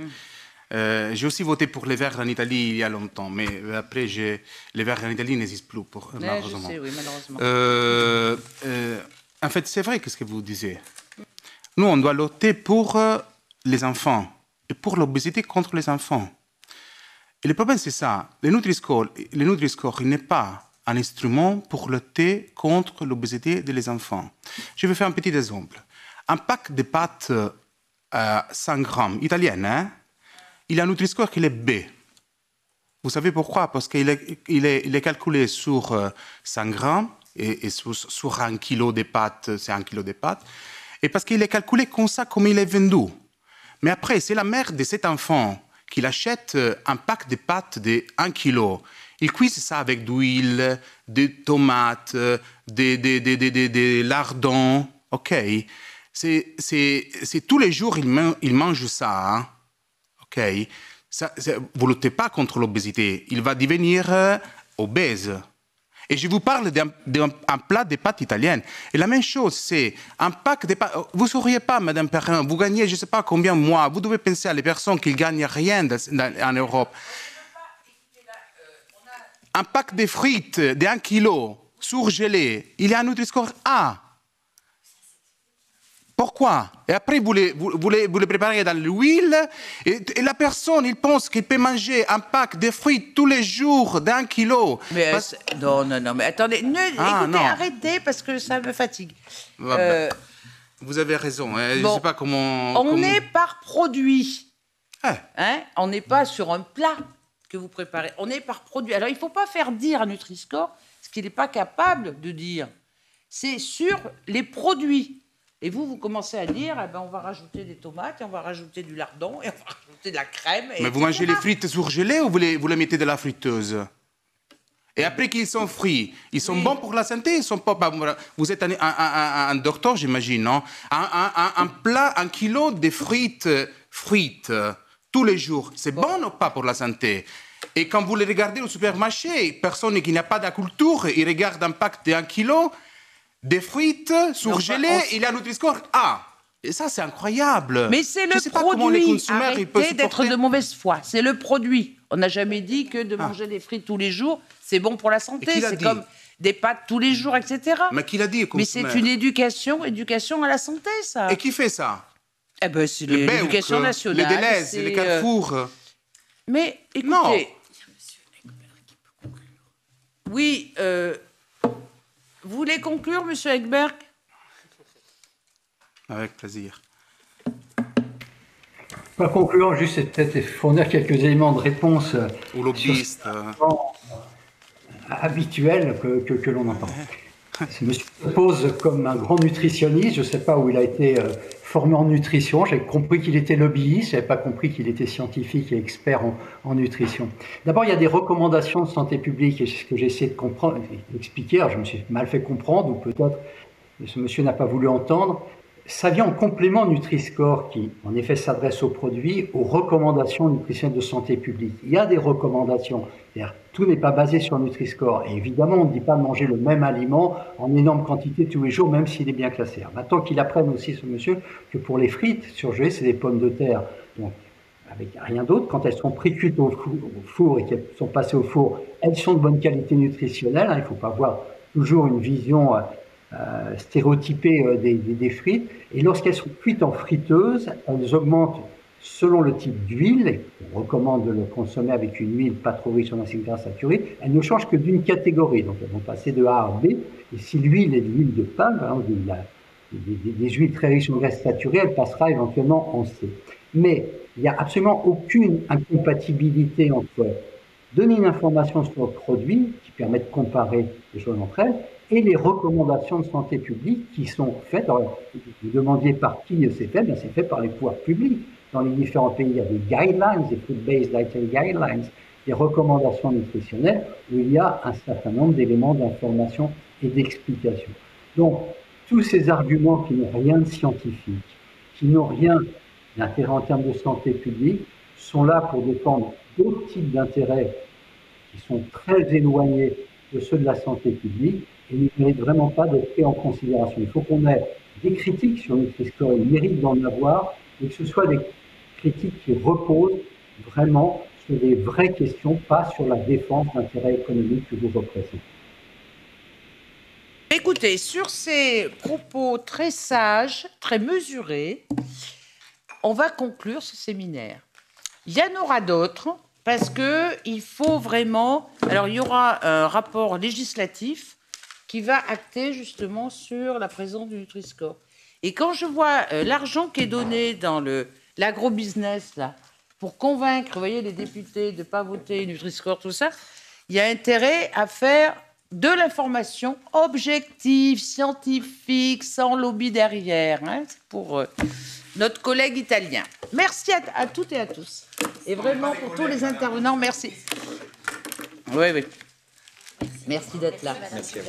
euh, j'ai aussi voté pour les Verts en Italie il y a longtemps, mais après, j'ai- les Verts en Italie n'existent plus, pour, Ouais, je malheureusement. sais, oui, malheureusement. Euh, euh, en fait, c'est vrai, qu'est-ce que vous disiez. Nous, on doit lutter pour euh, les enfants et pour l'obésité contre les enfants. Et le problème, c'est ça. Le Nutri-Score, le Nutri-Score, il n'est pas un instrument pour lutter contre l'obésité des enfants. Je vais faire un petit exemple. Un pack de pâtes euh, 100 grammes, italienne, hein, il a un Nutri-Score qui est B. Vous savez pourquoi? Parce qu'il est, calculé sur euh, 100 grammes et, sur, un kilo de pâtes, c'est un kilo de pâtes. Et parce qu'il est calculé comme ça, comme il est vendu. Mais après, c'est la mère de cet enfant qui achète euh, un pack de pâtes de 1 kilo. Il cuise ça avec de l'huile, des tomates, euh, des, lardons. OK c'est, tous les jours, il mange ça. hein. OK ça, Vous ne luttez pas contre l'obésité. Il va devenir euh, obèse. Et je vous parle d'un, d'un- un plat de pâtes italiennes. Et la même chose, c'est un pack de pâtes. Vous ne sauriez pas, Madame Perrin, vous gagnez je ne sais pas combien de mois. Vous devez penser à les personnes qui ne gagnent rien en Europe. Un pack de frites d'un kilo surgelé, il y a un Nutri-Score A. Pourquoi? Et après, vous les, vous, vous les, vous les préparez dans l'huile, et, et la personne, il pense qu'il peut manger un pack de fruits tous les jours d'un kilo. Mais Parce- c'est- non, non, non, mais attendez, ne, Ah, écoutez, non. arrêtez parce que ça me fatigue. Ah, Euh, Vous avez raison. hein, Je ne Bon. sais pas comment. on comment- est par produit. Ah. Hein on n'est pas sur un plat que vous préparez. On est par produit. Alors, il ne faut pas faire dire à Nutri-Score ce qu'il n'est pas capable de dire. C'est sur les produits. Et vous, vous commencez à dire, eh ben, on va rajouter des tomates, et on va rajouter du lardon, et on va rajouter de la crème. et Mais vous mangez les frites surgelées ou vous les, vous les mettez dans la friteuse? Et après qu'ils sont frits, ils sont bons pour la santé Ils sont pas, Vous êtes un, un- un- un docteur, j'imagine, non? Un, plat, un kilo de frites, frites euh, tous les jours, c'est bon ou pas pour la santé? Et quand vous les regardez au supermarché, personne qui n'a pas de culture, il regarde un pack de 1 kilo de frites surgelées, on il a Nutri-Score A. Et ça, c'est incroyable. Mais c'est le sais produit. Arrêtez d'être de mauvaise foi. C'est le produit. On n'a jamais dit que de Ah. manger des frites tous les jours, c'est bon pour la santé. C'est comme des pâtes tous les jours, etc. Mais qui l'a dit, Mais c'est une éducation, éducation à la santé, ça. Et qui fait ça Eh ben, c'est l'éducation nationale. Les Deleuze, c'est, les euh, Carrefour. Mais écoutez. Non. Oui, euh, vous voulez conclure, Monsieur Ekberg Avec plaisir. Pas concluant, juste c'est peut-être fournir quelques éléments de réponse euh, Ou lobbyiste. euh, habituels que, que, que l'on entend. Monsieur se pose comme un grand nutritionniste. Je ne sais pas où il a été euh, formé en nutrition. J'ai compris qu'il était lobbyiste. Je n'avais pas compris qu'il était scientifique et expert en, nutrition. D'abord, il y a des recommandations de santé publique et c'est ce que j'ai essayé de comprendre, d'expliquer. Je me suis mal fait comprendre ou peut-être ce monsieur n'a pas voulu entendre. Ça vient en complément Nutri-Score qui, en effet, s'adresse aux produits, aux recommandations nutritionnelles de santé publique. Il y a des recommandations. Tout n'est pas basé sur Nutri-Score. Et évidemment, on ne dit pas manger le même aliment en énorme quantité tous les jours, même s'il est bien classé. Maintenant qu'il apprenne aussi, ce monsieur, que pour les frites surgelées, c'est des pommes de terre. Donc, avec rien d'autre, quand elles sont pré-cuites au four, et qu'elles sont passées au four, elles sont de bonne qualité nutritionnelle. hein. il ne faut pas avoir toujours une vision euh, euh, stéréotypée euh, des, des- des frites. Et lorsqu'elles sont cuites en friteuse, elles augmentent selon le type d'huile. On recommande de le consommer avec une huile pas trop riche en acides gras saturés. Elles ne changent que d'une catégorie. Donc elles vont passer de A à B. Et si l'huile est de l'huile de palme, hein, des, huiles très riches en graisses saturées, elle passera éventuellement en C. Mais il n'y a absolument aucune incompatibilité entre donner une information sur le produit qui permet de comparer les choses entre elles et les recommandations de santé publique qui sont faites. Vous demandiez par qui c'est fait, bien c'est fait par les pouvoirs publics. Dans les différents pays, il y a des guidelines, des food-based dietary guidelines, des recommandations nutritionnelles où il y a un certain nombre d'éléments d'information et d'explication. Donc, tous ces arguments qui n'ont rien de scientifique, qui n'ont rien d'intérêt en termes de santé publique, sont là pour défendre d'autres types d'intérêts qui sont très éloignés de ceux de la santé publique et ne méritent vraiment pas d'être pris en considération. Il faut qu'on ait des critiques sur Nutri-Score, il mérite d'en avoir, et que ce soit des critiques qui reposent vraiment sur des vraies questions, pas sur la défense d'intérêts économiques que vous représentez. Écoutez, sur ces propos très sages, très mesurés, on va conclure ce séminaire. Il y en aura d'autres parce que il faut vraiment. Alors, il y aura un rapport législatif qui va acter justement sur la présence du Nutri-Score. Et quand je vois euh, l'argent qui est donné dans le l'agro-business là pour convaincre, vous voyez, les députés de ne pas voter Nutri-Score, tout ça, il y a intérêt à faire de l'information objective, scientifique, sans lobby derrière, hein, pour euh, notre collègue italien. Merci à, toutes et à tous. Et vraiment pour tous les intervenants, merci. Oui, oui. Merci d'être là. Merci.